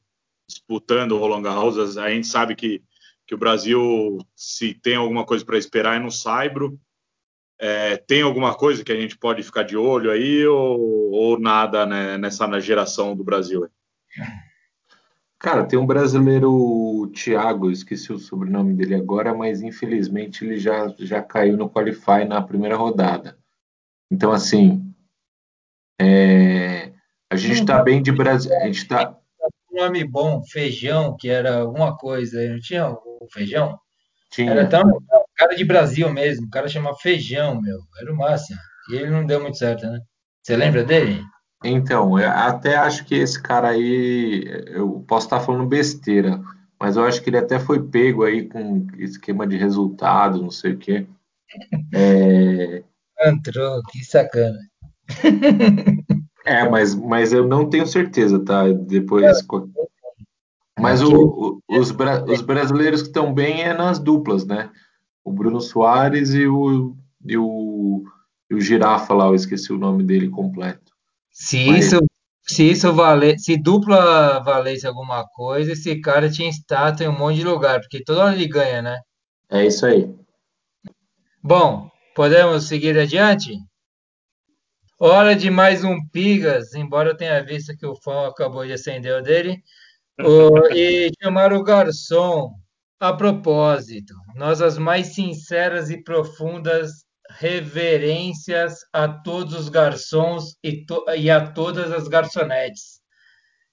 disputando o Roland Garros. A gente sabe que, que o Brasil, se tem alguma coisa para esperar, é no Saibro. É, tem alguma coisa que a gente pode ficar de olho aí ou, ou nada né, nessa geração do Brasil? Cara, tem um brasileiro, Thiago, esqueci o sobrenome dele agora, mas infelizmente ele já, já caiu no Qualify na primeira rodada. Então, assim, é, a gente tá bem de Brasil. A gente tá. Um nome bom, feijão, que era alguma coisa, não tinha o feijão? Tinha. Era tão cara de Brasil mesmo, o cara chama feijão, meu, era o máximo. E ele não deu muito certo, né? Você lembra dele? Então, eu até acho que esse cara aí, eu posso estar falando besteira, mas eu acho que ele até foi pego aí com esquema de resultado, não sei o quê. É, Entrou, que sacana. É, mas, mas eu não tenho certeza, tá? Depois. Mas o- o- os, bra- os brasileiros que estão bem é nas duplas, né? O Bruno Soares e o, e o, e o Girafa lá, eu esqueci o nome dele completo. Se Mas- isso, se isso valer, se dupla valesse alguma coisa, esse cara tinha estátua em um monte de lugar, porque toda hora ele ganha, né? É isso aí. Bom, podemos seguir adiante? Hora de mais um Pigas, embora eu tenha visto que o fã acabou de acender o dele. O- [laughs] e chamar o garçom. A propósito, nossas mais sinceras e profundas reverências a todos os garçons e, to- e a todas as garçonetes.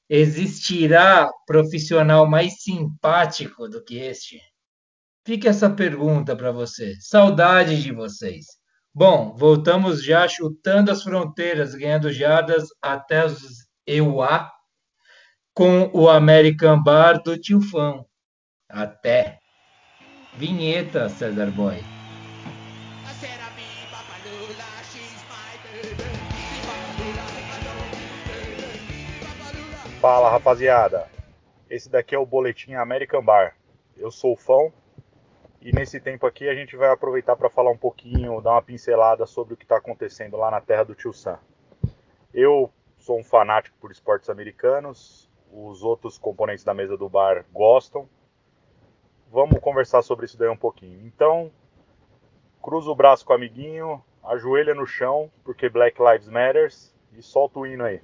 Existirá profissional mais simpático do que este? Fica essa pergunta para você. Saudade de vocês. Bom, voltamos já chutando as fronteiras, ganhando jardas até os EUA com o American Bar do Tio Fão. Até. Vinheta, César Boy. Fala rapaziada, esse daqui é o Boletim American Bar. Eu sou o Fão e nesse tempo aqui a gente vai aproveitar para falar um pouquinho, dar uma pincelada sobre o que está acontecendo lá na terra do Tio Sam. Eu sou um fanático por esportes americanos, os outros componentes da mesa do bar gostam. Vamos conversar sobre isso daí um pouquinho. Então, cruza o braço com o amiguinho, ajoelha no chão, porque Black Lives Matters, e solta o hino aí.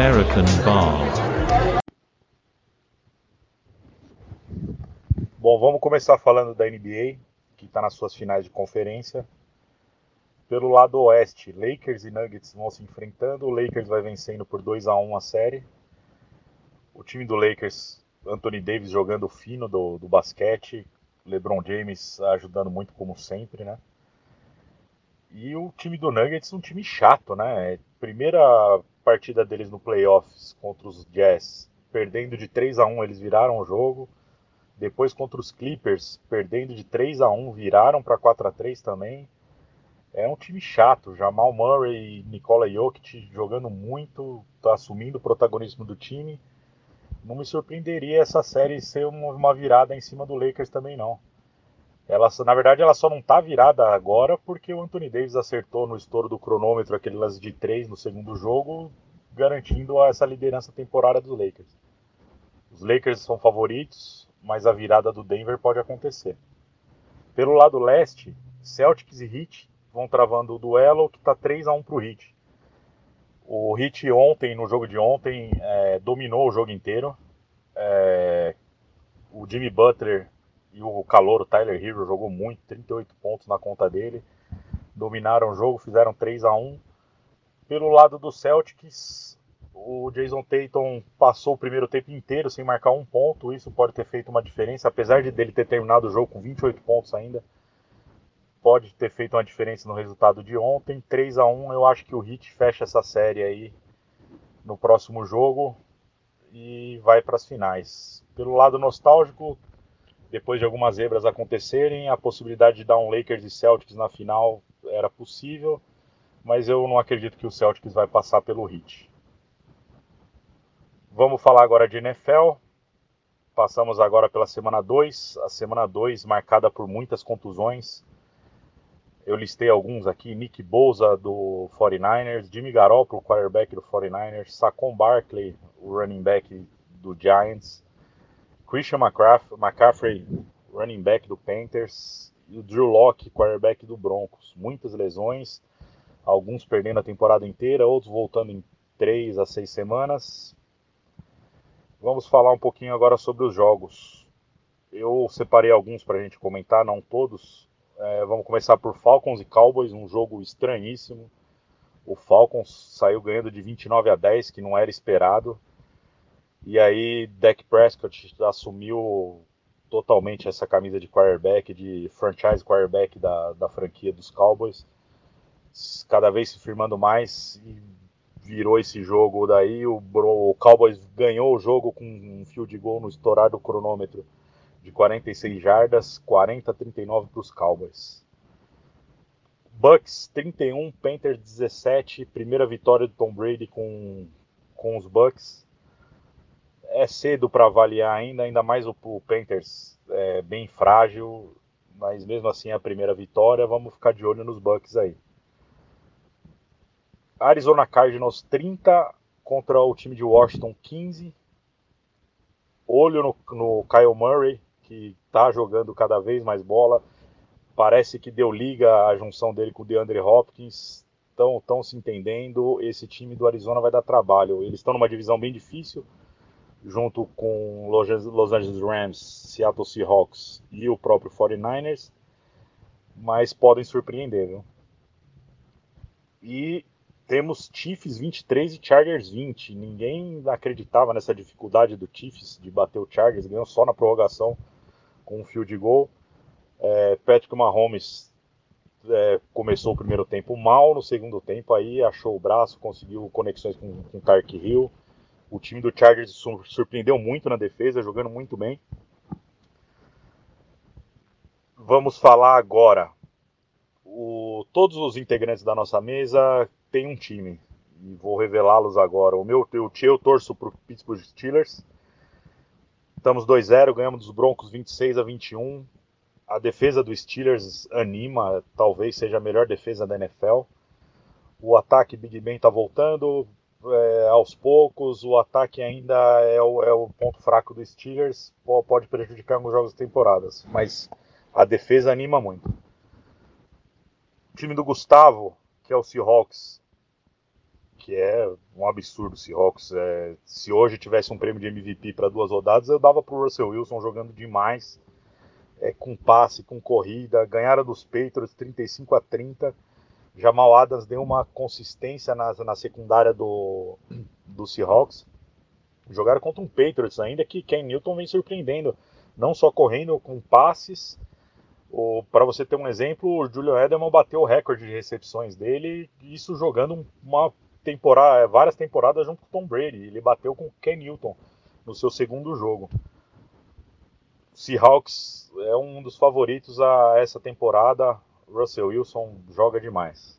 American Bar. Bom, vamos começar falando da NBA, que está nas suas finais de conferência. Pelo lado oeste, Lakers e Nuggets vão se enfrentando. O Lakers vai vencendo por 2 a 1 a série. O time do Lakers, Anthony Davis jogando fino do, do basquete, LeBron James ajudando muito como sempre, né? E o time do Nuggets, um time chato, né? Primeira partida deles no playoffs contra os Jazz, perdendo de 3 a 1, eles viraram o jogo. Depois contra os Clippers, perdendo de 3 a 1, viraram para 4 a 3 também. É um time chato. Jamal Murray e Nikola Jokic jogando muito, tá assumindo o protagonismo do time. Não me surpreenderia essa série ser uma virada em cima do Lakers também não. Ela, na verdade, ela só não tá virada agora porque o Anthony Davis acertou no estouro do cronômetro aquele lance de 3 no segundo jogo, garantindo essa liderança temporária dos Lakers. Os Lakers são favoritos, mas a virada do Denver pode acontecer. Pelo lado leste, Celtics e Heat vão travando o duelo que está 3 a 1 para o Heat. O Heat ontem, no jogo de ontem, é, dominou o jogo inteiro. É, o Jimmy Butler e o calor, o Tyler Hero, jogou muito, 38 pontos na conta dele. Dominaram o jogo, fizeram 3 a 1 Pelo lado do Celtics, o Jason Tatum passou o primeiro tempo inteiro sem marcar um ponto. Isso pode ter feito uma diferença, apesar de dele ter terminado o jogo com 28 pontos ainda. pode ter feito uma diferença no resultado de ontem. 3 a 1 eu acho que o Heat fecha essa série aí no próximo jogo e vai para as finais. Pelo lado nostálgico, depois de algumas zebras acontecerem, a possibilidade de dar um Lakers e Celtics na final era possível, mas eu não acredito que o Celtics vai passar pelo Heat. Vamos falar agora de NFL. Passamos agora pela semana 2, a semana 2 marcada por muitas contusões. Eu listei alguns aqui: Nick Bosa do 49ers, Jimmy Garoppolo, quarterback do 49ers, Saquon Barkley, o running back do Giants, Christian McCaffrey, running back do Panthers, e o Drew Locke, quarterback do Broncos. Muitas lesões, alguns perdendo a temporada inteira, outros voltando em 3 a 6 semanas. Vamos falar um pouquinho agora sobre os jogos. Eu separei alguns para a gente comentar, não todos. É, vamos começar por Falcons e Cowboys, um jogo estranhíssimo. O Falcons saiu ganhando de 29 a 10, que não era esperado. E aí Dak Prescott assumiu totalmente essa camisa de quarterback, de franchise quarterback da, da franquia dos Cowboys. Cada vez se firmando mais e virou esse jogo daí. O, o Cowboys ganhou o jogo com um field goal no estourar do cronômetro de 46 jardas, 40 a 39 para os Cowboys. Bucks 31, Panthers 17, primeira vitória do Tom Brady com, com os Bucks. É cedo para avaliar ainda, ainda mais o, o Panthers é bem frágil, mas mesmo assim é a primeira vitória. Vamos ficar de olho nos Bucks aí. Arizona Cardinals 30 contra o time de Washington 15. Olho no, no Kyle Murray, que está jogando cada vez mais bola. Parece que deu liga a junção dele com o DeAndre Hopkins. Estão se entendendo. Esse time do Arizona vai dar trabalho. Eles estão numa divisão bem difícil, junto com Los Angeles Rams, Seattle Seahawks e o próprio 49ers. Mas podem surpreender, viu? E temos Chiefs 23 e Chargers 20. Ninguém acreditava nessa dificuldade do Chiefs de bater o Chargers, ganhou só na prorrogação com um field goal. É, Patrick Mahomes é, começou o primeiro tempo mal, no segundo tempo aí achou o braço, conseguiu conexões com, com Tark Hill. O time do Chargers surpreendeu muito na defesa, jogando muito bem. Vamos falar agora. O, todos os integrantes da nossa mesa tem um time. E vou revelá-los agora. O meu o eu torço para o Pittsburgh Steelers. Estamos 2-0, ganhamos dos Broncos 26 a 21. A defesa do Steelers anima, talvez seja a melhor defesa da NFL. O ataque Big Ben está voltando é, aos poucos. O ataque ainda é o, é o, ponto fraco do Steelers. Pode prejudicar alguns jogos de temporadas, mas a defesa anima muito. O time do Gustavo, que é o Seahawks, que é um absurdo o Seahawks. É, se hoje tivesse um prêmio de MVP para duas rodadas, eu dava para o Russell Wilson jogando demais, é, com passe, com corrida. Ganharam dos Patriots 35 a 30. Jamal Adams deu uma consistência na, na secundária do, do Seahawks. Jogaram contra um Patriots ainda que Ken Newton vem surpreendendo, não só correndo com passes. Para você ter um exemplo, o Julian Edelman bateu o recorde de recepções dele, isso jogando uma temporada, várias temporadas junto com Tom Brady. Ele bateu com Ken Newton no seu segundo jogo. Seahawks é um dos favoritos a essa temporada. Russell Wilson joga demais.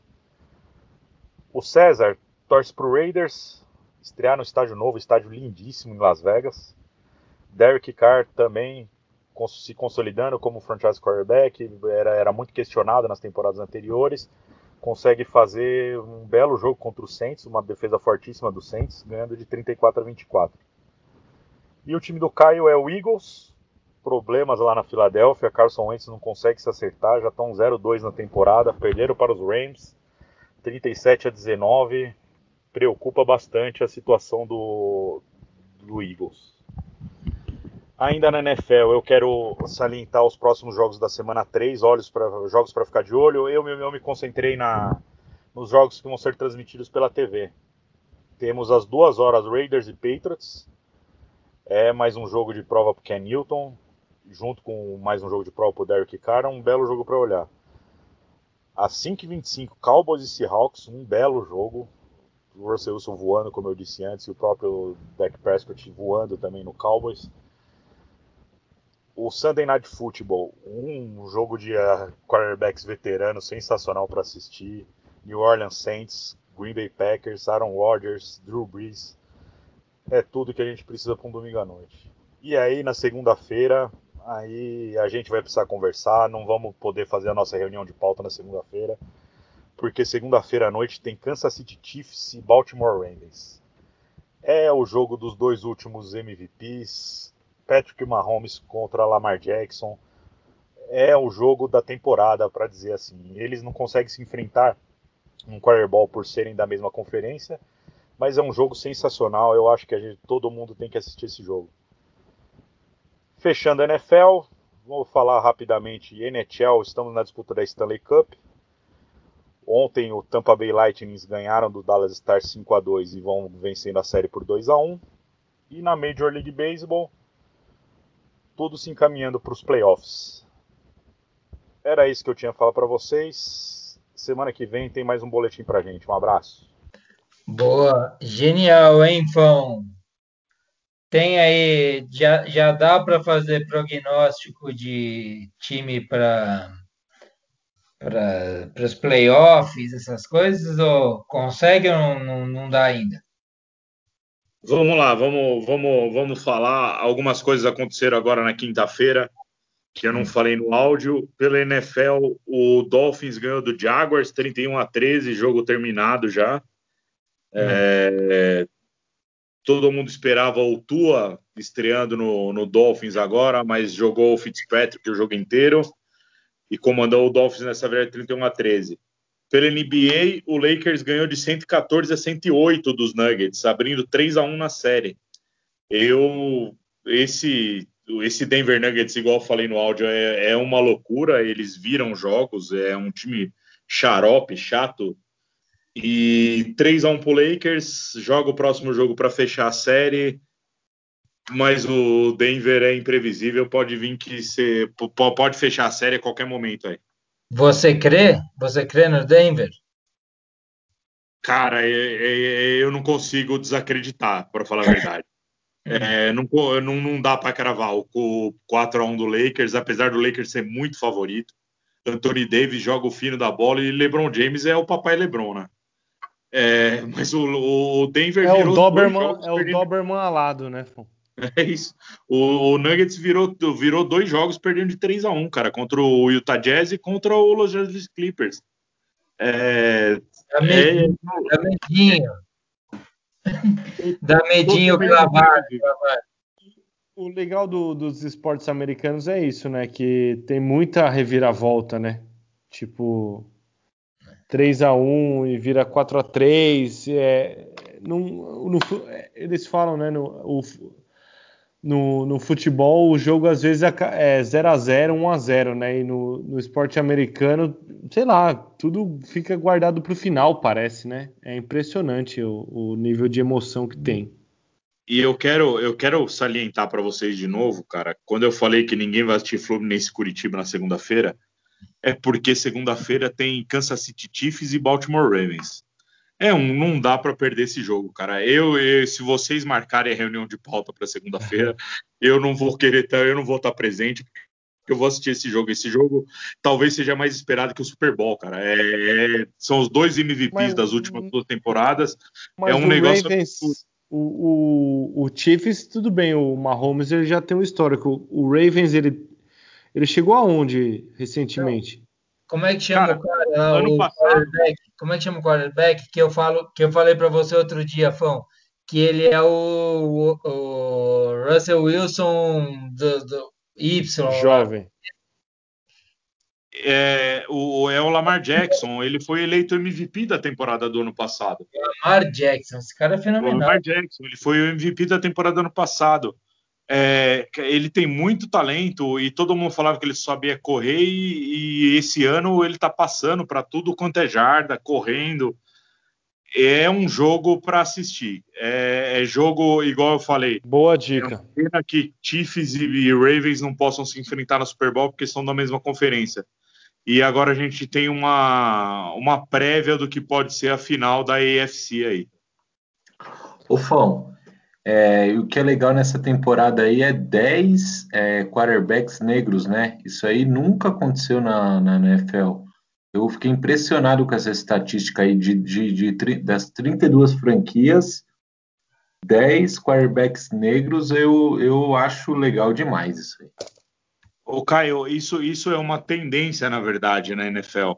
O César torce para o Raiders estrear no estádio novo, estádio lindíssimo em Las Vegas. Derek Carr também se consolidando como franchise quarterback, era, era muito questionado nas temporadas anteriores consegue fazer um belo jogo contra o Saints, uma defesa fortíssima do Saints, ganhando de 34 a 24. E o time do Caio é o Eagles, problemas lá na Filadélfia, Carson Wentz não consegue se acertar, já estão 0-2 na temporada, perderam para os Rams, 37 a 19, preocupa bastante a situação do, do Eagles. Ainda na NFL, eu quero salientar os próximos jogos da semana 3, olhos pra, jogos para ficar de olho. Eu, eu, me concentrei na, nos jogos que vão ser transmitidos pela TV. Temos às duas horas Raiders e Patriots. É mais um jogo de prova para Ken Newton, junto com mais um jogo de prova para o Derek Carr. Um belo jogo para olhar. Às 5h25, Cowboys e Seahawks, um belo jogo. O Russell Wilson voando, como eu disse antes, e o próprio Dak Prescott voando também no Cowboys. O Sunday Night Football, um jogo de uh, quarterbacks veteranos sensacional para assistir. New Orleans Saints, Green Bay Packers, Aaron Rodgers, Drew Brees. É tudo que a gente precisa para um domingo à noite. E aí, na segunda-feira, aí a gente vai precisar conversar. Não vamos poder fazer a nossa reunião de pauta na segunda-feira, porque segunda-feira à noite tem Kansas City Chiefs e Baltimore Ravens. É o jogo dos dois últimos MVPs, Patrick Mahomes contra Lamar Jackson. É o jogo da temporada, para dizer assim. Eles não conseguem se enfrentar um quarterball por serem da mesma conferência, mas é um jogo sensacional. Eu acho que gente, todo mundo tem que assistir esse jogo. Fechando a NFL, vou falar rapidamente NHL. Estamos na disputa da Stanley Cup. Ontem o Tampa Bay Lightning ganharam do Dallas Stars 5 a 2 e vão vencendo a série por 2 a 1. E na Major League Baseball, tudo se encaminhando para os playoffs. Era isso que eu tinha a falar para vocês. Semana que vem tem mais um boletim para gente. Um abraço. Boa, genial, hein, Fão? Tem aí, já, já dá para fazer prognóstico de time para para os playoffs, essas coisas, ou consegue ou não, não, não dá ainda? Vamos lá, vamos, vamos, vamos falar. Algumas coisas aconteceram agora na quinta-feira que eu não falei no áudio. Pela NFL, o Dolphins ganhou do Jaguars 31 a 13, jogo terminado já. É, todo mundo esperava o Tua estreando no, no, Dolphins agora, mas jogou o Fitzpatrick o jogo inteiro e comandou o Dolphins nessa verdade 31 a 13. Pela NBA, o Lakers ganhou de 114 a 108 dos Nuggets, abrindo 3 a 1 na série. Eu esse esse Denver Nuggets, igual eu falei no áudio, é, é uma loucura. Eles viram jogos, é um time xarope, chato. E 3 a 1 pro Lakers, joga o próximo jogo para fechar a série. Mas o Denver é imprevisível, pode vir que ser, pode fechar a série a qualquer momento aí. Você crê? Você crê no Denver? Cara, é, é, eu não consigo desacreditar, para falar a verdade. [laughs] É, não, não, dá para cravar o 4 a 1 do Lakers, apesar do Lakers ser muito favorito. Anthony Davis joga o fino da bola e LeBron James é o papai LeBron, né? É, mas o, o, Denver é virou o Doberman, é o Doberman alado, né? É isso. O, o, Nuggets virou, virou dois jogos perdendo de 3 a 1 cara, contra o Utah Jazz e contra o Los Angeles Clippers. É, é, medinho, é, medinho. Dá medinho clavado. O legal do, dos esportes americanos é isso, né? Que tem muita reviravolta, né? Tipo, 3 a 1 e vira 4 a 3 é, no, no, eles falam, né? No, o, no, no, futebol, o jogo às vezes é 0 a 0 1 a 0 né? E no, no esporte americano, sei lá, tudo fica guardado para o final, parece, né? É impressionante o, o, nível de emoção que tem. E eu quero, eu quero salientar para vocês de novo, cara, quando eu falei que ninguém vai assistir Fluminense Curitiba na segunda-feira, é porque segunda-feira tem Kansas City Chiefs e Baltimore Ravens. É um, não dá para perder esse jogo, cara. Eu, eu, se vocês marcarem a reunião de pauta para segunda-feira, [laughs] eu não vou querer estar, eu não vou estar presente, eu vou assistir esse jogo. Esse jogo talvez seja mais esperado que o Super Bowl, cara. É, é, são os dois MVPs mas, das últimas duas temporadas. é um negócio. Ravens, o, o, o, Chiefs, tudo bem, o Mahomes ele já tem um histórico. O Ravens, ele, ele chegou aonde recentemente? Como é que chama cara, o cara? Ano o passado. Como é que chama o quarterback? Que eu, falo, que eu falei para você outro dia, Fão, que ele é o, o, o Russell Wilson do, do Y. Jovem. É o, é o Lamar Jackson, ele foi eleito MVP da temporada do ano passado. Lamar Jackson, esse cara é fenomenal. O Lamar Jackson, ele foi o MVP da temporada do ano passado. É, ele tem muito talento e todo mundo falava que ele sabia correr e, e esse ano ele está passando para tudo quanto é jarda, correndo. É um jogo para assistir. É, é, jogo, igual eu falei. Boa dica. É pena que Chiefs e Ravens não possam se enfrentar no Super Bowl porque são da mesma conferência. E agora a gente tem uma, uma prévia do que pode ser a final da AFC aí. Ô, Fão, é, o que é legal nessa temporada aí é 10 é, quarterbacks negros, né? Isso aí nunca aconteceu na, na NFL. Eu fiquei impressionado com essa estatística aí de, de, de, de das 32 franquias, 10 quarterbacks negros, eu, eu acho legal demais isso aí. Ô, Caio, isso, isso é uma tendência, na verdade, na NFL.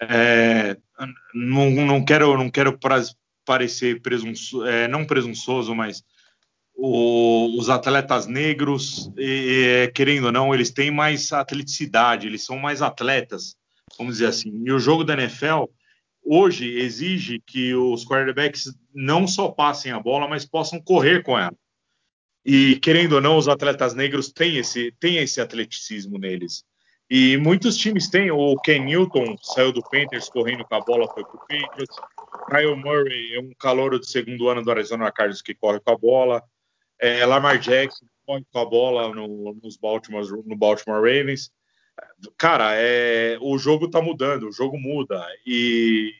É, não, não quero, não quero parecer presunçoso, é, não presunçoso, mas o, os atletas negros, e, querendo ou não, eles têm mais atleticidade, eles são mais atletas, vamos dizer assim. E o jogo da NFL hoje exige que os quarterbacks não só passem a bola, mas possam correr com ela. E querendo ou não, os atletas negros têm esse, têm esse atleticismo neles. E muitos times têm. O Ken Newton saiu do Panthers correndo com a bola, foi pro Patriots. Kyle Murray é um calouro de segundo ano do Arizona Cardinals que corre com a bola. É, Lamar Jackson com a bola no, nos Baltimore, no Baltimore Ravens. Cara, é, o jogo tá mudando, o jogo muda. E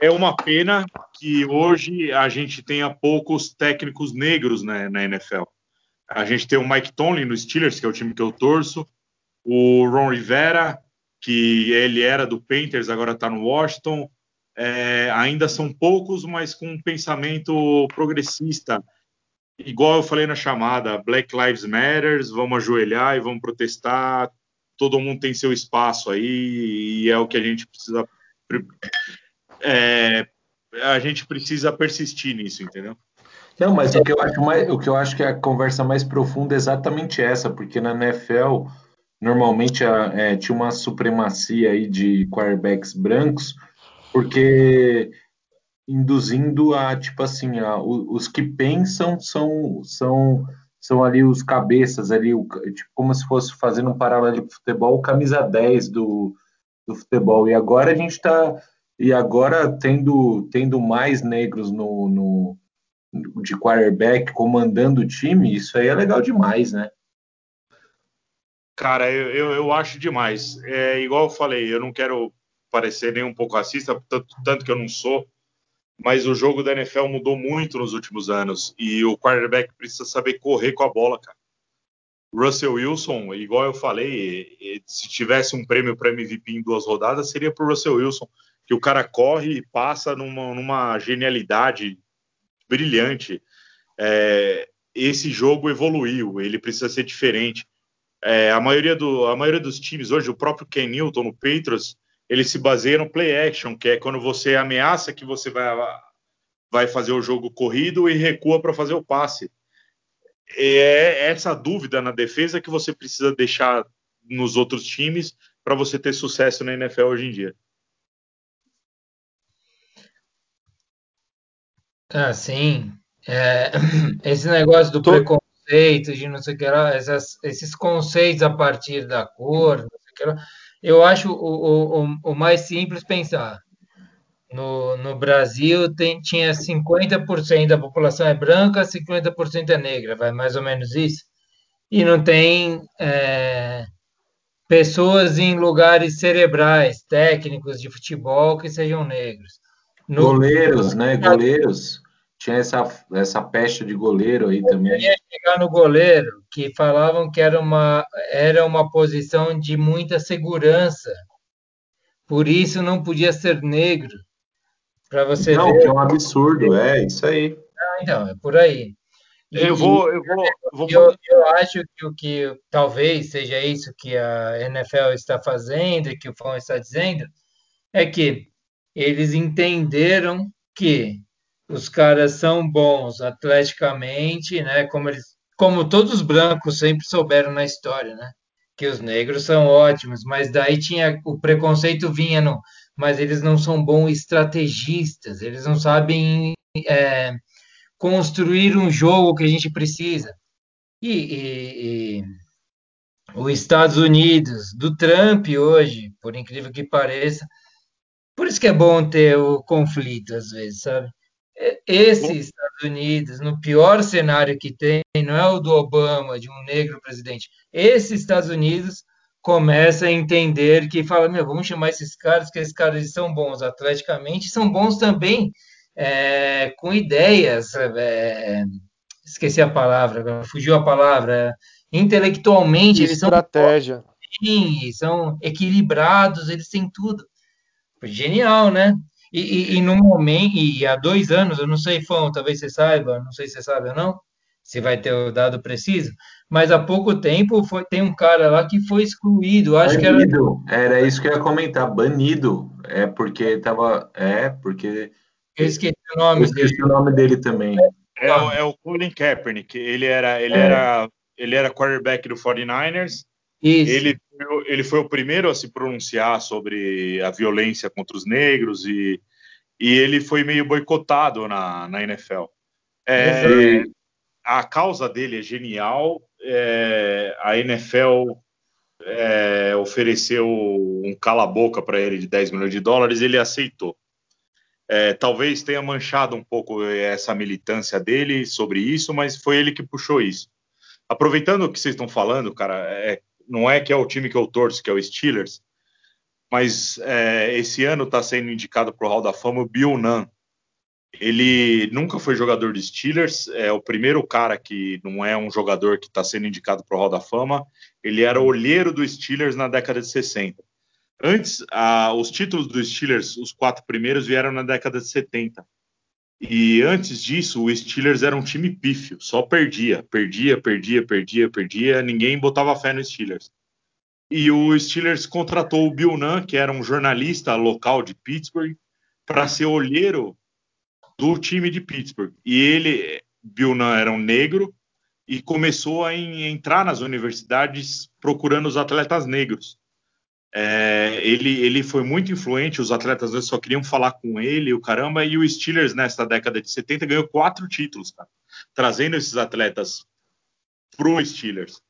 é uma pena que hoje a gente tenha poucos técnicos negros na NFL. A gente tem o Mike Tomlin no Steelers, que é o time que eu torço, o Ron Rivera, que ele era do Panthers, agora está no Washington. É, ainda são poucos, mas com um pensamento progressista. Igual eu falei na chamada, Black Lives Matter, vamos ajoelhar e vamos protestar. Todo mundo tem seu espaço aí e é o que a gente precisa é, a gente precisa persistir nisso, entendeu? Não, mas o que eu acho mais, o que eu acho que é a conversa mais profunda é exatamente essa, porque na NFL normalmente é, tinha uma supremacia aí de quarterbacks brancos, porque induzindo a tipo assim, a, os que pensam são são são ali os cabeças ali, o, tipo, como se fosse fazendo um paralelo de futebol, camisa 10 do, do futebol. E agora a gente está e agora, tendo, tendo mais negros no, no, de quarterback comandando o time, isso aí é legal demais, né? Cara, eu, eu, eu acho demais. É igual eu falei, eu não quero parecer nem um pouco racista, tanto, tanto que eu não sou, mas o jogo da NFL mudou muito nos últimos anos e o quarterback precisa saber correr com a bola, cara. Russell Wilson, igual eu falei, se tivesse um prêmio para MVP em duas rodadas, seria para Russell Wilson que o cara corre e passa numa, numa genialidade brilhante. É, esse jogo evoluiu, ele precisa ser diferente. É, a, maioria do, a maioria dos times hoje, o próprio Ken Newton no Patriots, ele se baseia no play action, que é quando você ameaça que você vai, vai fazer o jogo corrido e recua para fazer o passe. É essa dúvida na defesa que você precisa deixar nos outros times para você ter sucesso na NFL hoje em dia. Ah, sim. É, [clears throat] esse negócio do Tô... preconceito, de não sei o que lá, essas, esses conceitos a partir da cor, não sei o que lá, eu acho o, o, o mais simples pensar. No, no Brasil tem, tinha 50% da população é branca, 50% é negra, vai mais ou menos isso. E não tem é, pessoas em lugares cerebrais, técnicos de futebol que sejam negros. No... Goleiros, né? Goleiros. Tinha essa, essa peste de goleiro aí também. Eu ia chegar no goleiro, que falavam que era uma, era uma posição de muita segurança. Por isso não podia ser negro. Para você não, ver. que é um absurdo, é isso aí. Ah, então, é por aí. E, eu vou, eu vou, eu, vou... Eu, eu, acho que o que talvez seja isso que a NFL está fazendo e que o Fão está dizendo é que eles entenderam que os caras são bons atleticamente, né? Como eles, como todos os brancos sempre souberam na história, né? Que os negros são ótimos, mas daí tinha o preconceito vinha no, mas eles não são bons estrategistas, eles não sabem é, construir um jogo que a gente precisa. E, e, e os Estados Unidos do Trump hoje, por incrível que pareça, por isso que é bom ter o conflito às vezes, sabe? Esses Estados Unidos, no pior cenário que tem, não é o do Obama, de um negro presidente. Esses Estados Unidos começa a entender que fala, meu, vamos chamar esses caras, que esses caras são bons atleticamente, são bons também é, com ideias, é, esqueci a palavra, fugiu a palavra, intelectualmente eles são são equilibrados, eles têm tudo. Genial, né? E, e, e no momento, e há dois anos, eu não sei, Fão, talvez você saiba, não sei se você sabe ou não, se vai ter o dado preciso, mas há pouco tempo foi, tem um cara lá que foi excluído, acho que era. Banido. Era isso que eu ia comentar. Banido. É porque tava. É, porque. Eu esqueci o Eu nome esqueci dele. o nome dele também. É, o- é o Colin Kaepernick. Ele era, ele É. era, ele era quarterback do 49ers. Isso. Ele, foi o- ele foi o primeiro a se pronunciar sobre a violência contra os negros e, e ele foi meio boicotado na, na NFL. É, a causa dele é genial. é, a NFL é, ofereceu um cala-boca para ele de 10 milhões de dólares, ele aceitou. É, talvez tenha manchado um pouco essa militância dele sobre isso, mas foi ele que puxou isso. Aproveitando o que vocês estão falando, cara, é, não é que é o time que eu torço, que é o Steelers, mas é, esse ano está sendo indicado para o Hall da Fama o Bill Nunn. Ele nunca foi jogador de Steelers, é o primeiro cara que não é um jogador que está sendo indicado para o Hall da Fama. Ele era olheiro do Steelers na década de 60. Antes, ah, os títulos dos Steelers, os quatro primeiros, vieram na década de 70. E antes disso, o Steelers era um time pífio, só perdia, perdia, perdia, perdia, perdia, ninguém botava fé no Steelers. E o Steelers contratou o Bill Nunn, que era um jornalista local de Pittsburgh, para ser olheiro do time de Pittsburgh. E ele, Bill Nunn, era um negro e começou a en- entrar nas universidades procurando os atletas negros. É, ele, ele foi muito influente, os atletas negros só queriam falar com ele, o caramba, e o Steelers, nessa década de 70, ganhou quatro títulos, cara, trazendo esses atletas pro Steelers.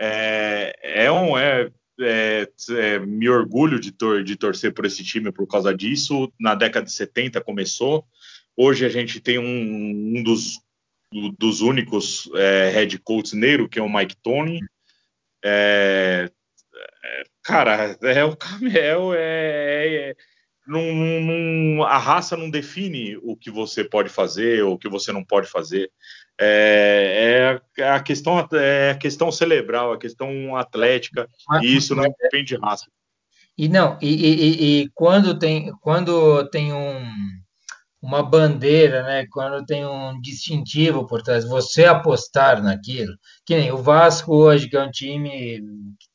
É, é um. É, é, é, me orgulho de, tor de torcer por esse time por causa disso. Na década de 70 começou. Hoje a gente tem um, um dos, do- dos únicos é, head coaches negro, que é o Mike Tony. É, cara, é o Camel, é, é, não, não- a raça não define o que você pode fazer ou o que você não pode fazer. É, é a questão é a questão cerebral, a questão atlética, e isso não depende de raça. E não, e- e- e quando tem, quando tem um, uma bandeira, né? Quando tem um distintivo por trás, você apostar naquilo, que nem o Vasco hoje, que é um time,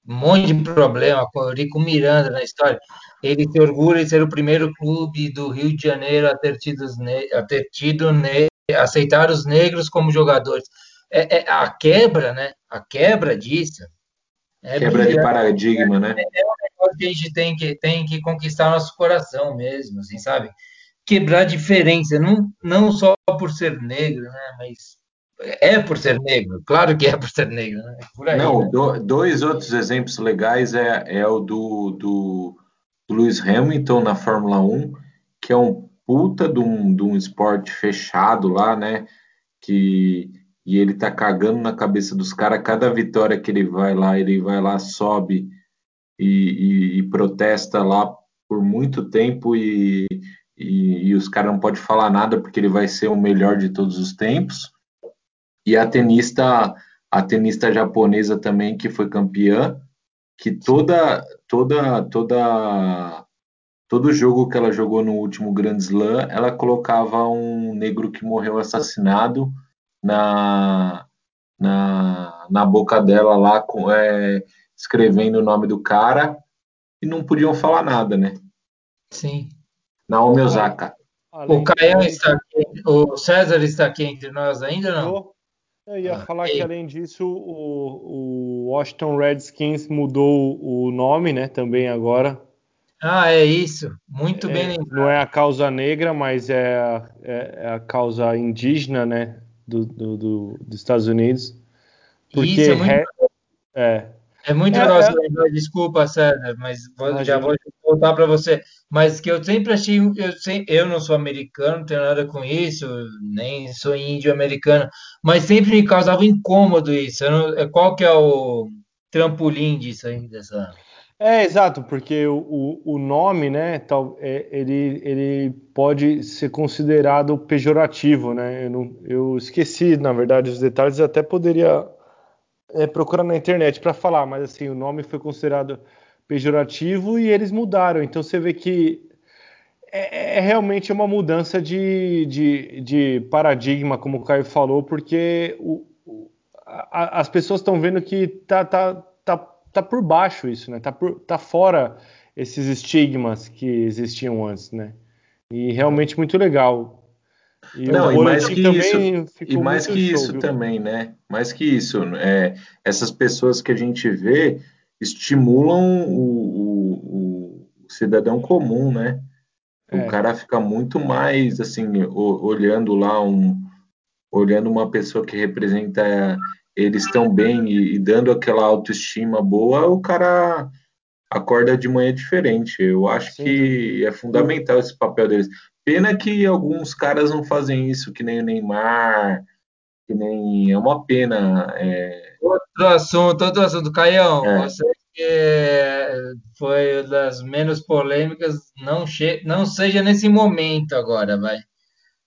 um monte de problema, com o Eurico Miranda na história, ele se orgulha de ser o primeiro clube do Rio de Janeiro a ter tido, a ter tido aceitar os negros como jogadores. É, é a quebra, né? A quebra disso. É Quebra de paradigma, né? negócio que a gente tem que, tem que conquistar nosso coração mesmo, assim, sabe? Quebrar diferença, não, não só por ser negro, né? Mas é por ser negro, claro que é por ser negro, né? É Por aí, Não, né? do- dois outros exemplos legais é, é o do, do, do Lewis Hamilton na Fórmula 1, que é um puta de um, de um esporte fechado lá, né? Que, e ele tá cagando na cabeça dos caras. Cada vitória que ele vai lá, ele vai lá, sobe e, e- e protesta lá por muito tempo e, e, e os caras não podem falar nada porque ele vai ser o melhor de todos os tempos. E a tenista, a tenista japonesa também que foi campeã, que toda toda toda todo jogo que ela jogou no último Grand Slam, ela colocava um negro que morreu assassinado na na, na boca dela lá com é, escrevendo o nome do cara e não podiam falar nada, né? Sim. Naomi Osaka. Além O Caião disso, está aqui, o César está aqui entre nós ainda ou não? Eu ia Ah, falar e- que além disso, o, o Washington Redskins mudou o nome, né? Também agora. Ah, é isso. Muito bem É, lembrado. não é a causa negra, mas é a, é- é a causa indígena, né? Do, do- do- dos Estados Unidos. Porque Isso é muito, re- é, é muito É, legal é- lembrar, desculpa, César, mas vou- já vou voltar para você. Mas que eu sempre achei, eu, eu não sou americano, não tenho nada com isso, nem sou índio americano, mas sempre me causava incômodo isso. Não- é, qual que é o, trampolim disso aí, dessa. É, exato, porque o, o, o nome, né, tal, é, ele, ele pode ser considerado pejorativo, né? Eu, não- eu esqueci, na verdade, os detalhes, até poderia é, procurar na internet para falar, mas assim, o nome foi considerado pejorativo e eles mudaram. Então você vê que é, é realmente uma mudança de, de, de paradigma, como o Caio falou, porque o- o- a- as pessoas estão vendo que tá, tá, tá, tá por baixo isso, né? Tá, por, tá fora esses estigmas que existiam antes, né? E realmente muito legal. E Não, o e mais que também E ficou mais que show, isso viu? também, né? Mais que isso, é, essas pessoas que a gente vê estimulam o, o- o cidadão comum, né? O É. cara fica muito mais assim, o- olhando lá um, olhando uma pessoa que representa eles tão bem e, e dando aquela autoestima boa, o cara acorda de manhã diferente. Eu acho Sem que é fundamental esse papel deles. Pena que alguns caras não fazem isso, que nem o Neymar, que nem é uma pena. é, Outro assunto, outro assunto. Caião, É. você que foi das menos polêmicas, não, che não seja nesse momento agora, vai.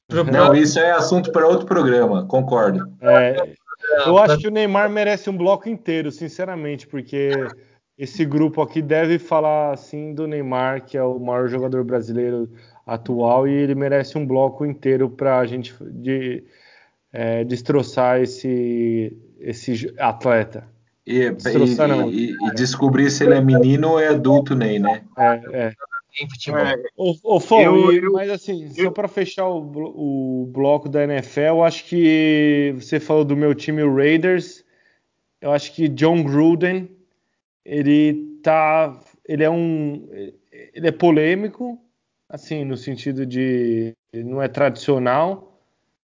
Pro Não, isso é assunto para outro programa, concordo. É, eu acho que o Neymar merece um bloco inteiro, sinceramente, porque esse grupo aqui deve falar assim do Neymar, que é o maior jogador brasileiro atual, e ele merece um bloco inteiro para a gente de, é, destroçar esse, esse atleta. E, e- e- e descobrir se ele é menino ou é adulto, Ney, né? É, é. em futebol. Ô, ô Fon, Eu- eu- mas assim, só para fechar o, o bloco da NFL, eu acho que você falou do meu time, o Raiders. Eu acho que John Gruden, ele tá, ele é um, ele é polêmico, assim, no sentido de não é tradicional.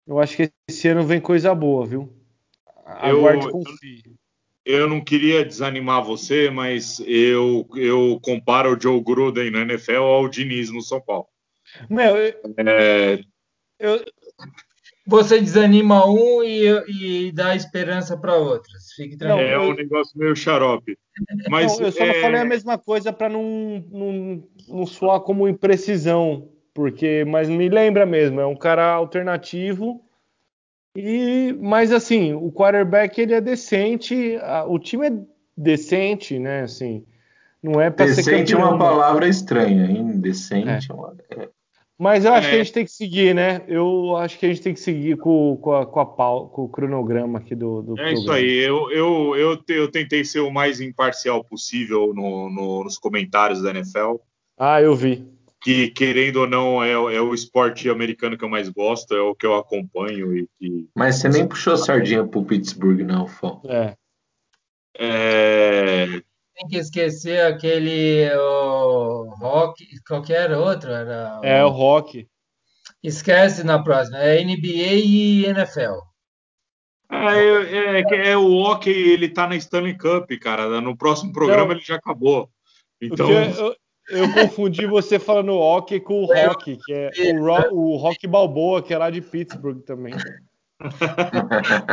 Eu acho que esse ano vem coisa boa, viu? Aguarde Eu- confie. Eu não queria desanimar você, mas eu, eu comparo o Joe Gruden na NFL ao Diniz no São Paulo. Meu, eu, É, eu- Você desanima um e, e dá esperança para outros. Fique Não, tranquilo. é eu- um negócio meio xarope. [laughs] Mas Não, eu só não é, falei a mesma coisa para não, não, não soar como imprecisão, porque, mas me lembra mesmo, é um cara alternativo. E, mas assim, o quarterback ele é decente, a- o time é decente, né? Assim, não é para ser Decente é uma palavra estranha, hein? Decente. é uma- Mas eu acho É. que a gente tem que seguir, né? Eu acho que a gente tem que seguir com, com, a, com, a pau- com o cronograma aqui do, do é isso programa. aí. Eu, eu, eu, te- eu tentei ser o mais imparcial possível no- no- nos comentários da NFL. Ah, eu vi. Que, querendo ou não, é, é o esporte americano que eu mais gosto, é o que eu acompanho e que Mas você nem puxou sardinha pro Pittsburgh, não, Fão. É. é, Tem que esquecer aquele o rock, qualquer outro. Era, É o rock. Esquece na próxima. É NBA e NFL. É, é, é, é o hockey, ele tá na Stanley Cup, cara. No próximo programa Não. ele já acabou. Então, eu, eu confundi você falando hockey com o rock, que é o, ro, o rock Balboa, que é lá de Pittsburgh também.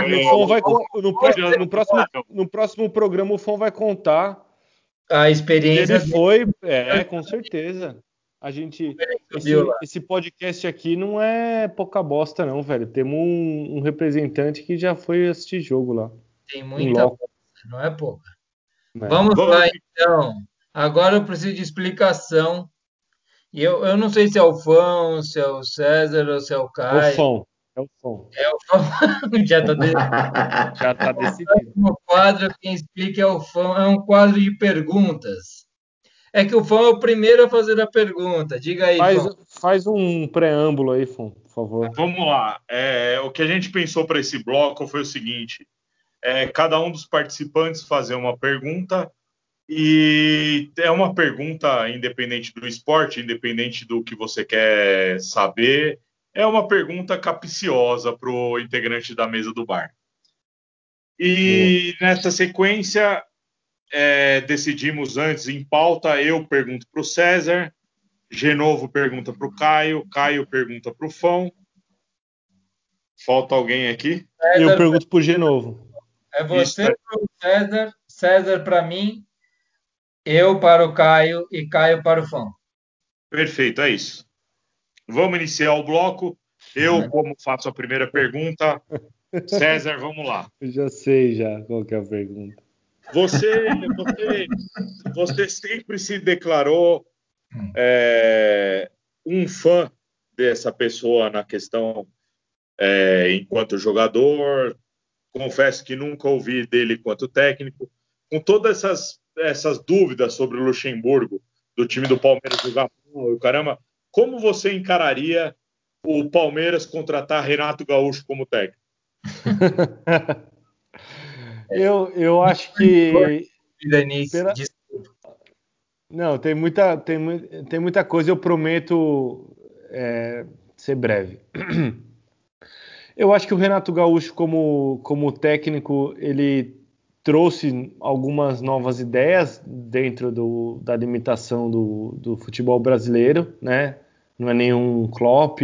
E [laughs] o Fon vai no, pró- no próximo, no próximo programa o Fon vai contar A experiência ele foi, é, com certeza. A gente esse, esse podcast aqui não é pouca bosta não, velho. Temos um, um representante que já foi assistir jogo lá. tem Em muita coisa, não é pouca. Vamos, Vamos. lá, então. Agora eu preciso de explicação. E eu, eu não sei se é o Fão, se é o César ou se é o É o Caio. Fon. É o Fon. É o Fão. [laughs] Já tá de- [laughs] Já tá decidido. próximo quadro, quem explica é o Fão, é um quadro de perguntas. É que o Fão é o primeiro a fazer a pergunta. Diga aí, Faz, Fão. faz um preâmbulo aí, Fon, por favor. vamos lá. É, o que a gente pensou para esse bloco foi o seguinte: é, cada um dos participantes fazer uma pergunta e é uma pergunta independente do esporte, independente do que você quer saber. É uma pergunta capciosa para o integrante da mesa do bar. E nessa sequência, é, decidimos antes em pauta. Eu pergunto para o César, Genovo pergunta para o Caio, Caio pergunta para o Fão. Falta alguém aqui? Eu César, pergunto pro G novo. é você, Isso. pro César, César para mim, eu para o Caio e Caio para o Fão. Perfeito, é isso. Vamos iniciar o bloco. Eu, como faço a primeira pergunta, César, vamos lá. Eu [laughs] já sei já qual que é a pergunta. Você, você, você sempre se declarou é, um fã dessa pessoa na questão é, enquanto jogador. Confesso que nunca ouvi dele enquanto técnico. Com todas essas, essas dúvidas sobre o Luxemburgo, do time do Palmeiras jogar mal, caramba, como você encararia o Palmeiras contratar Renato Gaúcho como técnico? [laughs] eu, eu acho que. Denise, Pela- Não, tem muita, tem, tem muita coisa, eu prometo é, ser breve. [clears throat] Eu acho que o Renato Gaúcho, como, como técnico, ele trouxe algumas novas ideias dentro do, da limitação do, do futebol brasileiro, né? Não é nenhum Klopp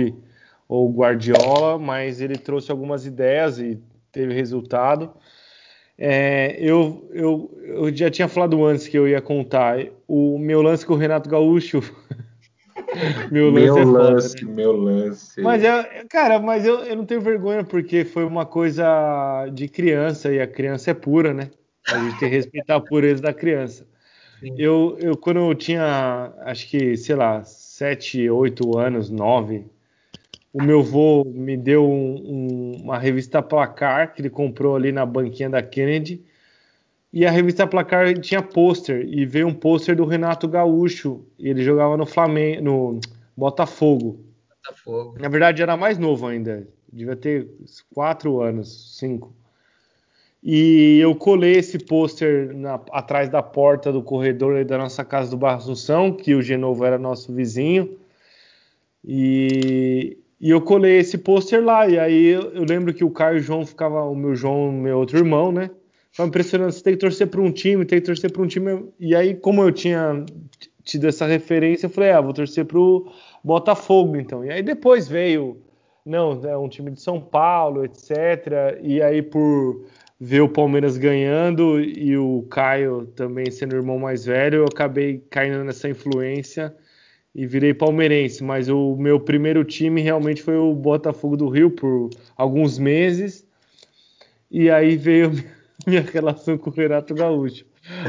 ou Guardiola, mas ele trouxe algumas ideias e teve resultado. É, eu, eu, eu já tinha falado antes que eu ia contar o meu lance com o Renato Gaúcho. [laughs] [laughs] meu lance Meu é foda, lance, né? meu lance. Mas, é, cara, mas eu, eu não tenho vergonha porque foi uma coisa de criança e a criança é pura, né? A gente tem que respeitar a pureza da criança. Sim. Eu, eu, quando eu tinha, acho que, sei lá, 7, 8 anos, 9, o meu avô me deu um- um- uma revista Placar que ele comprou ali na banquinha da Kennedy. E a revista Placar tinha pôster e veio um pôster do Renato Gaúcho. E ele jogava no Flamengo, no Botafogo. Botafogo. Na verdade, era mais novo ainda. Devia ter quatro anos, cinco. E eu colei esse pôster atrás da porta do corredor da nossa casa do Barra Assunção, que o Genovo era nosso vizinho. E, e eu colei esse pôster lá. E aí eu, eu lembro que o Caio e o João ficava, o meu João, meu outro irmão, né? Ficava impressionando, você tem que torcer para um time, tem que torcer para um time. E aí, como eu tinha tido essa referência, eu falei, ah, vou torcer pro Botafogo, então. E aí depois veio, não, é um time de São Paulo, etc. E aí por ver o Palmeiras ganhando e o Caio também sendo o irmão mais velho, eu acabei caindo nessa influência e virei palmeirense. Mas o meu primeiro time realmente foi o Botafogo do Rio por alguns meses. E aí veio minha relação com o Renato Gaúcho.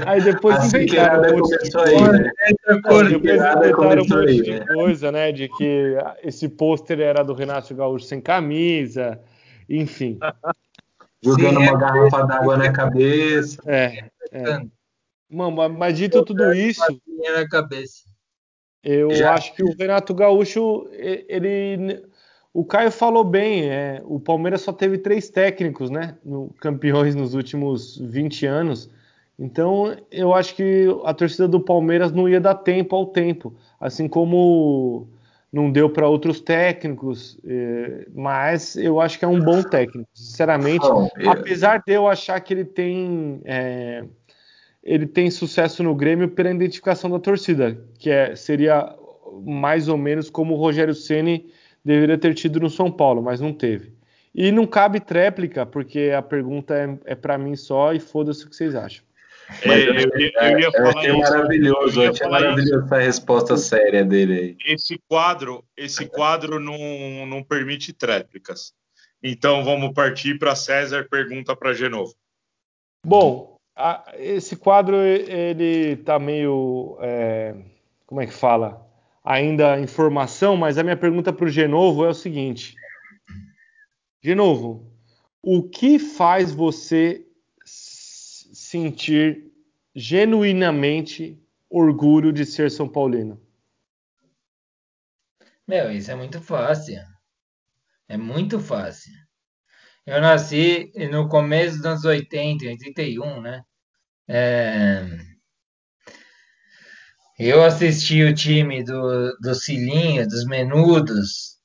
Aí depois A inventaram sequeirada um monte de começou aí, coisa. né? Essa Não, cor depois inventaram um monte aí, de né? coisa, né? De que esse pôster era do Renato Gaúcho sem camisa, enfim. Jogando Sim, uma é- garrafa d'água na cabeça. É, é. Mano, mas- dito tudo isso, Tinha na cabeça. eu Já- acho que o Renato Gaúcho, ele. O Caio falou bem, é, o Palmeiras só teve três técnicos, né? No, campeões nos últimos 20 anos. Então, eu acho que a torcida do Palmeiras não ia dar tempo ao tempo. Assim como não deu para outros técnicos, é, mas eu acho que é um bom técnico, sinceramente. Apesar de eu achar que ele tem é, ele tem sucesso no Grêmio pela identificação da torcida, que é, seria mais ou menos como o Rogério Ceni deveria ter tido no São Paulo, mas não teve. E não cabe tréplica, porque a pergunta é, é para mim só e foda-se o que vocês acham. Mas É, eu, achei isso. maravilhoso, Eu eu ia achei maravilhoso essa resposta séria dele aí. esse quadro, esse quadro não, não permite tréplicas. Então vamos partir para César pergunta para Genovo. Bom, a- esse quadro ele tá meio, é, como é que fala? Ainda em formação, mas a minha pergunta para o Genovo é o seguinte: Genovo, o que faz você sentir genuinamente orgulho de ser São Paulino? Meu, isso é muito fácil. É muito fácil. Eu nasci no começo dos anos 80, 81, né? É, Eu assisti o time do, do Cilinho, dos Menudos.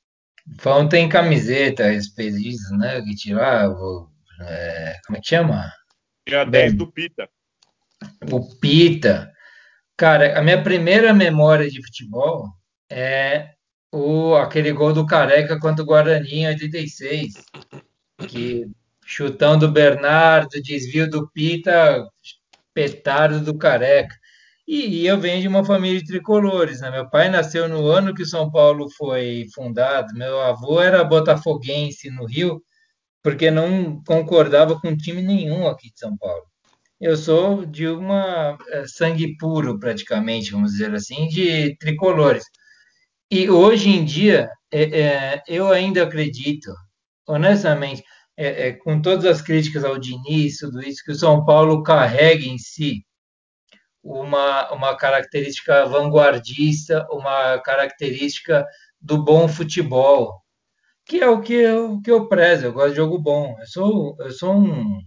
Fão tem camiseta respeito disso, né? Que tirava. é, como é que chama? A Bem. 10 do Pita. O Pita. Cara, a minha primeira memória de futebol é o, aquele gol do Careca contra o Guarani em 86. Que chutão do Bernardo, desvio do Pita, petardo do Careca. E, eu venho de uma família de tricolores, né? Meu pai nasceu no ano que o São Paulo foi fundado. Meu avô era botafoguense no Rio, porque não concordava com time nenhum aqui de São Paulo. Eu sou de uma é, sangue puro, praticamente, vamos dizer assim, de tricolores. E hoje em dia, é, é, eu ainda acredito, honestamente, é, é, com todas as críticas ao Diniz, tudo isso, que o São Paulo carrega em si uma, uma característica vanguardista, uma característica do bom futebol, que é o que eu, que eu prezo, eu gosto de jogo bom. Eu sou, eu sou um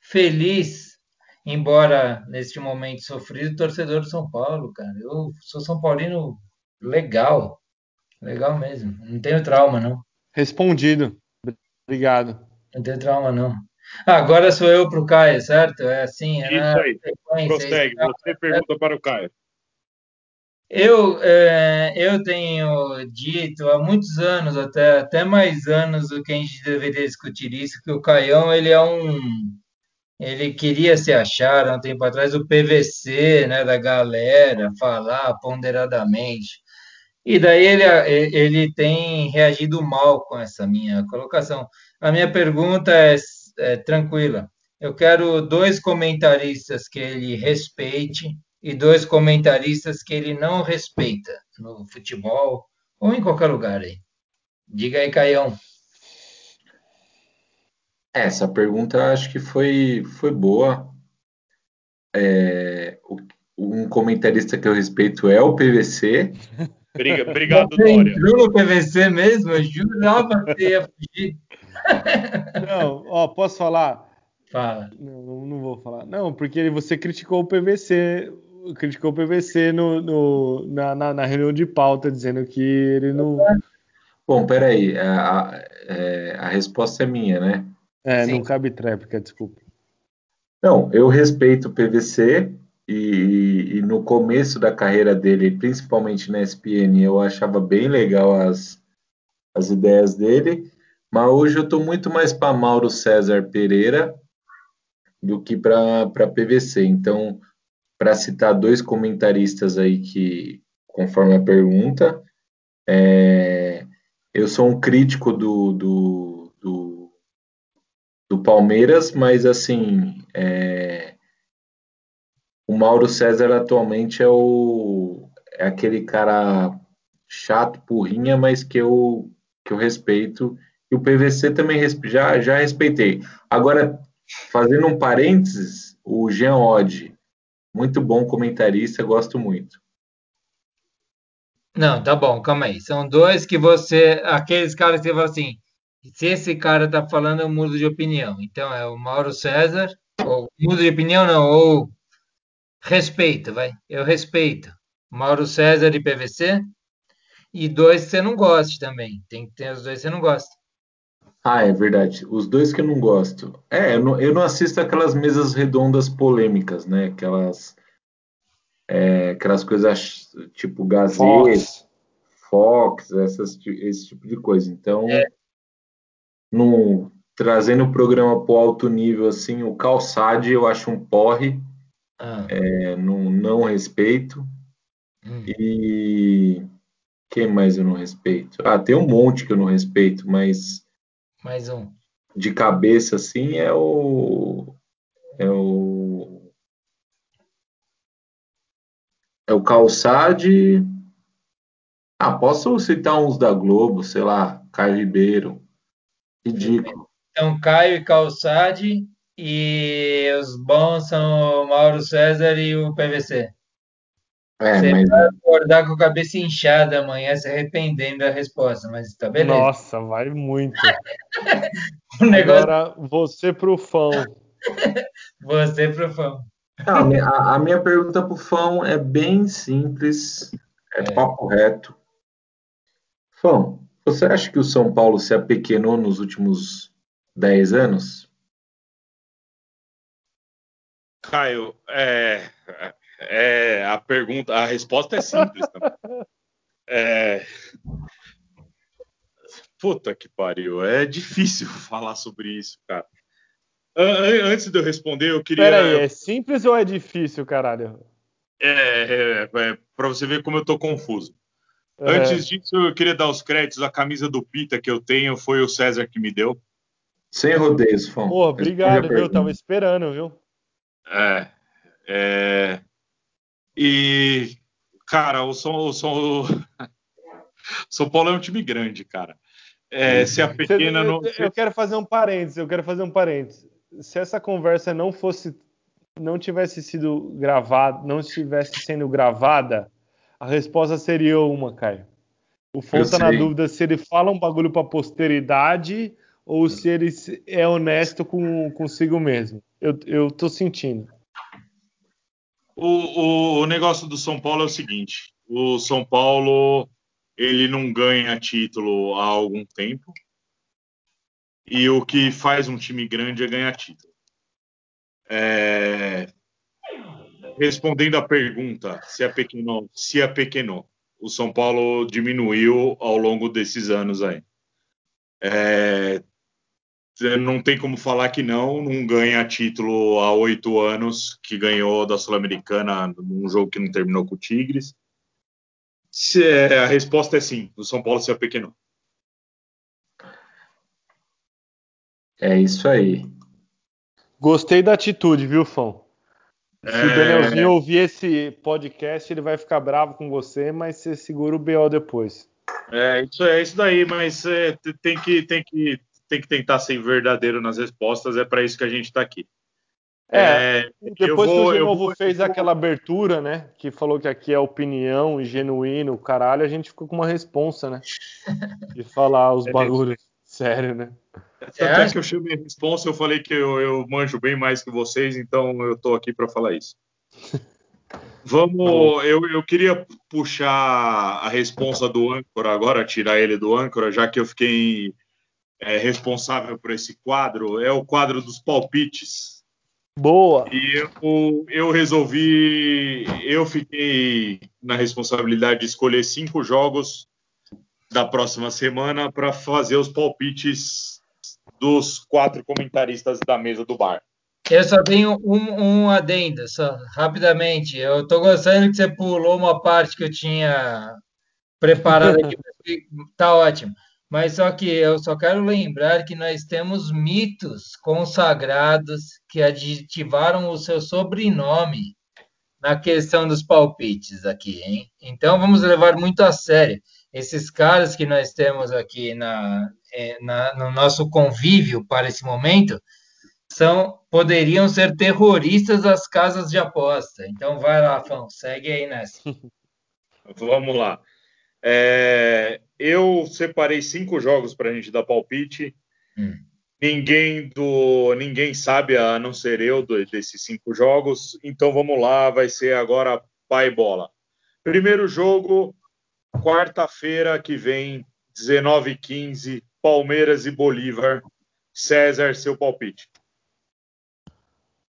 feliz, embora neste momento sofrido, torcedor do São Paulo, cara. Eu sou São Paulino legal, legal mesmo. Não tenho trauma, não. Respondido. Obrigado. Não tenho trauma, não. Agora sou eu para o Caio, certo? É assim, é Isso na aí. Prossegue. isso. Você pergunta para o Caio. Eu, é, eu tenho dito há muitos anos, até, até mais anos do que a gente deveria discutir isso, que o Caião, ele é um... Ele queria se achar, há um tempo atrás, o PVC, né, da galera, falar ponderadamente. E daí ele, ele tem reagido mal com essa minha colocação. A minha pergunta é, é tranquila. Eu quero dois comentaristas que ele respeite e dois comentaristas que ele não respeita no futebol ou em qualquer lugar aí. Diga aí, Caião. Essa pergunta acho que foi, foi boa. É, um comentarista que eu respeito é o PVC. [laughs] Briga- [laughs] Obrigado, Você Dória. entrou no PVC mesmo? Eu jurava que você ia fugir. Não, ó, posso falar? Fala. Não, não, não vou falar. Não, porque você criticou o PVC, criticou o PVC no, no- na, na, na reunião de pauta, dizendo que ele não, Bom, peraí, a, a, é, a resposta é minha, né? é, Sim. não cabe tréplica, desculpa. Não, eu respeito o PVC e, e no começo da carreira dele, principalmente na ESPN, eu achava bem legal as, as ideias dele, mas hoje eu estou muito mais para Mauro César Pereira do que para PVC. Então, para citar dois comentaristas aí que, conforme a pergunta, é, eu sou um crítico do, do, do, do Palmeiras, mas assim, é, o Mauro César atualmente é o é aquele cara chato, porrinha, mas que eu que eu respeito. E o PVC também já já respeitei. Agora, fazendo um parênteses, o Jean Oddi, muito bom comentarista, gosto muito. Não, tá bom, calma aí. São dois que você. Aqueles caras que você fala assim. Se esse cara tá falando, eu mudo de opinião. Então é o Mauro César. Ou mudo de opinião, não. Ou respeito, vai. Eu respeito. Mauro César e PVC. E dois que você não goste também. Tem que ter os dois que você não gosta. Ah, é verdade. Os dois que eu não gosto. É, eu não, eu não assisto aquelas mesas redondas polêmicas, né? Aquelas, é, aquelas coisas tipo Gazeta, Fox. Fox, essas, esse tipo de coisa. Então, É. no, trazendo o programa para o alto nível, assim, o Calçade eu acho um porre, Ah, é, não, não respeito. hum. E quem mais eu não respeito? Ah, tem um monte que eu não respeito, mas Mais um. de cabeça assim é o é o é o Calçade. Ah, posso citar uns da Globo, sei lá, Caio Ribeiro. Ridículo. Então, Caio e Calçade. E os bons são o Mauro César e o PVC. É, Você mas vai acordar com a cabeça inchada amanhã, se arrependendo da resposta, mas tá beleza. Nossa, vai muito. [laughs] O negócio Agora, você pro fã. [laughs] você pro fã. Não, a minha- a, minha pergunta pro Fão é bem simples, é, É. papo reto. Fão, você acha que o São Paulo se apequenou nos últimos 10 anos? Caio, é, é, a pergunta, a resposta é simples também. É, puta que pariu, é difícil [laughs] falar sobre isso, cara. An- an- Antes de eu responder, eu queria. Pera aí, é simples ou é difícil, caralho? É, é, é, pra você ver como eu tô confuso. É. Antes disso, eu queria dar os créditos. A camisa do Pita que eu tenho foi o César que me deu. Sem rodeios, Fão. Pô, obrigado, viu? Tava esperando, viu? É. é, e, cara, o São, o São, o [laughs] São Paulo é um time grande, cara. É, se a pequena não. eu, eu quero fazer um parênteses, eu quero fazer um parênteses. Se essa conversa não fosse, não tivesse sido gravada, não estivesse sendo gravada, a resposta seria uma, Caio. O Fon Eu tá na dúvida se ele fala um bagulho pra posteridade ou se ele é honesto com consigo mesmo. Eu, eu tô sentindo. O, o, o negócio do São Paulo é o seguinte: o São Paulo ele não ganha título há algum tempo. E o que faz um time grande é ganhar título. É, Respondendo à pergunta se é pequeno, se é pequeno, o São Paulo diminuiu ao longo desses anos aí. É, não tem como falar que não, não ganha título há oito anos, que ganhou da Sul-Americana num jogo que não terminou com o Tigres. Se- é, a resposta é sim, o São Paulo se apequenou. É isso aí. Gostei da atitude, viu, Fão? Se o É, Danielzinho ouvir esse podcast, ele vai ficar bravo com você, mas você segura o BO depois. é, isso é isso daí, mas é, tem, que, tem, que, tem que tentar ser verdadeiro nas respostas, é para isso que a gente está aqui. É, É, eu Depois vou- que o eu Genovo vou- fez aquela abertura, né? Que falou que aqui é opinião e genuíno, caralho, a gente ficou com uma responsa, né? [laughs] De falar os É bagulhos. Sério, né? Tanto é que eu chamei a responsa, eu falei que eu, eu manjo bem mais que vocês, então eu tô aqui para falar isso. [laughs] Vamos, eu, eu queria puxar a responsa do âncora agora, tirar ele do âncora, já que eu fiquei é, responsável por esse quadro. É o quadro dos palpites. Boa! E eu, eu resolvi, eu fiquei na responsabilidade de escolher cinco jogos da próxima semana para fazer os palpites dos quatro comentaristas da mesa do bar. Eu só tenho um, um adendo, só rapidamente. Eu tô gostando que você pulou uma parte que eu tinha preparado aqui. tá ótimo. Mas só que eu só quero lembrar que nós temos mitos consagrados que aditivaram o seu sobrenome na questão dos palpites aqui, hein? Então vamos levar muito a sério. Esses caras que nós temos aqui na, eh, na- no nosso convívio para esse momento são poderiam ser terroristas das casas de aposta. Então vai lá, Fão, segue aí nessa. [laughs] Vamos lá. É, eu separei cinco jogos para a gente dar palpite. Hum. Ninguém do ninguém sabe a não ser eu do- desses cinco jogos. Então vamos lá, vai ser agora pai bola. Primeiro jogo, quarta-feira que vem, 19h15, Palmeiras e Bolívar. César, seu palpite.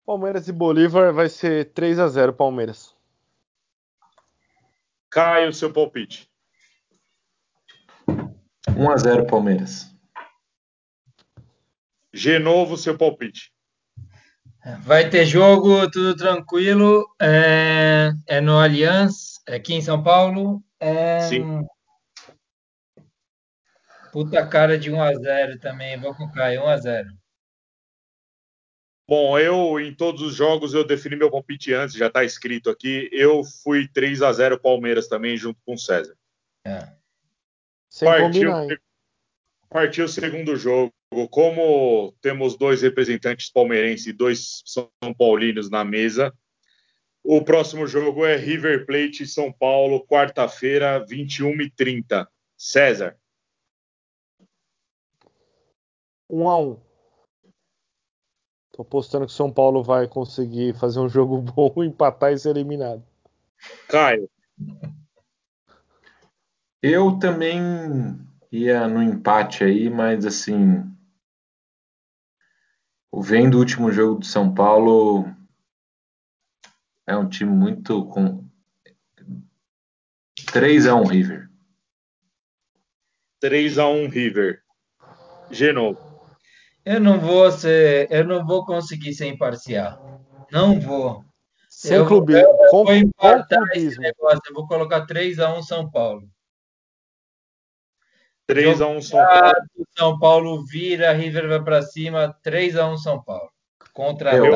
Palmeiras e Bolívar vai ser 3 a 0 Palmeiras. Caio, seu palpite. 1x0 Palmeiras. Genovo, seu palpite. Vai ter jogo, tudo tranquilo. É, é no Allianz, é aqui em São Paulo. É... Sim. Puta cara de 1 a 0 também. Vou com o Caio, 1 a 0 Bom, eu em todos os jogos eu defini meu palpite antes, já está escrito aqui. Eu fui 3 a 0 Palmeiras também, junto com o César. É. Sem Partiu, combinar, partiu o segundo jogo. Como temos dois representantes palmeirenses e dois São Paulinos na mesa, o próximo jogo é River Plate São Paulo, quarta-feira, 21h30. César, 1 a 1 Tô apostando que São Paulo vai conseguir fazer um jogo [laughs] bom, empatar e ser eliminado. Caio, Eu também ia no empate aí, mas assim, vendo o último jogo do São Paulo, é um time muito com 3 a 1 River. 3 a 1 River. Genovo. Eu não vou ser, eu não vou conseguir ser imparcial. Não vou. Sem Eu- clubismo. eu Com, vou empatar esse negócio. Eu vou colocar 3x1 São Paulo. 3x1 São Paulo. São Paulo vira, River vai pra cima, 3x1 São Paulo. Contra Eu-.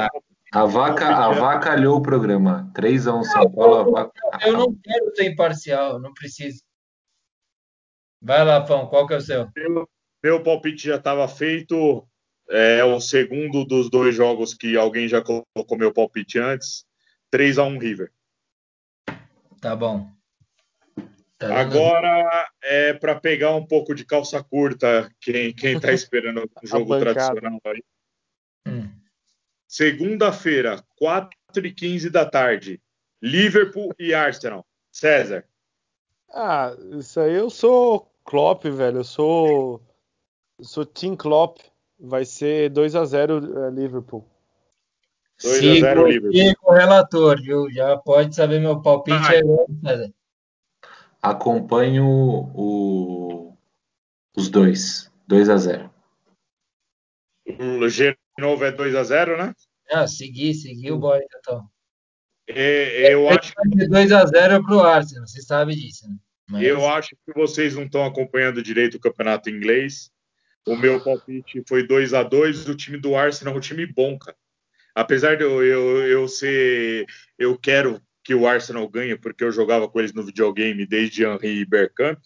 A vaca, a vaca alhou o programa. 3x1 São Paulo, a vaca. Eu não quero ser imparcial, não preciso. Vai lá, Fão, qual que é o seu? Meu, meu palpite já estava feito. É o segundo dos dois jogos que alguém já colocou meu palpite antes. 3x1 River. Tá bom. Tá? Agora é para pegar um pouco de calça curta quem, quem tá [laughs] esperando o jogo tradicional aí. Hum. Segunda-feira, 4h15 da tarde. Liverpool e Arsenal. César. Ah, isso aí eu sou Klopp, velho. Eu sou. Eu sou Team Klopp. Vai ser 2x0 eh, Liverpool. 2 a Sigo 0 Liverpool. sigo o relator, viu? Já pode saber meu palpite. Ai. é. Acompanho o- os dois. 2x0. O G novo é 2x0, né? Ah, segui, segui o boy. Então. É, eu acho Vai ser 2x0 pro Arsenal, você sabe disso, né? Mas- Eu acho que vocês não estão acompanhando direito o campeonato inglês. O meu palpite foi 2 a 2 O time do Arsenal é um time bom, cara. Apesar de eu, eu, eu ser. Eu quero que o Arsenal ganhe, porque eu jogava com eles no videogame desde Henry e Bergkamp.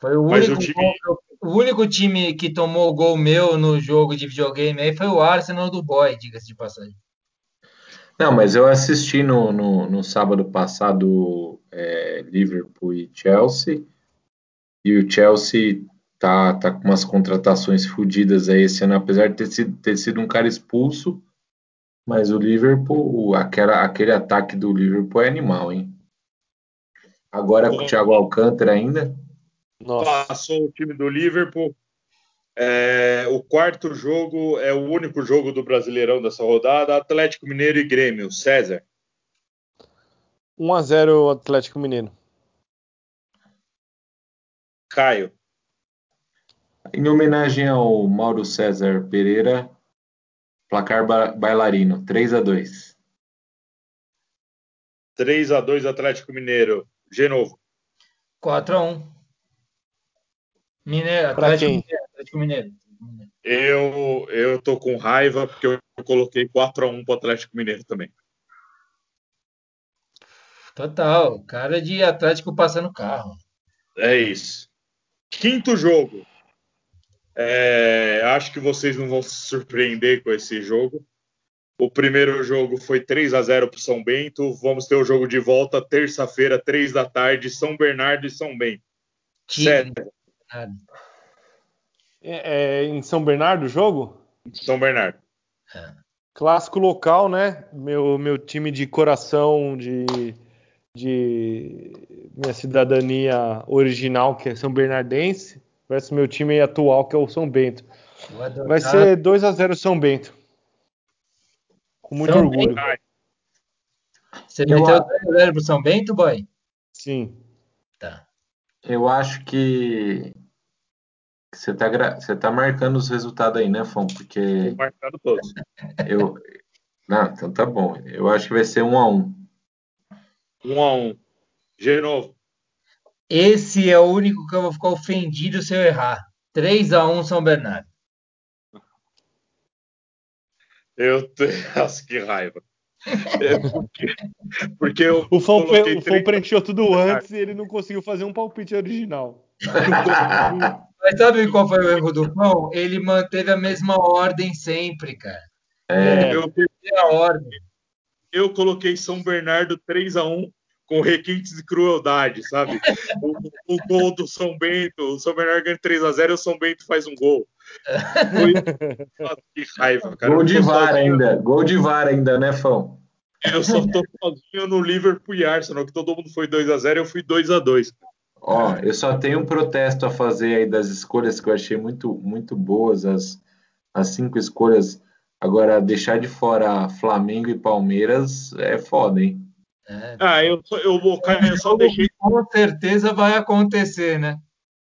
Foi o único, o time- gol- o único time que tomou gol meu no jogo de videogame aí foi o Arsenal do Boy, diga-se de passagem. Não, mas eu assisti no, no, no sábado passado é, Liverpool e Chelsea. E o Chelsea tá, tá com umas contratações fodidas aí esse ano, apesar de ter sido, ter sido um cara expulso. Mas o Liverpool, o- aquela, aquele ataque do Liverpool é animal, hein? Agora com o Thiago Alcântara ainda. Nossa. Passou o time do Liverpool. É, o quarto jogo é o único jogo do Brasileirão dessa rodada: Atlético Mineiro e Grêmio. César. 1x0 Atlético Mineiro. Caio. Em homenagem ao Mauro César Pereira, placar ba- bailarino, 3 a 2 3 a 2 Atlético Mineiro. Genovo. 4x1. Mineiro, Pra Atlético quem? Mineiro, Atlético Mineiro. Eu, eu tô com raiva porque eu coloquei 4x1 pro Atlético Mineiro também. Total, cara de Atlético passando carro. É isso. Quinto jogo. É, acho que vocês não vão se surpreender com esse jogo. O primeiro jogo foi 3 a 0 para São Bento. Vamos ter o jogo de volta terça-feira, 3 da tarde, São Bernardo e São Bento. César, É, é em São Bernardo o jogo? São Bernardo. Clássico local, né? Meu, meu time de coração, de, de minha cidadania original, que é São Bernardense, versus meu time atual, que é o São Bento. Vai ser 2 a 0 São Bento. Com muito São orgulho. Ai, Você Eu meteu acho- 2x0 pro São Bento, boy? Sim. Tá. Eu acho que você tá, gra- você tá marcando os resultados aí, né, Fon? Porque tô marcando todos. [laughs] eu. Não, então tá bom. Eu acho que vai ser um a um. 1 a 1 Genovo. Esse é o único que eu vou ficar ofendido se eu errar. 3x1 São Bernardo. Eu te... [laughs] Nossa, que raiva. É porque, porque eu O Fão, o Fão preencheu tudo antes e ele não conseguiu fazer um palpite original. [laughs] Mas sabe qual foi o erro do Pão? Ele manteve a mesma ordem sempre, cara. É, eu, Manteve a ordem. eu coloquei São Bernardo 3 a 1 com requintes de crueldade, sabe? O, o gol do São Bento, o São Bernardo ganha 3 a 0 e o São Bento faz um gol. Foi... Nossa, [laughs] que raiva, cara. Gol de VAR sozinho- ainda. Gol de VAR ainda, né, Fão? Eu só tô sozinho no Liverpool e Arsenal, que todo mundo foi 2 a 0 eu fui 2 a 2 Ó, eu só tenho um protesto a fazer aí das escolhas que eu achei muito, muito boas, as, as cinco escolhas. Agora, deixar de fora Flamengo e Palmeiras é foda, hein? É, Ah, eu, só- eu, Caio, eu só deixei com certeza vai acontecer, né?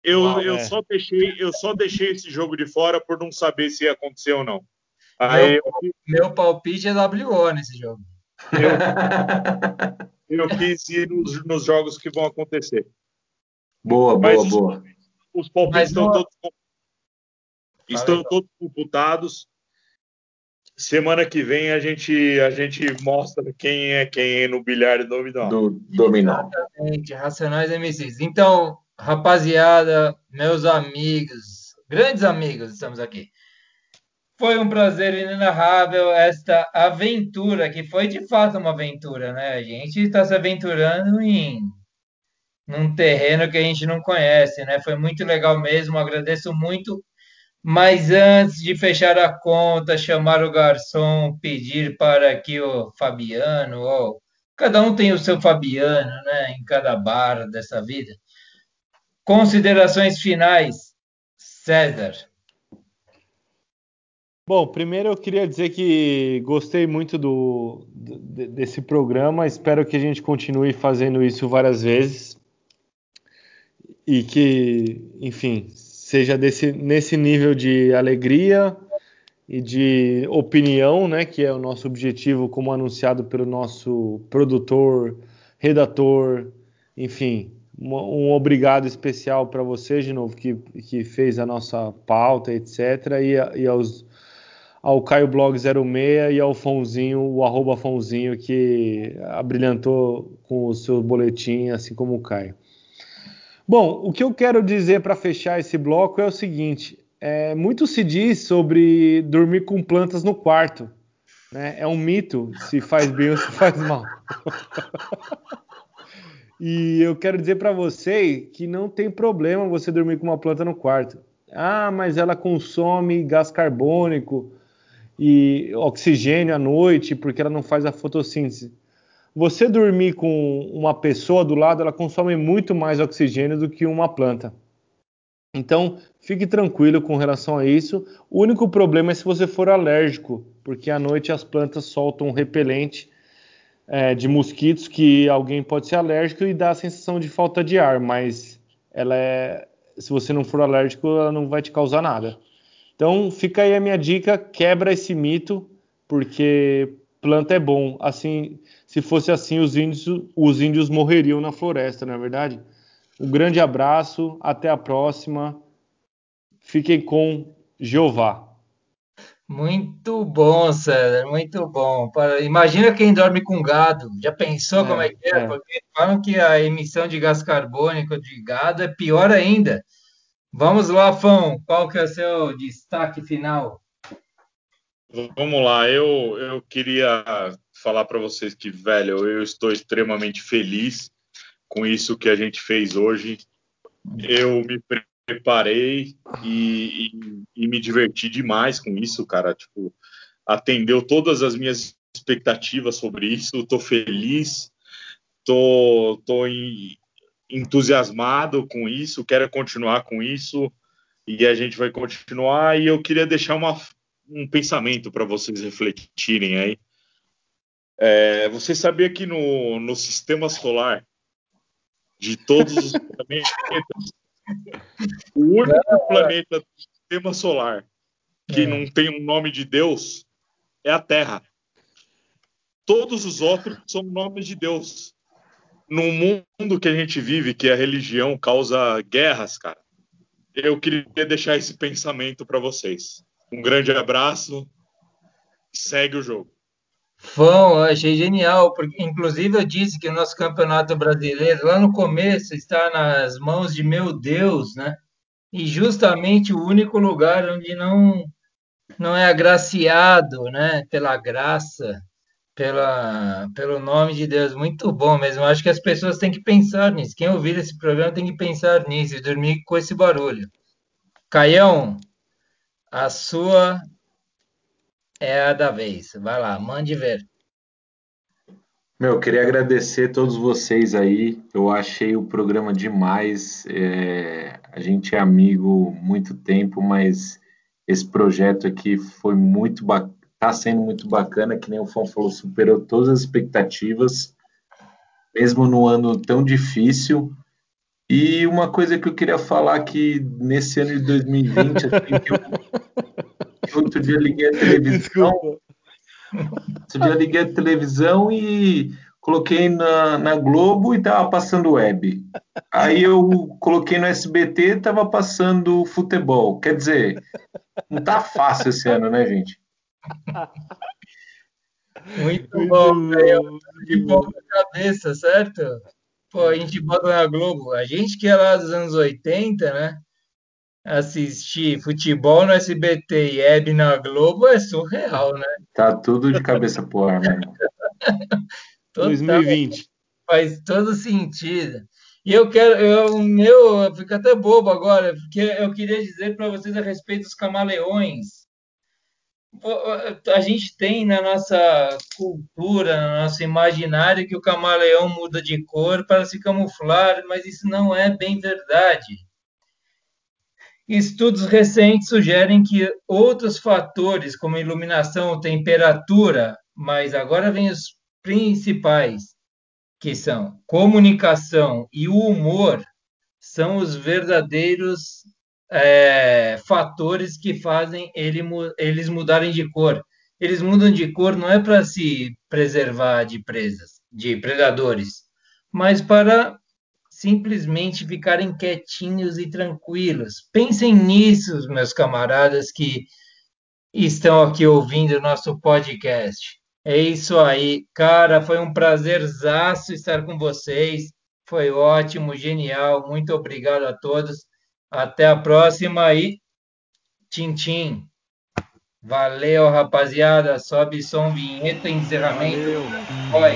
Eu, Uau, eu, é. só deixei, eu só deixei esse jogo de fora por não saber se ia acontecer ou não. Aí eu, Meu palpite é WO nesse jogo. [laughs] eu quis ir nos, nos jogos que vão acontecer. boa, boa, Mas- boa. Os palpites Mas estão não- todos, estão todos computados. Semana que vem a gente, a gente mostra quem é quem no bilhar e dominó. Do Dominó. Exatamente, Racionais MCs. Então, rapaziada, meus amigos, grandes amigos, estamos aqui. Foi um prazer inenarrável esta aventura, que foi de fato uma aventura, né? A gente está se aventurando em num terreno que a gente não conhece, né? Foi muito legal mesmo, agradeço muito. Mas antes de fechar a conta, chamar o garçom, pedir para que o Fabiano, ou cada um tem o seu Fabiano, né? Em cada bar dessa vida. Considerações finais, César. Bom, primeiro eu queria dizer que gostei muito do, de- desse programa. Espero que a gente continue fazendo isso várias vezes e que, enfim, seja desse, nesse nível de alegria e de opinião, né, que é o nosso objetivo, como anunciado pelo nosso produtor, redator, enfim. Um, obrigado especial para você, de novo, que, que fez a nossa pauta, etc. E, a- e aos ao Caio Blog 06 e ao Fonzinho, o arroba Fonzinho, que abrilhantou com o seu boletim, assim como o Caio. Bom, o que eu quero dizer para fechar esse bloco é o seguinte: é, muito se diz sobre dormir com plantas no quarto. Né? É um mito se faz bem ou se faz mal. [laughs] e eu quero dizer para você que não tem problema você dormir com uma planta no quarto. Ah, mas ela consome gás carbônico e oxigênio à noite porque ela não faz a fotossíntese. Você dormir com uma pessoa do lado, ela consome muito mais oxigênio do que uma planta. Então, fique tranquilo com relação a isso. O único problema é se você for alérgico, porque à noite as plantas soltam um repelente é, de mosquitos que alguém pode ser alérgico e dá a sensação de falta de ar, mas ela é, se você não for alérgico, ela não vai te causar nada. Então, fica aí a minha dica, quebra esse mito, porque planta é bom. Assim, se fosse assim, os índios, os índios morreriam na floresta, não é verdade? Um grande abraço, até a próxima. Fiquem com Jeová. Muito bom, César, muito bom. Para- Imagina quem dorme com gado. Já pensou É, como é que é? é. Porque falam que a emissão de gás carbônico de gado é pior ainda. Vamos lá, Fão, qual que é o seu destaque final? Vamos lá, eu, eu queria falar para vocês que, velho, eu estou extremamente feliz com isso que a gente fez hoje. Eu me pre- preparei e, e- e me diverti demais com isso, cara. Tipo, atendeu todas as minhas expectativas sobre isso. Estou feliz, tô, tô em- entusiasmado com isso, quero continuar com isso e a gente vai continuar. E eu queria deixar uma, um pensamento para vocês refletirem aí. É, você sabia que no, no sistema solar, de todos os [laughs] planetas, o único planeta do sistema solar que É. não tem um nome de Deus é a Terra. Todos os outros são nomes de Deus. No mundo que a gente vive, que a religião causa guerras, cara, eu queria deixar esse pensamento para vocês. Um grande abraço. Segue o jogo. Eu achei genial, porque inclusive eu disse que o nosso campeonato brasileiro, lá no começo, está nas mãos de meu Deus, né? E justamente o único lugar onde não não é agraciado, né? Pela graça, pela, pelo nome de Deus. Muito bom mesmo. Acho que as pessoas têm que pensar nisso. Quem ouvir esse programa tem que pensar nisso e dormir com esse barulho. Caião, a sua é a da vez. Vai lá, mande ver. Meu, eu queria agradecer a todos vocês aí. Eu achei o programa demais. É, a gente é amigo muito tempo, mas esse projeto aqui foi muito tá sendo muito bacana, que nem o Fon falou, superou todas as expectativas, mesmo no ano tão difícil. E uma coisa que eu queria falar que nesse ano de 2020, assim, que eu, [laughs] outro dia liguei a televisão, Desculpa. outro dia liguei a televisão e coloquei na, na Globo e tava passando web. Aí eu coloquei no SBT e tava passando futebol. Quer dizer, não tá fácil esse ano, né, gente? Muito Muito bom, velho. De bom. boa cabeça, certo? Pô, a gente bota na Globo. A gente que é lá dos anos 80, né? Assistir futebol no SBT e Hebe na Globo é surreal, né? Tá tudo de cabeça pro ar, mesmo. Total, 2020. faz todo sentido. E eu quero, eu, o meu, eu fico até bobo agora, porque eu queria dizer para vocês a respeito dos camaleões. A gente tem na nossa cultura, no nosso imaginário, que o camaleão muda de cor para se camuflar, mas isso não é bem verdade. Estudos recentes sugerem que outros fatores, como iluminação, temperatura, mas agora vem os principais, que são comunicação e o humor, são os verdadeiros é, fatores que fazem ele, eles mudarem de cor. Eles mudam de cor não é para se preservar de presas, de predadores, mas para simplesmente ficarem quietinhos e tranquilos. Pensem nisso, meus camaradas que estão aqui ouvindo o nosso podcast. É isso aí, cara. Foi um prazerzaço estar com vocês. Foi ótimo, genial. Muito obrigado a todos. Até a próxima e tchim, tchim. Valeu, rapaziada. Sobe som, vinheta, encerramento. Valeu. Oi.